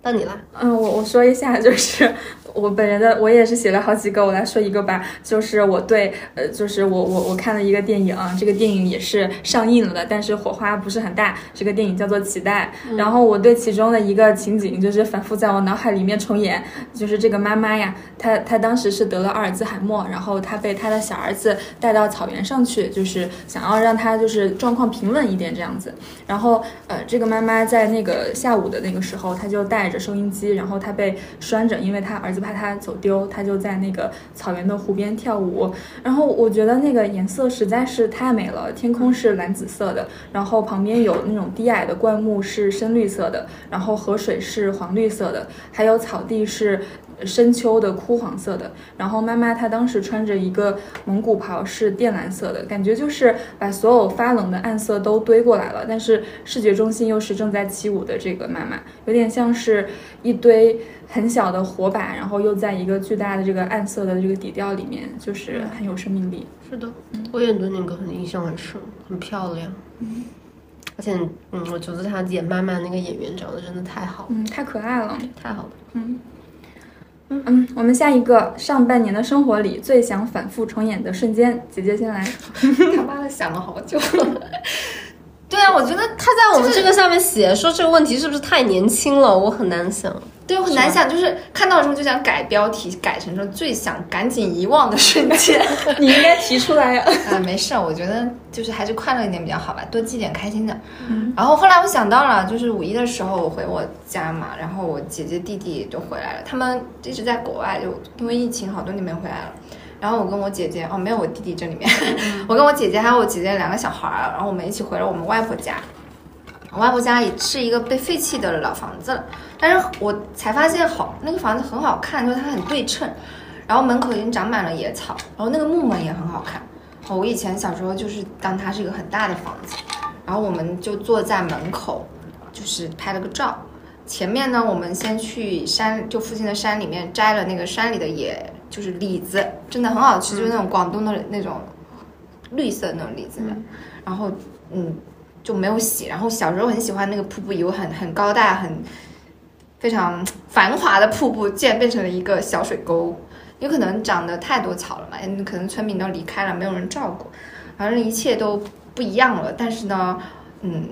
到你了。嗯，我我说一下，就是我本人的，我也是写了好几个，我来说一个吧。就是我对，呃，就是我我我看了一个电影，这个电影也是上映了的，但是火花不是很大。这个电影叫做《脐带》，然后我对其中的一个情景就是反复在我脑海里面重演，就是这个妈妈呀，她她当时是得了阿尔兹海默，然后她被她的小儿子带到草原上去，就是想要让他就是状况平稳一点这样子。然后呃，这个妈妈在那个下午的那个时候，她就带着收音机，然后她被拴着，因为她儿子怕它走丢，它就在那个草原的湖边跳舞。然后我觉得那个颜色实在是太美了，天空是蓝紫色的，然后旁边有那种低矮的灌木是深绿色的，然后河水是黄绿色的，还有草地是。深秋的枯黄色的，然后妈妈她当时穿着一个蒙古袍，是靛蓝色的，感觉就是把所有发冷的暗色都堆过来了。但是视觉中心又是正在起舞的这个妈妈，有点像是一堆很小的火把，然后又在一个巨大的这个暗色的这个底调里面，就是很有生命力。是的，我也对那个很印象很深，很漂亮。嗯，而且嗯，我觉得她演妈妈那个演员长得真的太好了，嗯，太可爱了。太好了。嗯。嗯，我们下一个上半年的生活里最想反复重演的瞬间，姐姐先来。他妈的想了好久。对啊，我觉得他在我们这个下面写说这个问题是不是太年轻了？我很难想。对，我很难想，就是看到的时候就想改标题，改成说最想赶紧遗忘的瞬间。你应该提出来呀。啊，没事，我觉得就是还是快乐一点比较好吧，多记点开心的。嗯。然后后来我想到了，就是五一的时候我回我家嘛，然后我姐姐弟弟就回来了，他们一直在国外，就因为疫情好多年没回来了。然后我跟我姐姐，哦，没有我弟弟这里面，我跟我姐姐还有我姐姐两个小孩儿，然后我们一起回了我们外婆家。我外婆家也是一个被废弃的老房子了，但是我才发现好那个房子很好看，就是它很对称，然后门口已经长满了野草，然后那个木门也很好看。我以前小时候就是当它是一个很大的房子，然后我们就坐在门口，就是拍了个照。前面呢，我们先去山，就附近的山里面摘了那个山里的野，就是李子，真的很好吃，就是那种广东的那种绿色那种李子的。然后，嗯。就没有洗，然后小时候很喜欢那个瀑布，有很很高大、很非常繁华的瀑布，竟然变成了一个小水沟，有可能长得太多草了嘛，可能村民都离开了，没有人照顾，反正一切都不一样了。但是呢，嗯，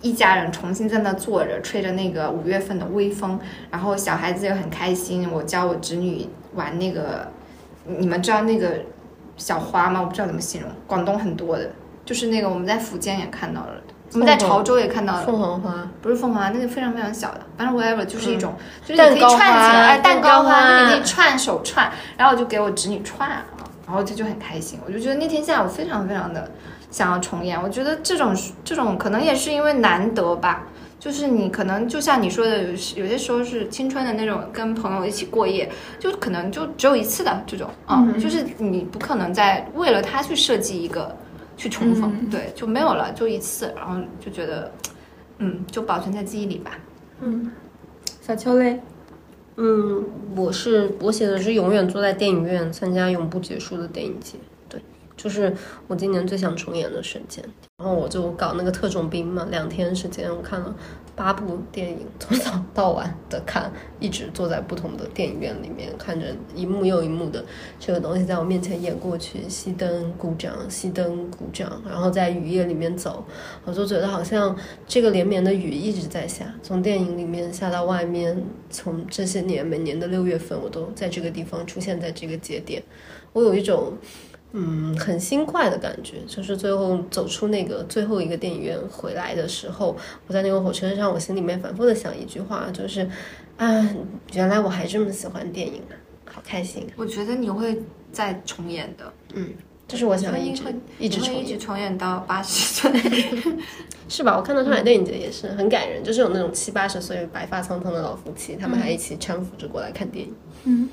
一家人重新在那坐着，吹着那个五月份的微风，然后小孩子又很开心。我教我侄女玩那个，你们知道那个小花吗？我不知道怎么形容，广东很多的。就是那个我们在福建也看到了，我们在潮州也看到了凤凰花，不是凤凰花，那个非常非常小的，反正 whatever 就是一种，就是你可以串起来，蛋糕花，你可以串手串，然后我就给我侄女串啊，然后她就很开心，我就觉得那天下午非常非常的想要重演，我觉得这种这种可能也是因为难得吧，就是你可能就像你说的，有有些时候是青春的那种，跟朋友一起过夜，就可能就只有一次的这种，嗯，就是你不可能再为了他去设计一个。去重逢，对，就没有了，就一次，然后就觉得，嗯，就保存在记忆里吧。嗯，小秋嘞，嗯，我是我写的是永远坐在电影院参加永不结束的电影节，对，就是我今年最想重演的瞬间。然后我就搞那个特种兵嘛，两天时间我看了。八部电影从早到晚的看，一直坐在不同的电影院里面看着一幕又一幕的这个东西在我面前演过去，熄灯鼓掌，熄灯鼓掌，然后在雨夜里面走，我就觉得好像这个连绵的雨一直在下，从电影里面下到外面，从这些年每年的六月份，我都在这个地方出现在这个节点，我有一种。嗯，很心快的感觉，就是最后走出那个最后一个电影院回来的时候，我在那个火车上，我心里面反复的想一句话，就是啊，原来我还这么喜欢电影啊，好开心。我觉得你会再重演的，嗯，就是我想一直一直一直重演到八十岁，是吧？我看到上海电影节也是很感人，就是有那种七八十岁白发苍苍的老夫妻，他们还一起搀扶着过来看电影，嗯。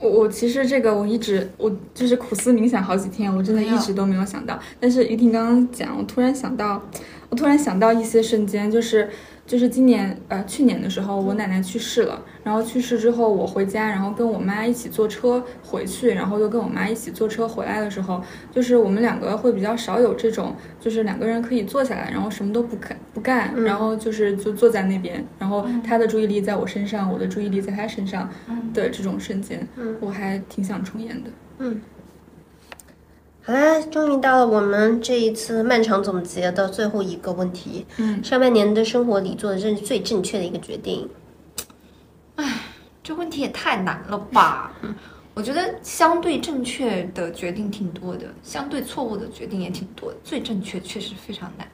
我我其实这个我一直我就是苦思冥想好几天，我真的一直都没有想到。但是于婷刚刚讲，我突然想到，我突然想到一些瞬间，就是就是今年呃去年的时候，我奶奶去世了，然后去世之后我回家，然后跟我妈一起坐车回去，然后又跟我妈一起坐车回来的时候，就是我们两个会比较少有这种，就是两个人可以坐下来，然后什么都不干不干，然后就是就坐在那边，然后他的注意力在我身上，我的注意力在他身上的这种瞬间，我还挺想重演的。好啦，终于到了我们这一次漫长总结的最后一个问题。嗯，上半年的生活里做的正最正确的一个决定。这问题也太难了吧？嗯我觉得相对正确的决定挺多的，相对错误的决定也挺多的。最正确确实非常难。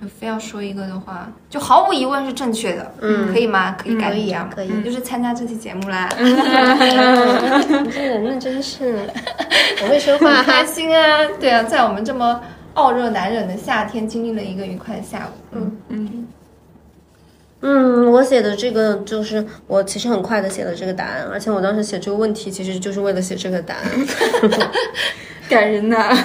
就非要说一个的话，就毫无疑问是正确的。嗯可以吗？可以改可以成这样吗？可以嗯就是参加这期节目啦，你 这人呢，真是我会说话很开。心啊！对啊，在我们这么傲热难忍的夏天，经历了一个愉快的下午。嗯嗯嗯，我写的这个就是我其实很快的写了这个答案，而且我当时写这个问题其实就是为了写这个答案。感人呐。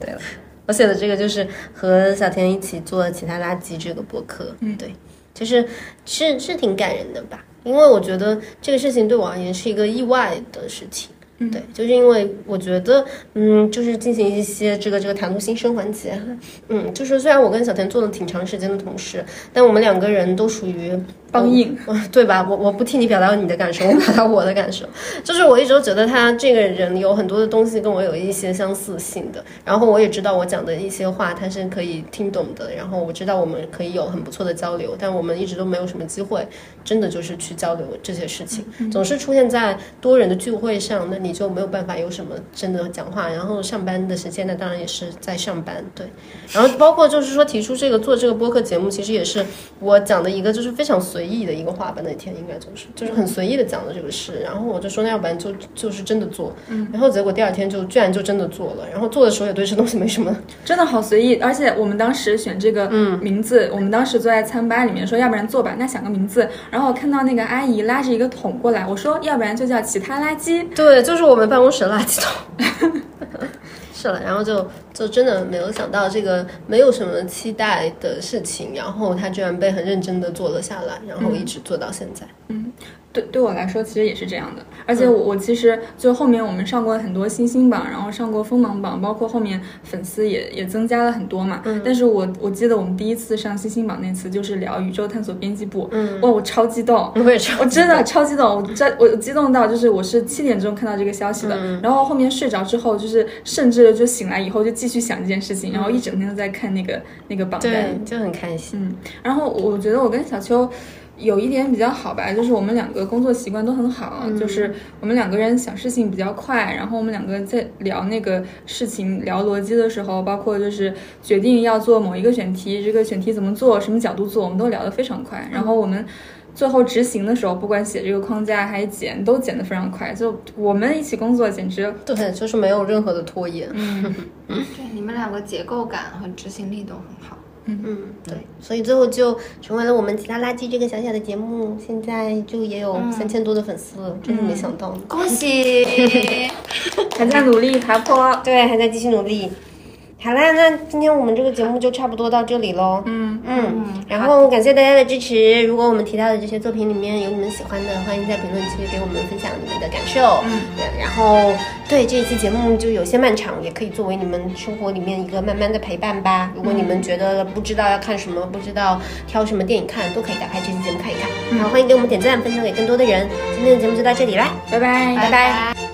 对了，我写的这个就是和小田一起做其他垃圾这个博客，嗯，对，就是是是挺感人的吧，因为我觉得这个事情对我而言是一个意外的事情。嗯对，就是因为我觉得，嗯，就是进行一些这个这个谈吐新生环节，嗯，就是虽然我跟小田做了挺长时间的同事，但我们两个人都属于帮硬，嗯 对吧？我我不替你表达你的感受，我表达我的感受。就是我一直都觉得他这个人有很多的东西跟我有一些相似性的，然后我也知道我讲的一些话他是可以听懂的，然后我知道我们可以有很不错的交流，但我们一直都没有什么机会，真的就是去交流这些事情，总是出现在多人的聚会上，那你就没有办法有什么真的讲话。然后上班的时间那，当然也是在上班，对。然后包括就是说提出这个做这个播客节目，其实也是我讲的一个就是非常随意的一个话吧，那天应该就是就是很随意的讲的这个事，然后我就说那要不然就就是真的做，然后结果第二天就居然就真的做了，然后做的时候也对这东西没什么，真的好随意，而且我们当时选这个名字，我们当时坐在餐吧里面说，要不然做吧，那想个名字。然后我看到那个阿姨拉着一个桶过来，我说要不然就叫其他垃圾。对，就是我们办公室的垃圾桶。是了，然后就就真的没有想到这个没有什么期待的事情，然后他居然被很认真的做了下来，然后一直做到现在。对，对我来说其实也是这样的，而且我我其实就后面我们上过很多星星榜，然后上过锋芒榜，包括后面粉丝也也增加了很多嘛。但是我我记得我们第一次上星星榜那次就是聊宇宙探索编辑部，嗯哇，我超激动，我也超我真的超激动，我真我激动到就是我是七点钟看到这个消息的，然后后面睡着之后就是甚至就醒来以后就继续想这件事情，然后一整天都在看那个那个榜单。对，就很开心。嗯，然后我觉得我跟小秋有一点比较好吧，就是我们两个工作习惯都很好，就是我们两个人想事情比较快，然后我们两个在聊那个事情、聊逻辑的时候，包括就是决定要做某一个选题，这个选题怎么做、什么角度做，我们都聊得非常快。然后我们最后执行的时候，不管写这个框架还是剪，都剪得非常快。就我们一起工作，简直对，就是没有任何的拖延。嗯 对，你们两个结构感和执行力都很好。嗯，对，所以最后就成为了我们其他垃圾这个小小的节目，现在就也有三千多的粉丝了，真是没想到呢。恭喜！还在努力爬坡。对，还在继续努力。好啦，那今天我们这个节目就差不多到这里喽。嗯嗯，然后感谢大家的支持。如果我们提到的这些作品里面有你们喜欢的，欢迎在评论区给我们分享你们的感受。嗯对，然后对这一期节目就有些漫长，也可以作为你们生活里面一个慢慢的陪伴吧。如果你们觉得不知道要看什么，不知道挑什么电影看，都可以打开这期节目看一看。然后欢迎给我们点赞，分享给更多的人。今天的节目就到这里啦，拜拜，拜拜